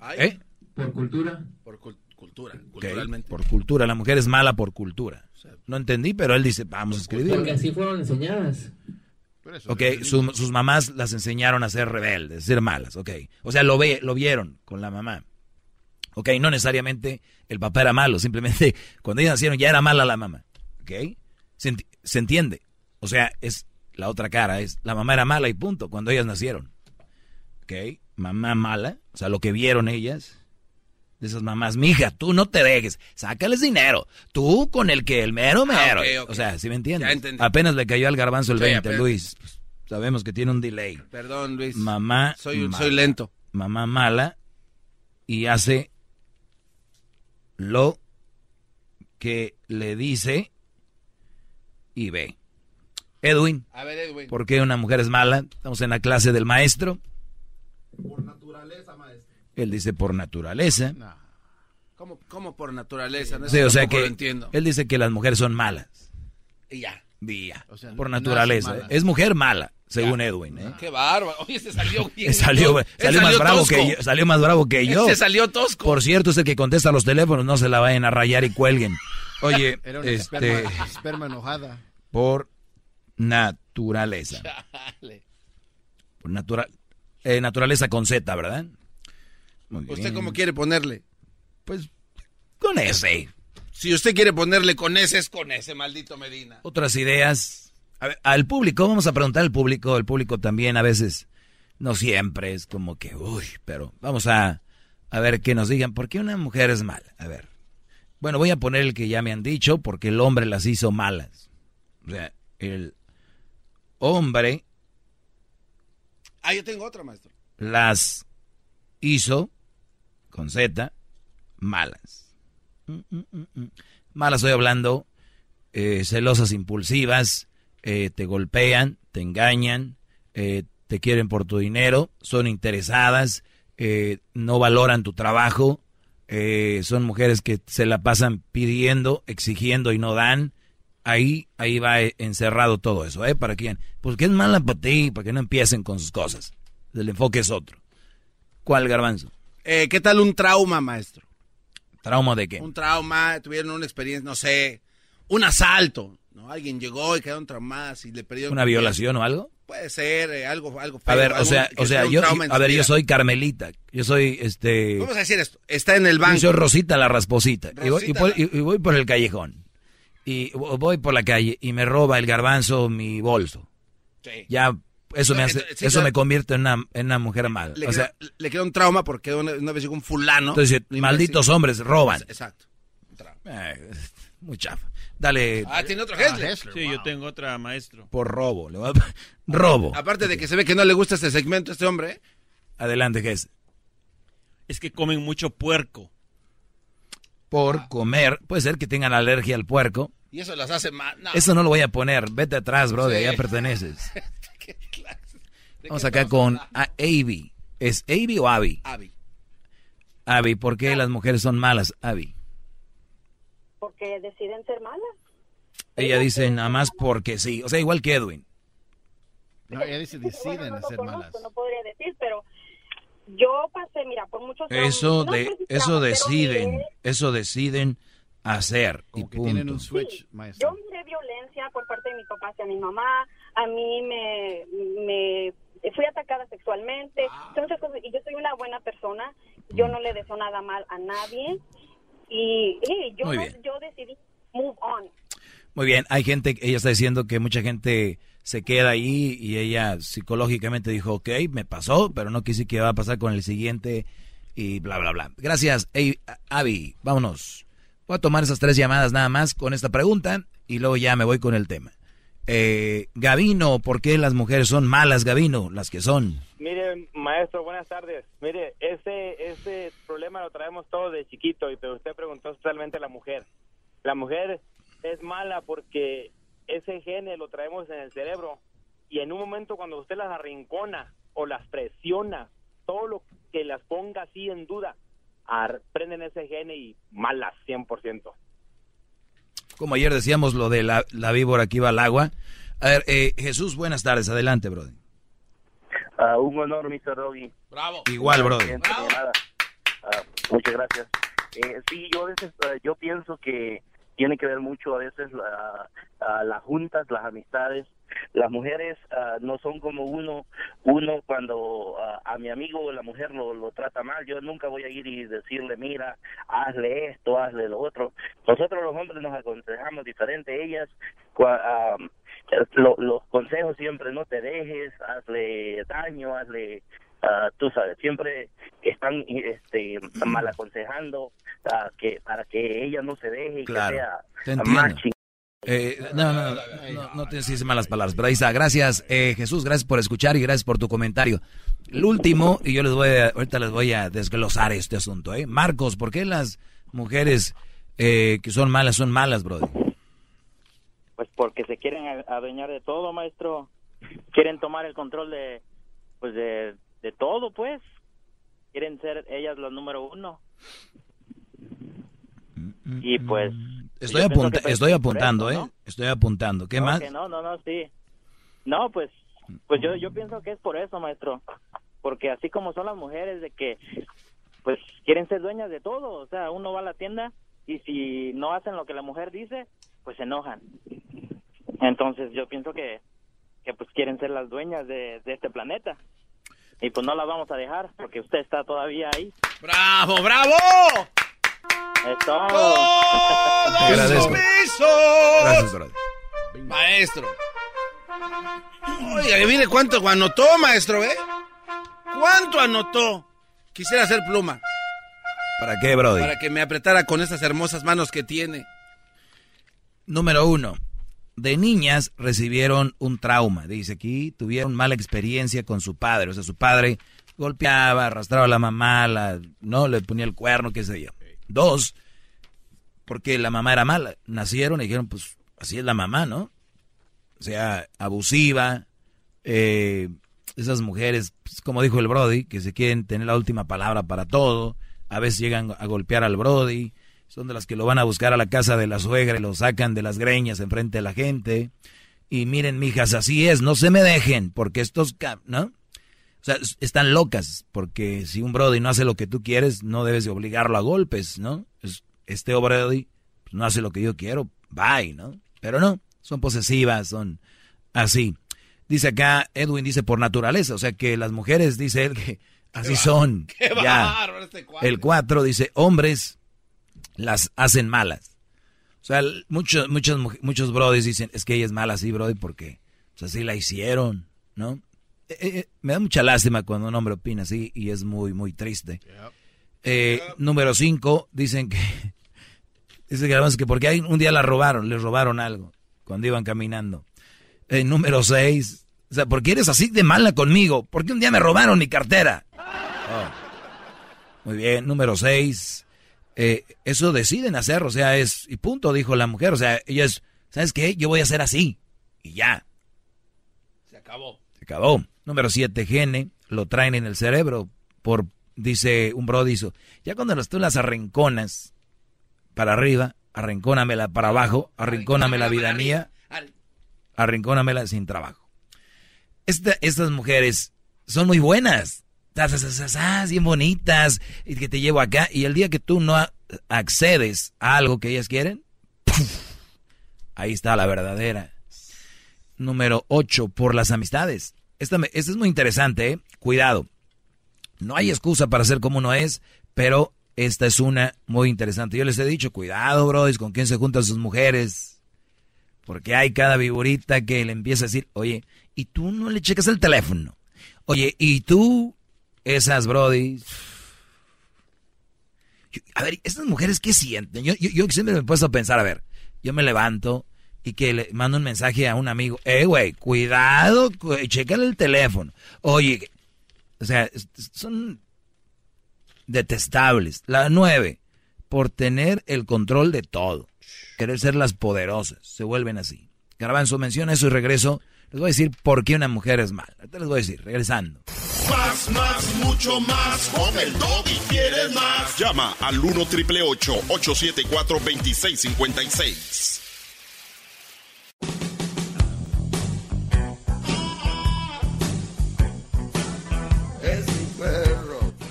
Ay.
¿Eh?
Por cultura.
Por cul- cultura.
Por cultura. La mujer es mala por cultura. No entendí, pero él dice, vamos a escribir.
Porque así fueron enseñadas.
Ok, su- sus mamás las enseñaron a ser rebeldes, ser malas, ok. O sea, lo, ve, lo vieron con la mamá. Ok, no necesariamente el papá era malo, simplemente cuando ellos nacieron ya era mala la mamá. Ok, se, enti- se entiende. O sea, es la otra cara, es la mamá era mala y punto, cuando ellas nacieron. Ok, mamá mala, o sea, lo que vieron ellas, de esas mamás, mija, tú no te dejes, sácales dinero, tú con el que el mero mero.
ok, ok.
O sea, ¿sí me entiendes?
Ya entendí.
Apenas le cayó al garbanzo el
Sí,
20,
apenas.
Luis. Pues, sabemos que tiene un delay.
Perdón, Luis.
Mamá.
Soy,
mala.
soy lento.
Mamá mala y hace lo que le dice y ve. Edwin,
A ver, Edwin.
¿por qué una mujer es mala? Estamos en la clase del maestro.
Por naturaleza, maestro.
Él dice por naturaleza.
¿Cómo, cómo por naturaleza? No,
Sí, o sea que
lo entiendo.
él dice que las mujeres son malas.
Y ya.
Ya.
O sea,
por naturaleza. Es mujer mala, según Edwin. ¿eh?
Qué bárbaro. Oye, se salió bien.
Salió, más bravo
tosco.
que yo. Salió más bravo que yo.
Se salió tosco.
Por cierto, es el que contesta los teléfonos, no se la vayan a rayar y cuelguen. Oye,
Era una
este,
esperma, esperma enojada.
por naturaleza.
Chale.
Por natura- eh, naturaleza con Z, ¿verdad? Muy
¿Usted
bien.
cómo quiere ponerle?
Pues con ese.
Si usted quiere ponerle con ese, es con ese, maldito Medina.
Otras ideas. A ver, al público, vamos a preguntar al público. El público también a veces, no siempre, es como que, uy, pero vamos a, a ver que nos digan, ¿por qué una mujer es mala? A ver. Bueno, voy a poner el que ya me han dicho, porque el hombre las hizo malas. O sea, el hombre
Ah, yo tengo otra, maestro.
las hizo, con Z, malas. Malas estoy hablando, eh, celosas impulsivas, eh, te golpean, te engañan, eh, te quieren por tu dinero, son interesadas, eh, no valoran tu trabajo, eh, son mujeres que se la pasan pidiendo, exigiendo y no dan. Ahí, ahí va eh, encerrado todo eso, ¿eh? ¿Para quién? Pues que es mala para ti, para que no empiecen con sus cosas. El enfoque es otro. ¿Cuál garbanzo?
Eh, ¿Qué tal un trauma, maestro?
¿Trauma de qué?
Un trauma, tuvieron una experiencia, no sé, un asalto, ¿no? Alguien llegó y quedaron traumadas y le perdieron...
¿Una violación o algo?
Puede ser eh, algo, algo
A ver, o
algún-
sea, o sea,
sea un
yo, a ver, yo soy Carmelita, yo soy, este...
Vamos a decir esto, está en el banco.
Yo soy Rosita la rasposita. Y voy, y
Rosita
por, y- voy por el callejón. Y voy por la calle y me roba el garbanzo mi bolso.
Sí.
Ya, eso me hace,
Entonces,
eso me convierte en una, en una mujer mala.
Le,
o sea,
queda, le queda un trauma porque una, una vez llegó un fulano.
entonces, malditos hombres roban.
Exacto.
Eh, muy chafa. Dale.
Ah, tiene otro Hessler.
Sí, yo tengo otra, maestro.
Por robo. le voy a- Robo.
Aparte de que se ve que no le gusta este segmento a este hombre.
Adelante, ¿qué es?
Que comen mucho puerco.
Por comer. Puede ser que tengan alergia al puerco.
Y eso las hace más. No.
Eso no lo voy a poner. Vete atrás, bro. De
Sí.
allá perteneces.
¿De
Vamos acá con a- Avi. ¿Es Avi o Avi?
Avi.
Avi, ¿por qué las mujeres son malas, Avi?
Porque deciden ser malas.
Ella dice nada más porque sí. O sea, igual que Edwin.
No, ella dice deciden
Bueno, no
ser
conozco,
malas.
No podría decir, pero yo pasé, mira, por muchos
Eso
no
de eso deciden,
miré-
eso deciden hacer y
que tienen
punto.
un switch, maestro.
Yo miré violencia por parte de mi papá hacia mi mamá, a mí me, me fui atacada sexualmente, Son muchas cosas, y yo soy una buena persona, yo no le deseo nada mal a nadie, y, yo,
Muy
no-
bien.
yo decidí move on.
Muy bien, hay gente, ella está diciendo que mucha gente se queda ahí y ella psicológicamente dijo, ok, me pasó, pero no quise que va a pasar con el siguiente y bla, bla, bla. Gracias, Ey, Avi, vámonos. Voy a tomar esas tres llamadas nada más con esta pregunta y luego ya me voy con el tema. Eh, Gavino, ¿por qué las mujeres son malas, Gavino? Las que son.
Mire, maestro, buenas tardes. Mire, ese, ese problema lo traemos todos de chiquito, y pero usted preguntó especialmente a la mujer. La mujer es mala porque ese gene lo traemos en el cerebro y en un momento cuando usted las arrincona o las presiona, todo lo que las ponga así en duda, prenden ese gene y malas 100%.
Como ayer decíamos lo de la, la víbora que iba al agua. A ver, eh, Jesús, buenas tardes, adelante, brother.
Ah, un honor, Mr. Doggy.
Bravo.
Igual,
de nada. Ah, muchas gracias. Eh, sí, yo a veces, ah, yo pienso que tiene que ver mucho a veces la, a las juntas, las amistades. Las mujeres ah, no son como uno, uno cuando ah, a mi amigo la mujer lo, lo trata mal, yo nunca voy a ir y decirle, mira, hazle esto, hazle lo otro. Nosotros los hombres nos aconsejamos diferente, ellas, cua- ah, lo- los consejos siempre no te dejes, hazle daño, hazle, tú sabes, siempre están este, mal aconsejando que para que ella no se deje y
Claro,
que sea más.
Eh, no, no, no, no tienes que decir malas palabras, pero ahí está. Gracias, eh, Jesús, gracias por escuchar y gracias por tu comentario. El último, y yo les voy a, ahorita les voy a desglosar este asunto, ¿eh? Marcos, ¿por qué las mujeres eh, que son malas son malas, brother?
Pues porque se quieren a- adueñar de todo, maestro. Quieren tomar el control de, pues de, de todo, pues. Quieren ser ellas las número uno. Y pues.
Estoy, apunta-
que pues,
estoy apuntando,
eso,
¿eh? Estoy apuntando. ¿Qué
¿no?
más?
No, no, no, sí. No, pues, pues yo, yo pienso que es por eso, maestro. Porque así como son las mujeres de que, pues, quieren ser dueñas de todo. O sea, uno va a la tienda y si no hacen lo que la mujer dice, pues se enojan. Entonces yo pienso que, que pues quieren ser las dueñas de, de este planeta. Y pues no las vamos a dejar porque usted está todavía ahí.
¡Bravo, bravo!
Es todo.
Te agradezco.
¡Sumisos!
Gracias, brother.
Maestro. Oiga, mire cuánto anotó, maestro, ¿eh? ¿Cuánto anotó? Quisiera hacer pluma.
¿Para qué, brother?
Para que me apretara con esas hermosas manos que tiene.
Número uno, de niñas recibieron un trauma. Dice aquí, tuvieron mala experiencia con su padre. O sea, su padre golpeaba, arrastraba a la mamá, la, no le ponía el cuerno, qué sé yo. Dos, porque la mamá era mala. Nacieron y dijeron, pues así es la mamá, ¿no? O sea, abusiva. eh, esas mujeres, pues, como dijo el Brody, que se quieren tener la última palabra para todo. A veces llegan a golpear al Brody. Son de las que lo van a buscar a la casa de la suegra y lo sacan de las greñas enfrente de la gente. Y miren, mijas, así es, no se me dejen, porque estos, ¿no? O sea, es- están locas, porque si un Brody no hace lo que tú quieres, no debes de obligarlo a golpes, ¿no? Es- este Brody pues, no hace lo que yo quiero, bye, ¿no? Pero no, son posesivas, son así. Dice acá, Edwin dice por naturaleza, o sea que las mujeres, dice él, que así son.
qué
ya.
este cuate.
El 4 dice, hombres las hacen malas. O sea, muchos, muchos, muchos brodis dicen, es que ella es mala así, brody, porque pues, así la hicieron, ¿no? Eh, eh, me da mucha lástima cuando un hombre opina así y es muy, muy triste. Eh, Número 5, dicen que, dice que además que porque hay- un día la robaron, les robaron algo cuando iban caminando. Eh, número 6, o sea, ¿por qué eres así de mala conmigo? Porque un día me robaron mi cartera. Oh. Muy bien, número 6. eso deciden hacer, o sea, es, y punto, dijo la mujer, o sea, ella es, ¿sabes qué? Yo voy a ser así, y ya,
Se acabó.
Se acabó. Número 7, gene, lo traen en el cerebro, por, dice un brodizo, ya cuando las- tú las arrinconas para arriba, arrincónamela para abajo, arrincóname la vida mía, arrincónamela sin trabajo. Esta- estas mujeres son muy buenas, bien bonitas, y que te llevo acá, y el día que tú no accedes a algo que ellas quieren, ahí está la verdadera. Número 8, por las amistades. Esta, esta es muy interesante, ¿eh? Cuidado. No hay excusa para ser como uno es, pero esta es una muy interesante. Yo les he dicho, cuidado, bros, con quién se juntan sus mujeres. Porque hay cada viborita que le empieza a decir, oye, ¿y tú no le checas el teléfono? Oye, ¿y tú? Esas brodis. Yo- A ver, estas mujeres, ¿qué sienten? Yo, yo siempre me he puesto a pensar, a ver, yo me levanto y que le mando un mensaje a un amigo, eh, güey, cuidado, cu- chécale el teléfono. Oye, o sea, son detestables. La nueve, por tener el control de todo. Querer ser las poderosas. Se vuelven así. Garbanzo menciona eso y regreso. Les voy a decir por qué una mujer es mala. Ahorita les voy a decir, regresando.
Más, más, mucho más. Con el y quieres más.
Llama al 1 triple 874 2656.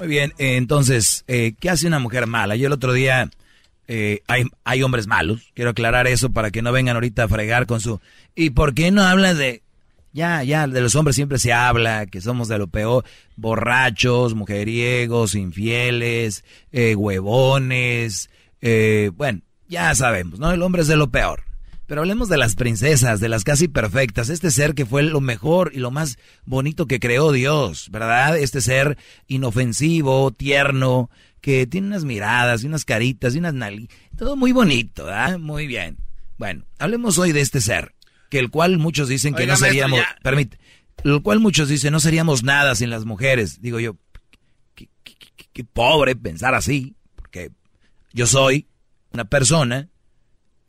Muy bien, eh, entonces, eh, ¿qué hace una mujer mala? Yo el otro día, eh, hay, hay hombres malos, quiero aclarar eso para que no vengan ahorita a fregar con su... ¿Y por qué no hablas de...? Ya, ya, de los hombres siempre se habla, que somos de lo peor, borrachos, mujeriegos, infieles, eh, huevones, eh, bueno, ya sabemos, ¿no? El hombre es de lo peor. Pero hablemos de las princesas, de las casi perfectas, este ser que fue lo mejor y lo más bonito que creó Dios, ¿verdad? Este ser inofensivo, tierno, que tiene unas miradas y unas caritas y unas nali, todo muy bonito, ¿verdad? Muy bien. Bueno, hablemos hoy de este ser, que el cual muchos dicen que
Oiga,
no seríamos, permite, el cual muchos dicen no seríamos nada sin las mujeres. Digo yo, qué, qué- qué- qué pobre pensar así, porque yo soy una persona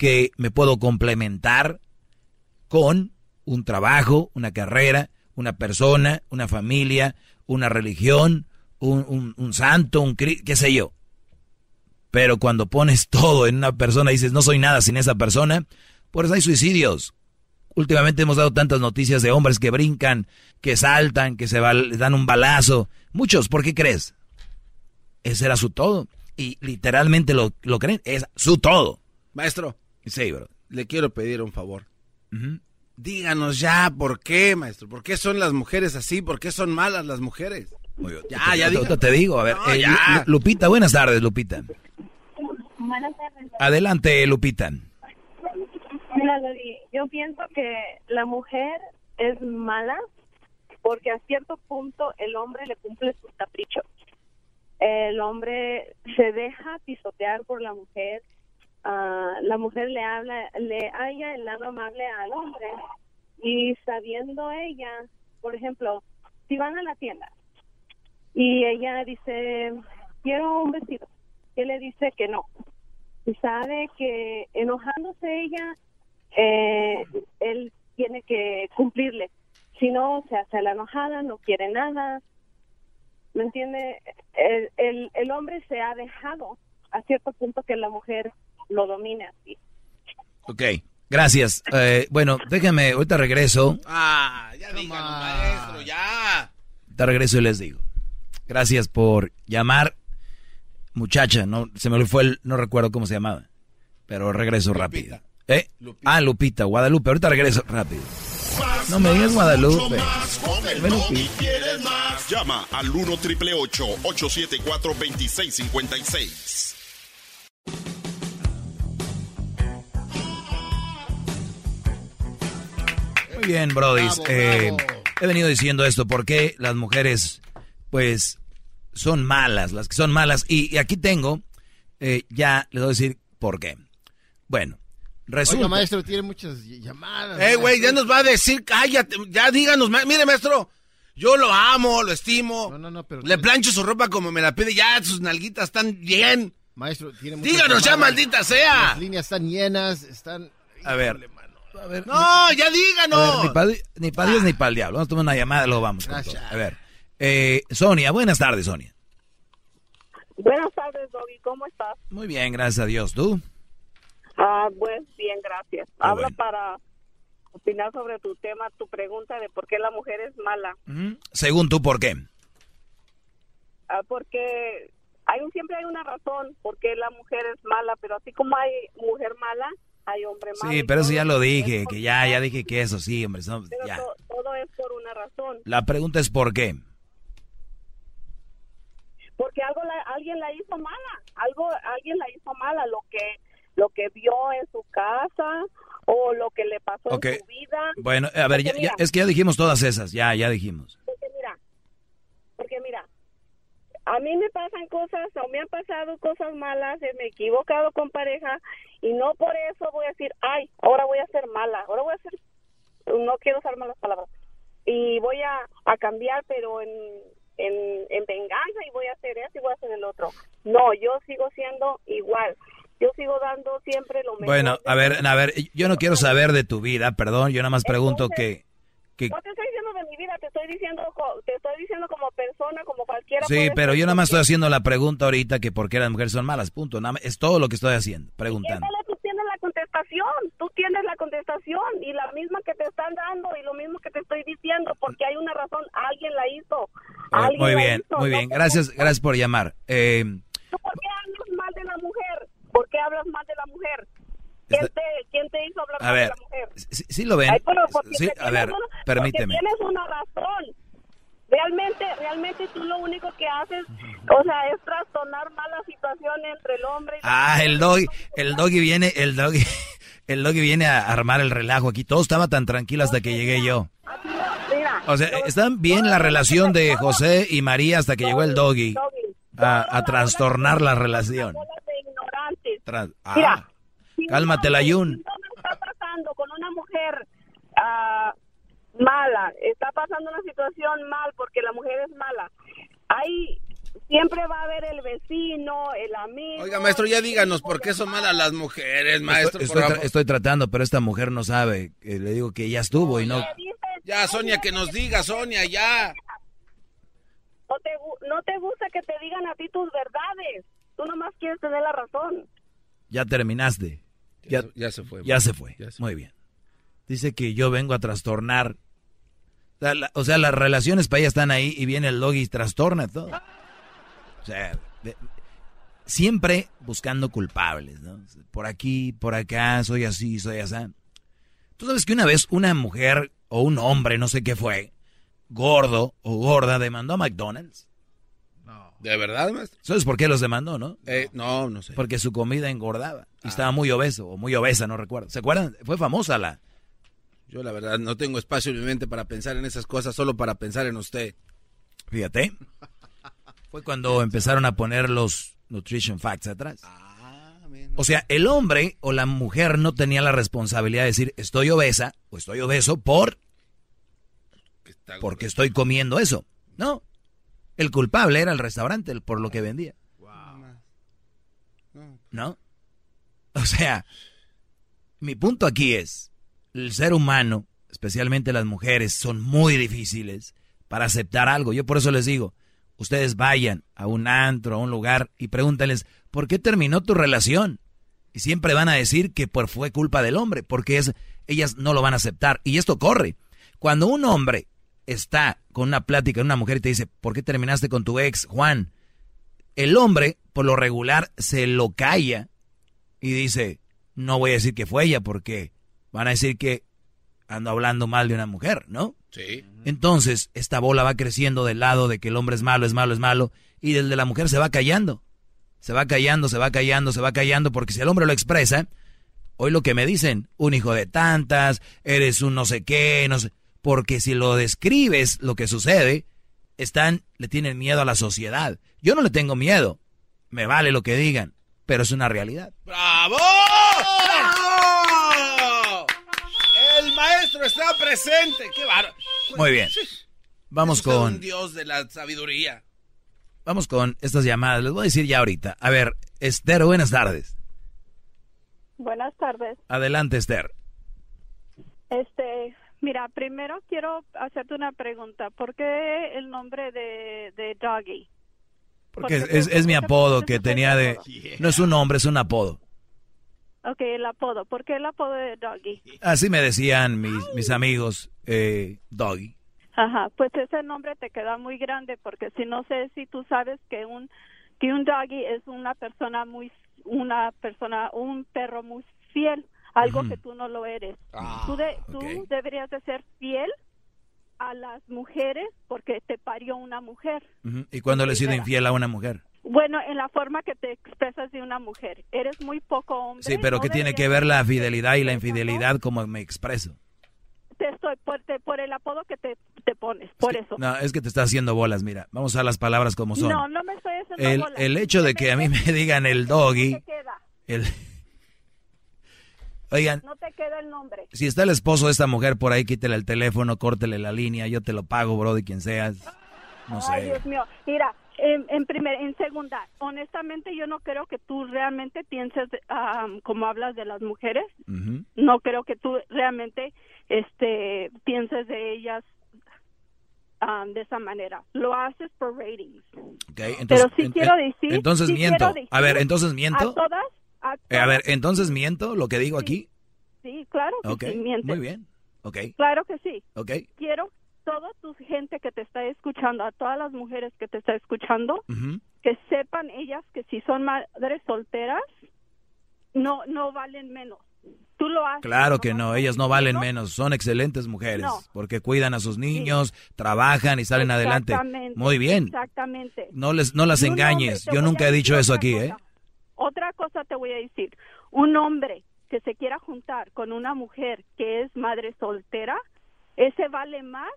que me puedo complementar con un trabajo, una carrera, una persona, una familia, una religión, un, un- un santo, un qué sé yo. Pero cuando pones todo en una persona y dices no soy nada sin esa persona, por eso hay suicidios. Últimamente hemos dado tantas noticias de hombres que brincan, que saltan, que se dan un balazo. Muchos, ¿por qué crees? Ese era su todo. Y literalmente lo, lo creen, es su todo.
Maestro,
Sí, bro.
le quiero pedir un favor. Díganos ya por qué, maestro. ¿Por qué son las mujeres así? ¿Por qué son malas las mujeres? Ya, ya,
te digo, a ver.
No,
eh, Lupita, buenas tardes, Lupita.
Buenas tardes.
Adelante, Lupita.
Mira, Loli, yo pienso que la mujer es mala porque a cierto punto el hombre le cumple sus caprichos. El hombre se deja pisotear por la mujer. La mujer le habla, le haya el lado amable al hombre. Y sabiendo ella, por ejemplo, si van a la tienda y ella dice, quiero un vestido, él le dice que no. Y sabe que enojándose ella, eh, él tiene que cumplirle. Si no, se hace la enojada, no quiere nada. ¿Me entiende? El, el, el hombre se ha dejado a cierto punto que la mujer lo domine así.
Ok, gracias. Eh, bueno, déjame, ahorita regreso.
Ah, ya díganos, maestro, ya.
Ahorita regreso y les digo. Gracias por llamar. Muchacha, no se me fue el, no recuerdo cómo se llamaba. Pero regreso rápido. ¿Eh? Ah, Lupita, Guadalupe. Ahorita regreso rápido. No me digas Guadalupe.
El Doggy quieres más. Llama al 1 triple 874 2656.
Muy bien, Brody. Eh, he venido diciendo esto porque las mujeres, pues, son malas, las que son malas. Y, y aquí tengo, eh, ya les voy a decir por qué. Bueno, resulta.
Oiga, maestro, tiene muchas llamadas.
Eh, güey, ya nos va a decir, cállate, ya díganos, ma- mire, maestro, yo lo amo, lo estimo.
No, no, no, pero...
Le plancho su ropa como me la pide, ya sus nalguitas están bien.
Maestro, tiene muchas
Díganos ya,
llamadas.
maldita sea.
Las líneas están llenas, están...
A ver. A ver,
No, ya
A ver,
díganos.
ni para ni pa Dios ni para el diablo. Vamos a tomar una llamada, luego vamos. con todo. A ver. Eh, Sonia, buenas tardes, Sonia.
Buenas tardes, Doggy. ¿Cómo estás?
Muy bien, gracias a Dios. ¿Tú?
Ah, pues bien, gracias.
Bueno.
para opinar sobre tu tema, tu pregunta de por qué la mujer es mala.
Según tú, ¿por qué?
Ah, porque hay un, siempre hay una razón por qué la mujer es mala, pero así como hay mujer mala, hay hombre malo.
Sí, pero eso
todo
ya lo dije, que ya, ya dije que eso sí, hombre. son-
Pero
ya.
to- todo es por una razón.
La pregunta es ¿por qué?
Porque algo la- alguien la hizo mala, algo alguien la hizo mala, lo que lo que vio en su casa o lo que le pasó
Ok.
en su vida.
Bueno, a ver, ya- ya-
mira,
es que ya dijimos todas esas, ya, ya dijimos.
Porque mira, porque mira, a mí me pasan cosas o me han pasado cosas malas, eh, me he equivocado con pareja y no por eso voy a decir, ay, ahora voy a ser mala, ahora voy a ser, no quiero usar malas palabras, y voy a, a cambiar, pero en, en, en venganza y voy a hacer eso y voy a hacer el otro. No, yo sigo siendo igual. Yo sigo dando siempre lo mejor.
Bueno, a ver, a ver, yo no quiero saber de tu vida, perdón, yo nada más pregunto que... que
No te estoy diciendo de mi vida, te estoy diciendo, co- te estoy diciendo como persona, como cualquiera.
sí, pero yo nada más estoy haciendo la pregunta ahorita que por qué las mujeres son malas, punto. Nada más- es todo lo que estoy haciendo, preguntando.
Tú tienes la contestación, tú tienes la contestación y la misma que te están dando y lo mismo que te estoy diciendo, porque hay una razón, alguien la hizo.
Eh,
alguien
muy bien,
hizo,
muy bien, gracias, gracias por llamar. Eh,
¿Tú ¿Por qué hablas mal de la mujer? ¿Por qué hablas mal de la mujer? ¿Quién te, quién te hizo hablar
a
mal
ver,
de la mujer?
sí, sí lo ven.
Ay,
Sí, a ver, permíteme.
Porque tienes una razón. Realmente, realmente tú lo único que haces, o sea, es trastornar más la situación entre el hombre y la
Ah, el doggy, el doggy viene, el doggy, el doggy viene a armar el relajo aquí. Todo estaba tan tranquilo hasta que llegué yo. O sea, está bien la relación de José y María hasta que llegó el doggy a, a trastornar la relación. ah, cálmate,
un hombre-
Layún.
si un hombre está pasando con una mujer ah, mala, está pasando una situación mal porque la mujer es mala. Ahí siempre va a haber el vecino, el amigo.
Oiga, maestro, ya díganos por qué son malas las mujeres, maestro.
Estoy,
por
estoy tra-
favor.
estoy tratando, pero esta mujer no sabe. Eh, le digo que ya estuvo y no.
Ya, Sonia, que nos diga, Sonia, ya.
No te, no te gusta que te digan a ti tus verdades. Tú nomás quieres tener la razón.
Ya terminaste. Ya,
ya se fue.
Ya se fue. Muy bien. Dice que yo vengo a trastornar. O sea, la- o sea, las relaciones para ella están ahí y viene el doggy y trastorna todo. O sea, de- siempre buscando culpables, ¿no? Por aquí, por acá, soy así, soy así. Tú sabes que una vez una mujer o un hombre, no sé qué fue, gordo o gorda, demandó a McDonald's.
¿De verdad, maestro?
¿Sabes por qué los demandó, no?
Eh, no, no sé.
Porque su comida engordaba. Y estaba muy obeso o muy obesa, no recuerdo. ¿Se acuerdan? Fue famosa la.
Yo, la verdad, no tengo espacio en mi mente para pensar en esas cosas, solo para pensar en usted.
Fíjate. Fue cuando empezaron a poner los nutrition facts atrás. O sea, el hombre o la mujer no tenía la responsabilidad de decir estoy obesa o estoy obeso por porque estoy comiendo eso. No. El culpable era el restaurante por lo que vendía. ¿No? O sea, mi punto aquí es, el ser humano, especialmente las mujeres, son muy difíciles para aceptar algo. Yo por eso les digo, ustedes vayan a un antro, a un lugar y pregúntales, ¿por qué terminó tu relación? Y siempre van a decir que fue culpa del hombre, porque es, ellas no lo van a aceptar. Y esto corre. Cuando un hombre está con una plática de una mujer y te dice, ¿por qué terminaste con tu ex, Juan? El hombre, por lo regular, se lo calla y dice, no voy a decir que fue ella porque van a decir que ando hablando mal de una mujer, ¿no?
Sí.
Entonces, esta bola va creciendo del lado de que el hombre es malo, es malo, es malo, y del de la mujer se va callando. Se va callando, se va callando, se va callando, porque si el hombre lo expresa, hoy lo que me dicen, un hijo de tantas, eres un no sé qué, no sé, porque si lo describes lo que sucede, están, le tienen miedo a la sociedad. Yo no le tengo miedo, me vale lo que digan, pero es una realidad.
¡Bravo! ¡Bravo! Maestro está presente. ¡Qué bárbaro!
Muy bien. Vamos
Es un
con,
dios de la sabiduría.
vamos con estas llamadas. Les voy a decir ya ahorita. A ver, Esther, buenas tardes.
Buenas tardes.
Adelante, Esther.
Este, mira, primero quiero hacerte una pregunta. ¿Por qué el nombre de, de Doggy?
Porque es, es- es mi apodo que tenía de... No es un nombre, es un apodo.
Ok, el apodo. ¿Por qué el apodo de Doggy?
Así me decían mis, mis amigos, eh, Doggy.
Ajá, pues ese nombre te queda muy grande porque si no sé si tú sabes que un que un doggy es una persona muy una persona un perro muy fiel, algo que tú no lo eres.
Ah,
tú de- tú
ok.
deberías de ser fiel a las mujeres porque te parió una mujer.
¿Y cuando le he sido infiel a una mujer?
Bueno, en la forma que te expresas de una mujer, eres muy poco hombre.
Sí, pero
no
¿qué tiene que ver la fidelidad y la infidelidad como me expreso?
Te estoy por, te- por el apodo que te, te pones, por eso.
No, es que te está haciendo bolas, mira. Vamos a las palabras como son.
No, no me estoy haciendo
el,
bolas.
el hecho de que a mí me digan el doggy,
te queda,
el... Oigan,
no te queda el nombre.
si está el esposo de esta mujer por ahí, quítele el teléfono, córtele la línea, yo te lo pago, bro, de quien seas. No
Ay,
sé.
Dios mío. Mira, en, en primer, en segunda, honestamente yo no creo que tú realmente pienses ah, como hablas de las mujeres.
Ujú.
No creo que tú realmente este pienses de ellas ah, de esa manera. Lo haces por ratings.
Ok, entonces,
Pero sí
en-
quiero decir.
Entonces
sí
miento.
decir
A ver, entonces miento.
A todas. A
Eh, a ver,
todas,
entonces miento lo que digo aquí.
Sí, claro que
Ok,
sí, mientes.
muy bien. Ok,
Claro que sí.
ok.
Quiero toda tu gente que te está escuchando, a todas las mujeres que te está escuchando, que sepan ellas que si son madres solteras, no no valen menos. Tú lo haces.
Claro que no, ellas no valen menos, son excelentes mujeres,
No.
porque cuidan a sus niños, trabajan y salen adelante. Muy bien,
Exactamente.
no les no las engañes. Yo nunca he dicho eso aquí,
cosa.
¿eh?
Otra cosa te voy a decir. Un hombre que se quiera juntar con una mujer que es madre soltera, ese vale más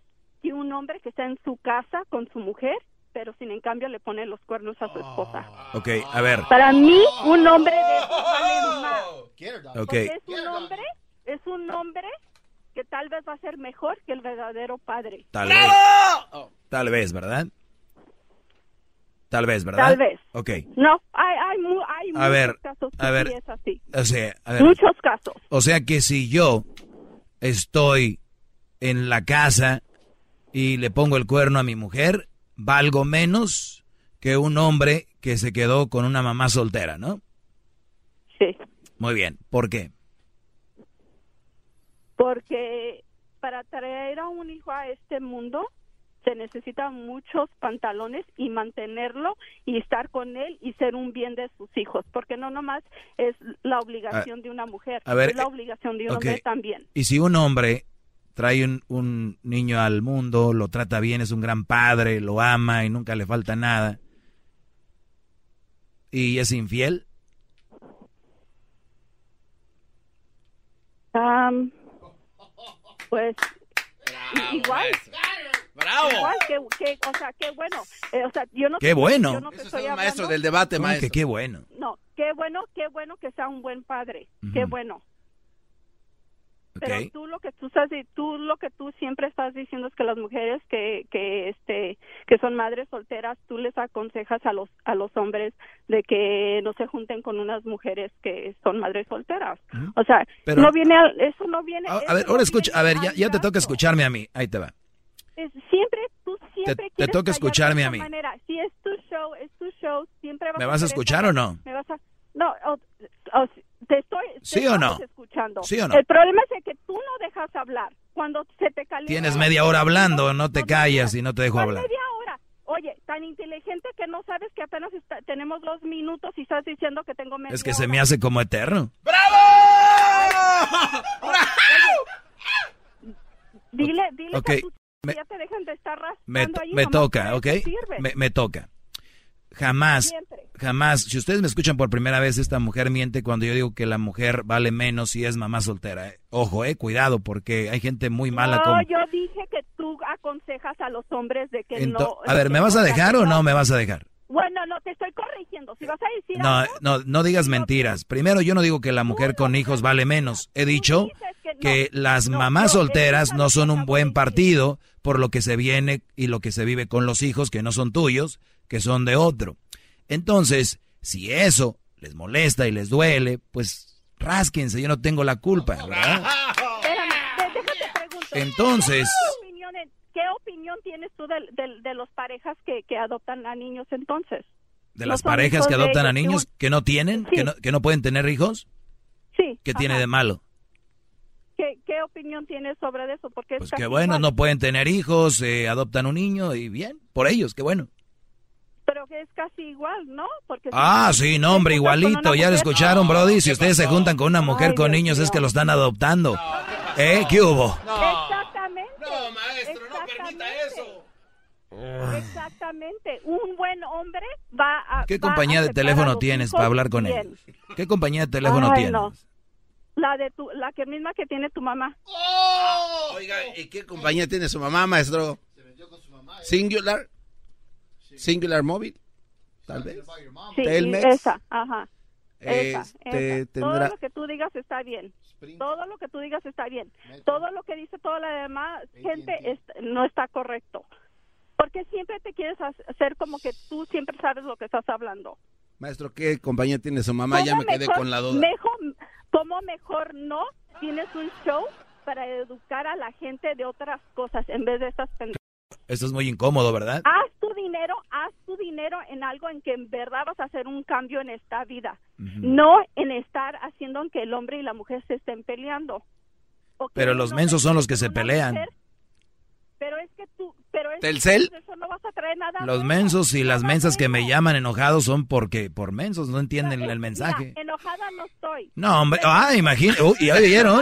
un hombre que está en su casa con su mujer, pero sin en cambio le pone los cuernos a su esposa.
Ok, a ver.
Para mí, un hombre de esos vale más.
Ok.
Porque es un hombre, es un hombre que tal vez va a ser mejor que el verdadero padre.
Tal vez. Tal vez, ¿verdad? Tal vez, ¿verdad?
Tal vez.
Ok.
No, hay, hay, mu- hay
A
muchos
ver,
casos que
a ver.
sí es así.
O sea, a ver.
Muchos casos.
O sea que si yo estoy en la casa y le pongo el cuerno a mi mujer, valgo menos que un hombre que se quedó con una mamá soltera, ¿no?
Sí.
Muy bien. ¿Por qué?
Porque para traer a un hijo a este mundo se necesitan muchos pantalones y mantenerlo y estar con él y ser un bien de sus hijos, porque no nomás es la obligación
A-
de una mujer,
a ver,
es la obligación de un hombre también.
Y si un hombre trae un, un niño al mundo, lo trata bien, es un gran padre, lo ama y nunca le falta nada, y es infiel,
Am, pues i- igual.
¡Bravo!
Igual que, que- o sea, qué bueno. Eh, o sea, yo no
¡Qué bueno!
yo no te
Eso es
estoy hablando-
maestro del debate,
¿Cómo que
maestro.
qué bueno.
No, qué bueno, qué bueno que sea un buen padre. Qué
Ujú.
bueno. Pero tú lo que tú estás tú lo que tú siempre estás diciendo es que las mujeres que que este que son madres solteras, tú les aconsejas a los a los hombres de que no se junten con unas mujeres que son madres solteras. O sea,
Pero-
no viene al- eso no viene
A, ver,
no
ahora escucha, a ver, ya, ya te toca escucharme a mí, ahí te va.
Es- siempre tú siempre
te
quieres
toca escucharme a mí.
manera. Si es tu show, es tu show, siempre vas
¿Me vas a escuchar o no?
Me vas a No, o- o- te estoy te
¿Sí o no?
escuchando.
¿Sí o no?
El problema es que tú no dejas hablar. Cuando se te calienta
Tienes media hora hablando, no te callas y no te dejo
¿Cuál
hablar.
media hora? Oye, tan inteligente que no sabes que apenas está- tenemos dos minutos y estás diciendo que tengo media
Es que se me hace como eterno.
Dile, dile
Ok,
que tú
me-
ya te dejan de estar
Me,
ahí,
me toca, ¿ok? Me, me toca. Jamás,
Siempre.
jamás. Si ustedes me escuchan por primera vez, esta mujer miente cuando yo digo que la mujer vale menos si es mamá soltera. ¿eh? Ojo, eh, cuidado, porque hay gente muy mala
no,
como...
yo dije que tú aconsejas a los hombres de que
Ento-
no...
a ver, ¿me vas a dejar o no me vas a dejar?
Bueno, no, te estoy corrigiendo. Si vas a decir
No,
algo,
no, no digas mentiras. Primero, yo no digo que la mujer con hijos vale menos. He dicho que las mamás solteras no son un buen partido por lo que se viene y lo que se vive con los hijos que no son tuyos, que son de otro. Entonces, si eso les molesta y les duele, pues rásquense, yo no tengo la culpa, ¿verdad? Entonces-
¿Qué opinión, en- qué opinión tienes tú de, de- de los parejas que, que adoptan a niños entonces?
De
¿No
las parejas que adoptan a niños que no tienen, que, no, que no pueden tener hijos,
Sí.
¿qué tiene de malo?
¿Qué, qué opinión tienes sobre eso? Porque es
Pues que bueno, no pueden tener hijos, eh, adoptan un niño y bien, por ellos, qué bueno.
Pero que es casi igual, ¿no? Porque si
Ah, sí, no, hombre,
con
igualito, ya lo escucharon, Brody. Si ustedes se juntan con una mujer
Ay,
con
Dios
niños, es que lo están adoptando. ¿Eh? ¿Qué hubo?
Exactamente. No, maestro, no permita eso. Exactamente. Un buen hombre va a.
¿Qué
va a
compañía de teléfono tienes para hablar con ellos? ¿Qué compañía de teléfono
Ay,
tienes?
no. La de tu, la que misma que tiene tu mamá.
Oiga, ¿y qué compañía tiene su mamá, maestro? Singular. Singular Móvil. Tal vez.
Sí,
Telmex.
esa, ajá. Esa,
Este,
esa.
tendrá-
Todo lo que tú digas está bien. Todo lo que tú digas está bien. Todo lo que dice toda la demás gente es- no está correcto. Porque siempre te quieres ha- hacer como que tú siempre sabes lo que estás hablando.
Maestro, ¿qué compañía tiene su mamá? Ya
¿Cómo
me quedé
mejor-
con la duda.
Mejor, ¿Cómo mejor no tienes un show para educar a la gente de otras cosas en vez de estas pendejadas?
Esto es muy incómodo, ¿verdad?
Haz tu dinero, haz tu dinero en algo en que en verdad vas a hacer un cambio en esta vida. No en estar haciendo que el hombre y la mujer se estén peleando. Que
Pero los mensos son los que se pelean.
mujer- pero es que tú, pero es que
¿Telcel?
eso no vas a traer nada
Los mensos y las mensas que me llaman enojados son porque por mensos no entienden el mensaje.
Mira, enojada no estoy.
No, hombre, ah, imagina, uy, ¿ya oyeron?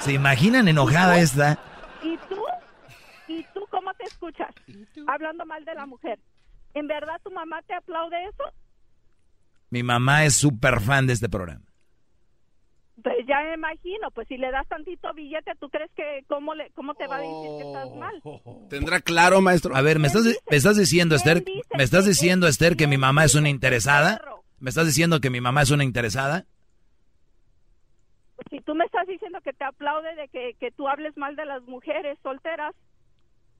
¿Se imaginan enojada esta?
Te escuchas? Hablando mal de la mujer. ¿En verdad tu mamá te aplaude eso?
Mi mamá es súper fan de este programa.
Pues ya me imagino, pues si le das tantito billete, ¿tú crees que cómo, le, cómo te va a decir que estás mal?
¿Tendrá claro, maestro?
A ver, ¿me estás, me estás diciendo, Esther, me estás diciendo, Esther, que mi mamá es una interesada? ¿Me estás diciendo que mi mamá es una interesada?
Pues si tú me estás diciendo que te aplaude de que, que tú hables mal de las mujeres solteras,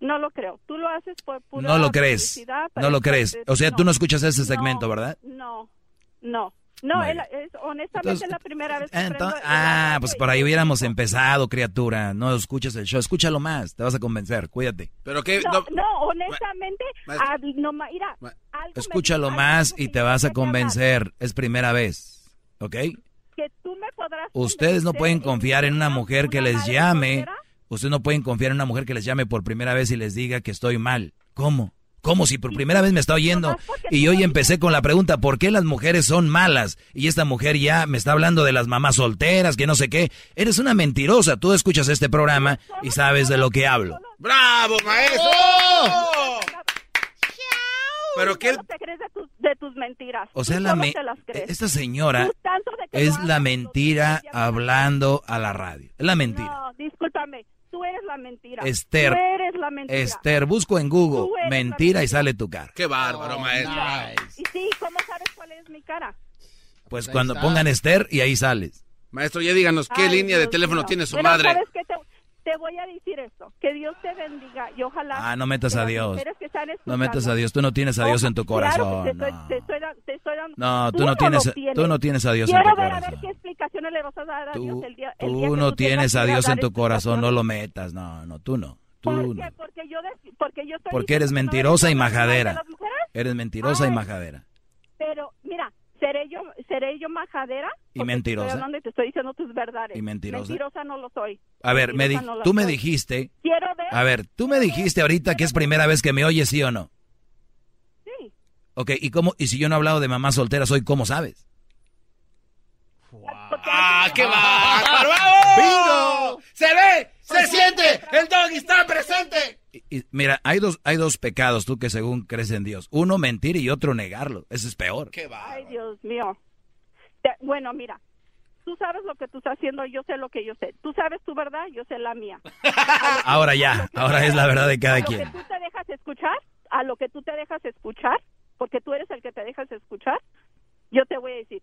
No lo creo. Tú lo haces por pura
No lo crees. No lo crees. O sea, tú no escuchas ese
No,
segmento, ¿verdad?
No, no. No, es, es- honestamente es la primera vez que el
ah, pues por ahí hubiéramos empezado, criatura. No escuchas el show. Escúchalo más. Te vas a convencer. Cuídate.
¿Pero qué?
No, no, honestamente, ah, no, ma- mira, algo me
Escúchalo más y te vas a convencer. Es primera vez. ¿Ok?
que tú me podrás
Ustedes no pueden confiar en una mujer que les llame. Ustedes no pueden confiar en una mujer que les llame por primera vez y les diga que estoy mal. ¿Cómo? ¿Cómo si por primera vez me está oyendo? Y hoy empecé con la pregunta, ¿por qué las mujeres son malas? Y esta mujer ya me está hablando de las mamás solteras, que no sé qué. Eres una mentirosa. Tú escuchas este programa y sabes de lo que hablo.
¡Bravo, maestro! Pero
tú
que él-
solo te crees de tus, de tus mentiras.
O sea, la me-
te las crees.
esta señora es la mentira hablando a la radio. Es la mentira.
No, discúlpame. Tú eres la mentira.
Esther.
Tú eres la mentira.
Esther, busco en Google mentira y sale tu cara.
Qué bárbaro,
Oh,
maestro.
Y sí, ¿cómo sabes cuál es mi cara?
Pues
ahí
cuando
está.
pongan Esther y ahí sales.
Maestro, ya díganos qué
Ay,
línea de teléfono tiene su
Pero,
madre.
¿sabes qué? Te, te voy a decir esto. Que Dios te bendiga y ojalá...
Ah, no metas a Dios. No metas a Dios. Tú no tienes a Dios en tu
Claro
corazón. no.
te estoy
No, tú no tienes- tú no tienes a Dios en
Quiero
tu
ver a
corazón.
ver qué explicaciones le vas a dar a
Tú,
Dios el día, el
tú no tienes a Dios en tu corazón, no lo metas. No, no, tú no. Tú
¿Por
no.
qué? Porque yo, porque yo estoy
Porque eres mentirosa y majadera. Eres mentirosa y majadera.
Pero, ¿seré yo, seré yo majadera?
¿Y mentirosa?
Te estoy hablando y te estoy diciendo tus verdades.
¿Y mentirosa?
Mentirosa no lo soy.
A ver, me
no
tú me
soy.
dijiste.
Quiero ver.
A ver, tú me dijiste ahorita que es primera vez que me oyes, ¿sí o no?
Sí.
Ok, ¿y cómo? ¿Y si yo no he hablado de mamá soltera, soy cómo sabes?
¡Ah, qué bárbaro! ¡Bingo! ¡Se ve! ¡Se siente! ¡El doggy está presente!
Y- mira, hay dos, hay dos pecados, tú que según crees en Dios. Uno mentir y otro negarlo. Ese es peor.
Ay, Dios mío. Te- bueno, mira. Tú sabes lo que tú estás haciendo, yo sé lo que yo sé. Tú sabes tu verdad, yo sé la mía.
Ahora ya, ahora es la verdad de cada
a lo
quien.
que tú te dejas escuchar, a lo que tú te dejas escuchar, porque tú eres el que te dejas escuchar, yo te voy a decir,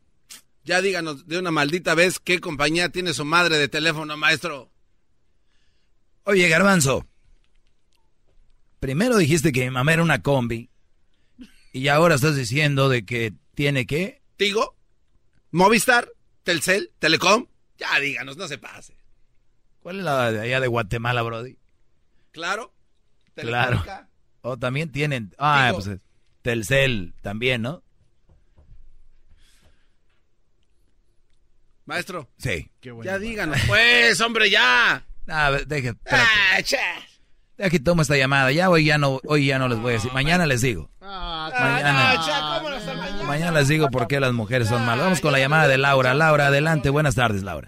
Ya díganos de una maldita vez qué compañía tiene su madre de teléfono, maestro.
Oye, Garbanzo. Primero dijiste que mi mamá era una combi. Y ahora estás diciendo de que tiene que...
¿Tigo? ¿Movistar? ¿Telcel? ¿Telecom? Ya díganos, no se pase.
¿Cuál es la de allá de Guatemala, Brody?
¿Claro?
Claro.
¿Telefónica?
O también tienen... Ah,
Tigo.
pues Telcel también, ¿no?
Maestro.
Sí.
Ya díganos, pues, hombre, ya.
Ah, deje.
Ah,
que tomo esta llamada. Ya hoy ya no, hoy ya no les voy a decir. Mañana les digo. Mañana.
Ah, cha, ¿cómo no está mañana?
Mañana les digo por qué las mujeres son malas. Vamos con la llamada de Laura. Laura, adelante. Buenas tardes, Laura.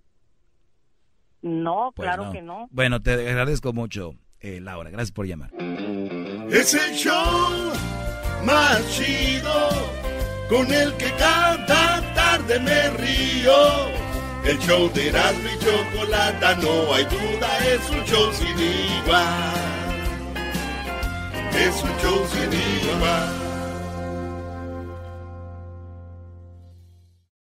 No,
Pues
claro que no.
Bueno, te agradezco mucho, eh, Laura. Gracias por llamar.
Es el show más chido con el que cada tarde me río. El show de Erasmo y Chocolata, no hay duda, es un show sin igual. Es un show sin igual.